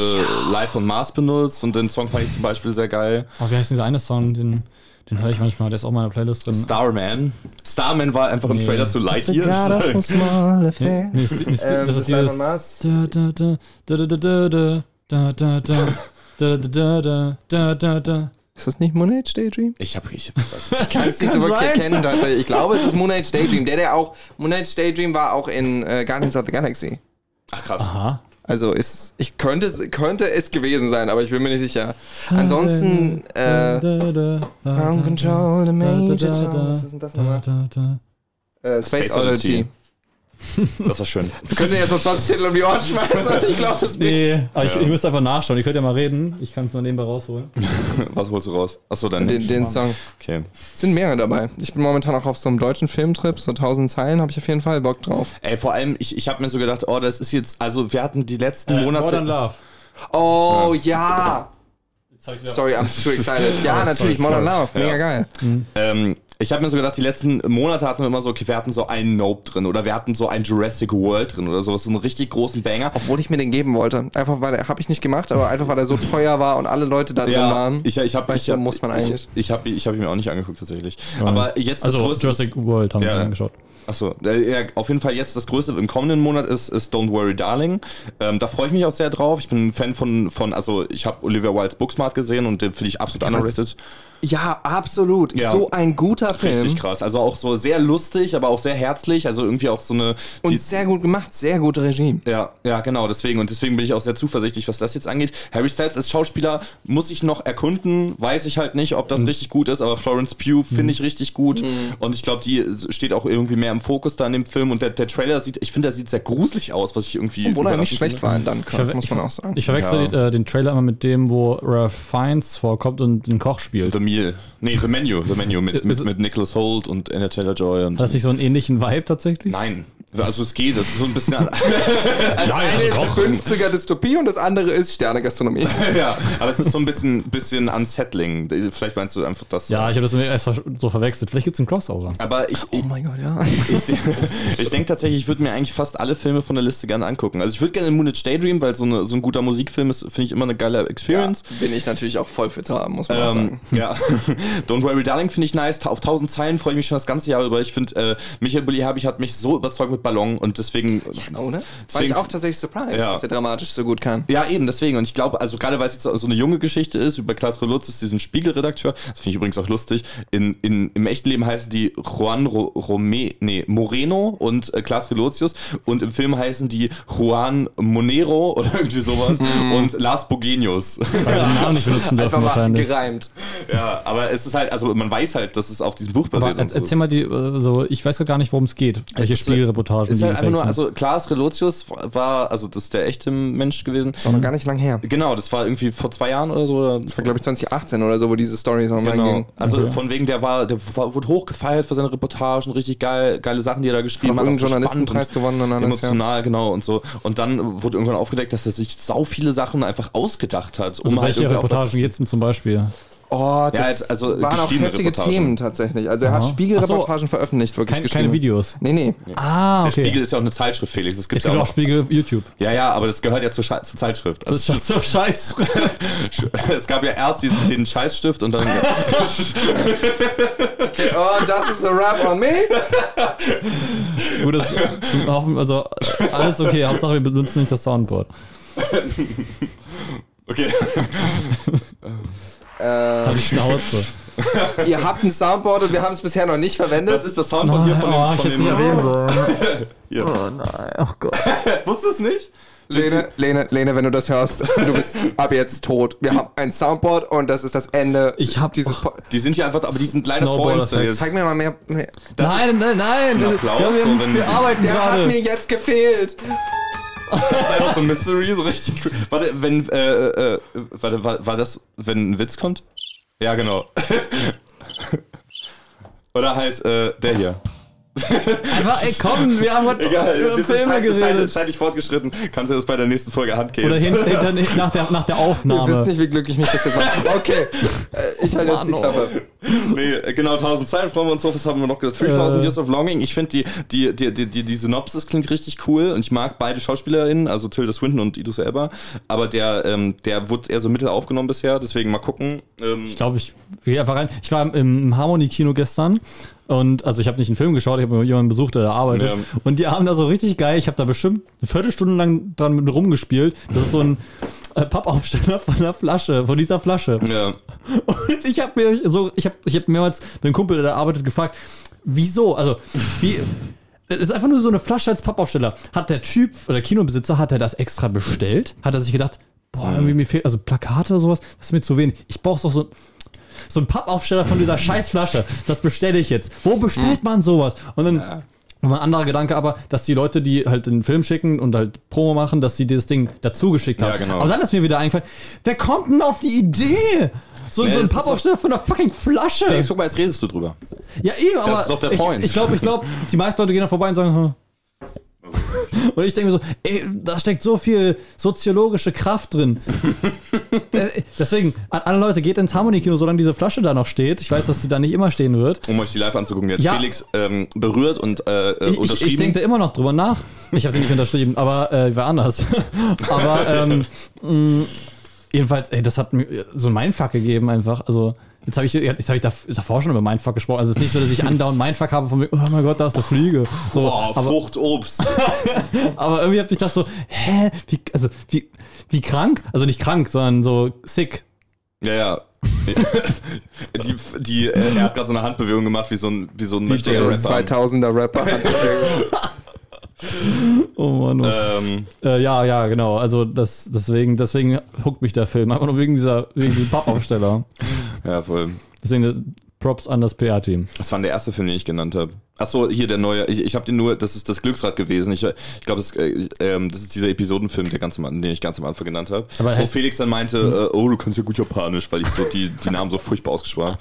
Live on Mars benutzt und den Song fand ich zum Beispiel sehr geil. oh, wie heißt dieser eine Song, den, den höre ich manchmal, der ist auch in meiner Playlist drin. Starman. Starman war einfach im Nee. Trailer zu Lightyear. Ähm, das ist Live dieses. on Mars. Da, da, da, da, da, da, da, da, da, da, da, da. Ist das nicht Moon Age Daydream? Ich habe ich, ich kann es nicht so wirklich erkennen. Tatsächlich. Ich glaube, es ist Moon Age Daydream. Der, der auch Moon Age Daydream war auch in äh, Guardians of the Galaxy. Ach krass. Aha. Also ist, ich könnte, könnte es gewesen sein, aber ich bin mir nicht sicher. Ansonsten. Äh, Ground Control, the Major. Was ist denn das nochmal? Äh, Space Oddity. Das war schön. Wir können jetzt noch 20 Titel um die Ohren schmeißen und ich glaube, es bringt. Nee, aber ich, ich müsste einfach nachschauen. Ihr könnt ja mal reden. Ich kann es mal nebenbei rausholen. Was holst du raus? Achso, dann Den, den Song. Okay. Sind mehrere dabei. Ich bin momentan auch auf so einem deutschen Filmtrip, so 1000 Zeilen, habe ich auf jeden Fall Bock drauf. Ey, vor allem, ich, ich habe mir so gedacht, oh, das ist jetzt, also wir hatten die letzten Äh, Monate. Modern Love. Oh ja! Ich wieder- Sorry, I'm too excited. Ja, natürlich, Modern Love, mega Ja. geil. Ähm, ich habe mir so gedacht, die letzten Monate hatten wir immer so, okay, wir hatten so einen Nope drin oder wir hatten so einen Jurassic World drin oder sowas, so einen richtig großen Banger. Obwohl ich mir den geben wollte. Einfach weil der, habe ich nicht gemacht, aber einfach weil er so teuer war und alle Leute da drin waren. ich, ich habe ich hab, muss man eigentlich. Ich, ich habe ich hab ihn mir auch nicht angeguckt tatsächlich. Aber jetzt das Also, größte Jurassic World haben wir Ja. uns angeschaut. Achso, ja, auf jeden Fall jetzt das größte im kommenden Monat ist, ist Don't Worry Darling. Ähm, da freue ich mich auch sehr drauf. Ich bin ein Fan von, von also ich habe Olivia Wildes Booksmart gesehen und den finde ich absolut underrated. Ja, absolut. Ja. So ein guter Film. Richtig krass. Also auch so sehr lustig, aber auch sehr herzlich. Also irgendwie auch so eine. Und sehr gut gemacht, sehr gute Regie. Ja, ja, genau, deswegen. Und deswegen bin ich auch sehr zuversichtlich, was das jetzt angeht. Harry Styles als Schauspieler muss ich noch erkunden, weiß ich halt nicht, ob das richtig gut ist, aber Florence Pugh finde ich richtig gut. Und ich glaube, die steht auch irgendwie mehr im Fokus da in dem Film. Und der, der Trailer sieht, ich finde, der sieht sehr gruselig aus, was ich irgendwie. Obwohl er nicht schlecht finde. war in Dunkirk, muss man auch sagen. Ich verwechsel Ja. äh, den Trailer immer mit dem, wo Ralph Fiennes vorkommt und den Koch spielt. The Meal. Nee, The Menu. The Menu mit, mit, mit Nicholas Holt und Anna Taylor-Joy. und Hat das nicht so einen ähnlichen Vibe tatsächlich? Nein. Also es geht, das ist so ein bisschen... Das eine ist 50er Dystopie und das andere ist Sternegastronomie. ja, aber es ist so ein bisschen, bisschen unsettling. Vielleicht meinst du einfach das. Ja, ich habe das erst so verwechselt. Vielleicht gibt es einen Crossover. Aber ich, Oh mein Gott, ja. Ich, ich denke tatsächlich, ich würde mir eigentlich fast alle Filme von der Liste gerne angucken. Also ich würde gerne Moonage Daydream, weil so, eine, so ein guter Musikfilm ist, finde ich immer eine geile Experience. Bin ich natürlich auch voll für zu haben, muss man Ähm, sagen. ja, Don't Worry Darling finde ich nice. Auf tausend Zeilen freue ich mich schon das ganze Jahr über. Ich finde, äh, Michael Bulli-Herbig hat mich so überzeugt mit Ballon und deswegen. Oh, ne? War ich auch tatsächlich surprised, Ja. dass der dramatisch so gut kann. ja, eben, deswegen. Und ich glaube, also gerade weil es jetzt so eine junge Geschichte ist, über Klaas Relutz, diesen Spiegelredakteur, das finde ich übrigens auch lustig. In, in, Im echten Leben heißen die Juan Ro Rome, nee, Moreno und äh, Klaas Relotius und im Film heißen die Juan Monero oder irgendwie sowas und Lars Bogenius. Weil wir den Namen nicht benutzen dürfen Einfach mal wahrscheinlich. gereimt. ja, aber es ist halt, also man weiß halt, dass es auf diesem Buch Aber basiert. und er- erzähl mal die, äh, so, ich weiß gar nicht, worum es geht. Welche ist, Spiegelreportagen ist halt einfach nur, sind. also Klaas Relotius war, also das ist der echte Mensch gewesen. Ist auch noch gar nicht lang her. Genau, das war irgendwie vor zwei Jahren oder so. Oder Das war, glaube ich, 2018 oder so, wo diese Story so online Genau. ging. Also von wegen, der war, der war, wurde hochgefeiert für seine Reportagen, richtig geil, geile Sachen, die er da geschrieben Hat hat. so einen Journalistenpreis gewonnen und alles, Emotional, genau und so. Und dann wurde irgendwann aufgedeckt, dass er sich sau viele Sachen einfach ausgedacht hat, um also halt welche Reportagen jetzt denn zum Beispiel? Oh, das jetzt, also waren auch heftige Reportagen. Themen tatsächlich. Also er hat. Spiegelreportagen veröffentlicht, wirklich Kein, geschrieben. keine Videos. Nee, nee. Ah, Der okay. Spiegel ist ja auch eine Zeitschrift, Felix. Das gibt's es gibt ja auch auch noch. Spiegel YouTube. Ja, ja, aber das gehört ja zur, Sche- zur Zeitschrift. Das Also, ist so scheiße. es gab ja erst den, den Scheißstift und dann. Oh, das ist a rap on me. Gut, das zum Hoffen, also alles okay. Hauptsache wir benutzen nicht das Soundboard. Okay. Hab ich Schnauze. Ihr habt ein Soundboard und wir haben es bisher noch nicht verwendet. Das ist das Soundboard hier von oh, dem. ich Von hätte es nicht dem erwähnen sollen. hier. Oh nein, ach Gott. Wusstest du es nicht? Lene, Lene, Lene, wenn du das hörst, du bist ab jetzt tot. Wir haben ein Soundboard und das ist das Ende Ich hab- dieses oh. Die sind hier einfach, aber die sind leider vorinstalliert. Zeig mir mal mehr. mehr. Nein, nein, nein. Ein Applaus, Ja, wir, so, wenn wir die- arbeiten Der hat mir gerade. jetzt gefehlt. Das ist einfach so ein Mystery, so richtig. Warte, wenn, äh, äh, warte, war, war das, wenn ein Witz kommt? Ja, genau. Oder halt, äh, der hier. Einfach, ey, komm, wir haben heute Egal, über wir sind Filme Zeit, Zeit, geredet. zeitlich fortgeschritten. Kannst du das bei der nächsten Folge Handcase? Oder hinten, hinter, nach, der, nach der Ihr wisst Aufnahme. nicht, wie glücklich mich das jetzt macht. Okay, äh, ich halte jetzt die Mann, Klappe. Nee, genau, 1000 Zeilen freuen wir uns drauf. Was haben wir noch gesagt? 3000 Äh. Years of Longing. Ich finde, die, die, die, die, die, die Synopsis klingt richtig cool und ich mag beide SchauspielerInnen, also Tilda Swinton und Idris Elba. Aber der, ähm, der wurde eher so mittel aufgenommen bisher, deswegen mal gucken. Ähm, Ich glaube, ich gehe einfach rein. Ich war im Harmony-Kino gestern und also ich habe nicht einen Film geschaut, ich habe jemanden besucht, der da arbeitet. Ja. Und die haben da so richtig geil, ich habe da bestimmt eine Viertelstunde lang dran mit rumgespielt. Das ist so ein äh, Pappaufsteller von der Flasche, von dieser Flasche. ja. Und ich habe mir so, ich habe ich hab mehrmals einem Kumpel, der da arbeitet, gefragt, wieso? Also, wie. Es ist einfach nur so eine Flasche als Pappaufsteller. Hat der Typ oder der Kinobesitzer, hat er das extra bestellt? Hat er sich gedacht, boah, irgendwie mir fehlt, also Plakate oder sowas, das ist mir zu wenig. Ich brauche doch so, so einen Pappaufsteller von dieser Scheißflasche. Das bestelle ich jetzt. Wo bestellt man sowas? Und dann. Und ein anderer Gedanke aber, dass die Leute, die halt den Film schicken und halt Promo machen, dass sie dieses Ding dazu geschickt haben. Ja, genau. Aber dann ist mir wieder eingefallen, wer kommt denn auf die Idee? So, Nee, so ein das Pappaufsteller von einer fucking Flasche. Felix, guck mal, jetzt redest du drüber. Ja, eben, aber ist doch der Point. ich glaube, ich glaub, die meisten Leute gehen da vorbei und sagen, hm. Und ich denke mir so, ey, da steckt so viel soziologische Kraft drin. Äh, Deswegen, an alle Leute, geht ins Harmony-Kino, solange diese Flasche da noch steht. Ich weiß, dass sie da nicht immer stehen wird. Um euch die live anzugucken, hat Ja. Felix ähm, berührt und äh, äh, Ich, ich, unterschrieben. ich denke da immer noch drüber nach. Ich habe den nicht unterschrieben, aber äh, wer anders. aber ähm, mh, jedenfalls, ey, das hat mir so ein Mindfuck gegeben einfach. Also jetzt habe ich, jetzt hab ich da, davor schon über Mindfuck gesprochen. Also es ist nicht so, dass ich andauernd Mindfuck habe von wegen, oh mein Gott, da ist eine Fliege. So, oh, aber, Frucht, Obst. aber irgendwie hat mich das so, hä, wie, also wie, wie krank? Also nicht krank, sondern so sick. ja, ja. die, die, äh, er hat gerade so eine Handbewegung gemacht, wie so ein, wie so ein So ein Rapper. 2000er Rapper. Oh Mann. Oh. Ähm, Äh, ja, ja, genau. Also das, deswegen, deswegen huckt mich der Film. Einfach nur wegen dieser, wegen diesem Pappaufsteller. ja, voll. Deswegen äh, Props an das PR-Team. Das war der erste Film, den ich genannt habe. Achso, hier der neue. Ich, ich habe den nur, das ist das Glücksrad gewesen. Ich, ich glaube, das, äh, ähm, das ist dieser Episodenfilm, der ganz am, den ich ganz am Anfang genannt habe. Aber Wo Felix dann meinte, äh, oh, du kannst ja gut Japanisch, weil ich so die, die Namen so furchtbar ausgesprochen habe.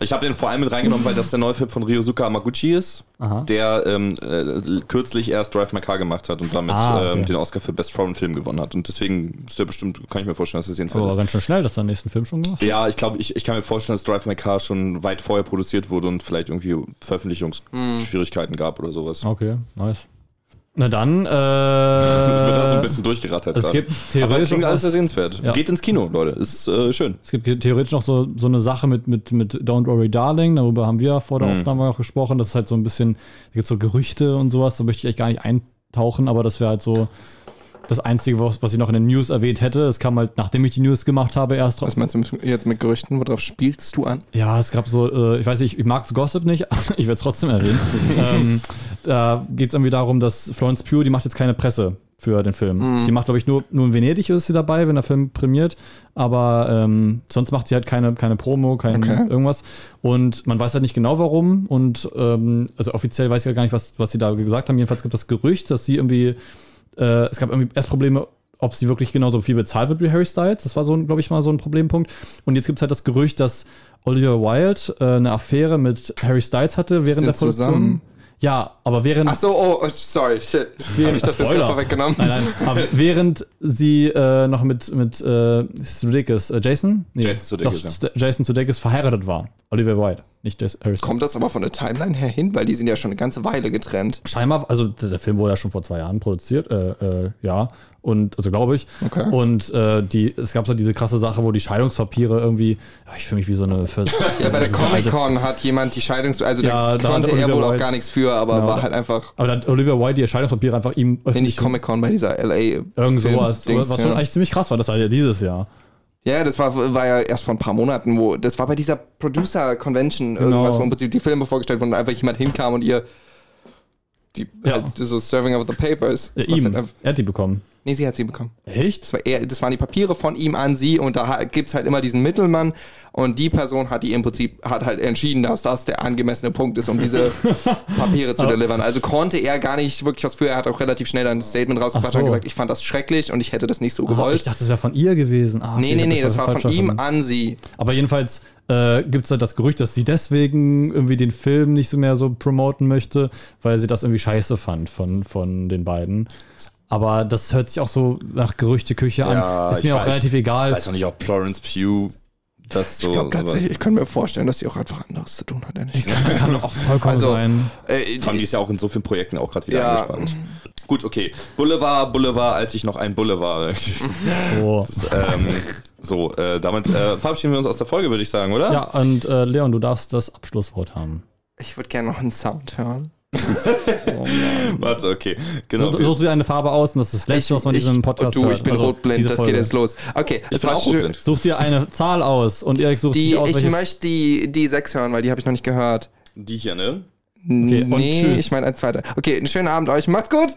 Ich habe den vor allem mit reingenommen, weil das der neue Film von Ryosuke Hamaguchi ist, Aha. der ähm, äh, kürzlich erst Drive My Car gemacht hat und damit Ah, okay. ähm, den Oscar für Best Foreign Film gewonnen hat. Und deswegen ist der bestimmt, kann ich mir vorstellen, dass er sehenswert Aber ist. ganz schön schnell, dass er den nächsten Film schon gemacht hat. Ja, ich glaube, ich, ich kann mir vorstellen, dass Drive My Car schon weit vorher produziert wurde und vielleicht irgendwie Veröffentlichungsschwierigkeiten gab oder sowas. Okay, nice. Na dann, äh, Das wird da so ein bisschen durchgerattert. es gerade. gibt Aber theoretisch klingt noch alles sehr sehenswert. Ja. Geht ins Kino, Leute. Ist äh, schön. es gibt theoretisch noch so, so eine Sache mit, mit, mit Don't Worry Darling, darüber haben wir vor der Mhm. Aufnahme auch gesprochen. Das ist halt so ein bisschen, da gibt so Gerüchte und sowas, da möchte ich eigentlich gar nicht eintauchen, aber das wäre halt so das Einzige, was, was ich noch in den News erwähnt hätte. Es kam halt, nachdem ich die News gemacht habe, erst Was meinst du jetzt mit Gerüchten? Worauf spielst du an? Ja, es gab so, äh, ich weiß nicht, ich mag Gossip nicht, ich werde es trotzdem erwähnen. ähm, da geht es irgendwie darum, dass Florence Pugh, die macht jetzt keine Presse für den Film. Die macht, glaube ich, nur, nur in Venedig ist sie dabei, wenn der Film prämiert. Aber ähm, sonst macht sie halt keine, keine Promo, kein Okay. irgendwas. Und man weiß halt nicht genau warum. Und ähm, also offiziell weiß ich ja gar nicht, was, was sie da gesagt haben. Jedenfalls gibt es das Gerücht, dass sie irgendwie, äh, es gab irgendwie erst Probleme, ob sie wirklich genauso viel bezahlt wird wie Harry Styles. Das war so, glaube ich, mal so ein Problempunkt. Und jetzt gibt es halt das Gerücht, dass Olivia Wilde äh, eine Affäre mit Harry Styles hatte während der Produktion. zusammen? Ja, aber während. Ach so, oh, oh, sorry, shit. Habe ich das jetzt Spoiler. einfach weggenommen? Nein, nein, aber während sie äh, noch mit, mit äh, Sudeikis, äh, Jason? Nee, Jason Sudeikis, doch, St- Jason Sudeikis verheiratet war, Olivia Wilde. Nicht des Harrison. Kommt das aber von der Timeline her hin? Weil die sind ja schon eine ganze Weile getrennt. Scheinbar, also der Film wurde ja schon vor zwei Jahren produziert, äh, äh, ja, und also glaube ich. Okay. Und äh, die, es gab so diese krasse Sache, wo die Scheidungspapiere irgendwie, ja, ich fühle mich wie so eine. Für, Ja, bei der Comic-Con hat jemand die Scheidungs... Also Ja, da da konnte hat er wohl auch Wilde- gar nichts für, aber Genau, war da- halt einfach... Aber da hat Olivia Wilde die Scheidungspapiere einfach ihm öffentlich. nicht Comic-Con, bei dieser LA... Irgend sowas. Film-Dings, Was ja. schon eigentlich ziemlich krass war, das war ja dieses Jahr. Ja, das war, war ja erst vor ein paar Monaten, wo das war bei dieser Producer Convention irgendwas, wo im Prinzip die Filme vorgestellt wurden und einfach jemand hinkam und ihr die Ja. halt so Serving of the Papers. Ja, ihm. halt Er hat die bekommen. Nee, sie hat sie bekommen. Echt? Das, war er, das waren die Papiere von ihm an sie und da ha- gibt's halt immer diesen Mittelmann und die Person hat die im Prinzip hat halt entschieden, dass das der angemessene Punkt ist, um diese Papiere zu delivern. Also konnte er gar nicht wirklich was für. Er hat auch relativ schnell dann ein Statement rausgebracht Ach so. und gesagt, ich fand das schrecklich und ich hätte das nicht so Ah, gewollt. ich dachte, das wäre von ihr gewesen. Ah, nee, okay, nee, nee, hab das war falsch von ihm an sie. Aber jedenfalls äh, gibt es halt das Gerücht, dass sie deswegen irgendwie den Film nicht so mehr so promoten möchte, weil sie das irgendwie scheiße fand von, von den beiden. Aber das hört sich auch so nach Gerüchteküche Ja, an. Ist ich mir auch weiß- relativ egal. Weiß auch nicht, ob Florence Pugh das so. Ich glaube tatsächlich, ich kann mir vorstellen, dass sie auch einfach anderes zu tun hat. ehrlich gesagt. Kann auch vollkommen Also, sein. Äh, Vor allem, die ist ja auch in so vielen Projekten auch gerade wieder Ja. angespannt. Gut, okay. Boulevard, Boulevard, als ich noch ein Bulle war. So. ähm, so, äh, damit äh, verabschieden wir uns aus der Folge, würde ich sagen, oder? Ja, und äh, Leon, du darfst das Abschlusswort haben. ich würde gerne noch einen Sound hören. Warte, okay. Genau. So, such dir eine Farbe aus und das ist das Letzte, was man in diesem Podcast und du, hört. ich bin Also, rotblind, das geht jetzt los. Okay, ich bin war auch schön. rotblind. Such dir eine Zahl aus und Erik sucht Die, sich aus, ich möchte die, die 6 hören, weil die habe ich noch nicht gehört. Die hier, ne? Okay, und nee, tschüss. ich meine ein zweiter. Okay, einen schönen Abend euch. Macht's gut!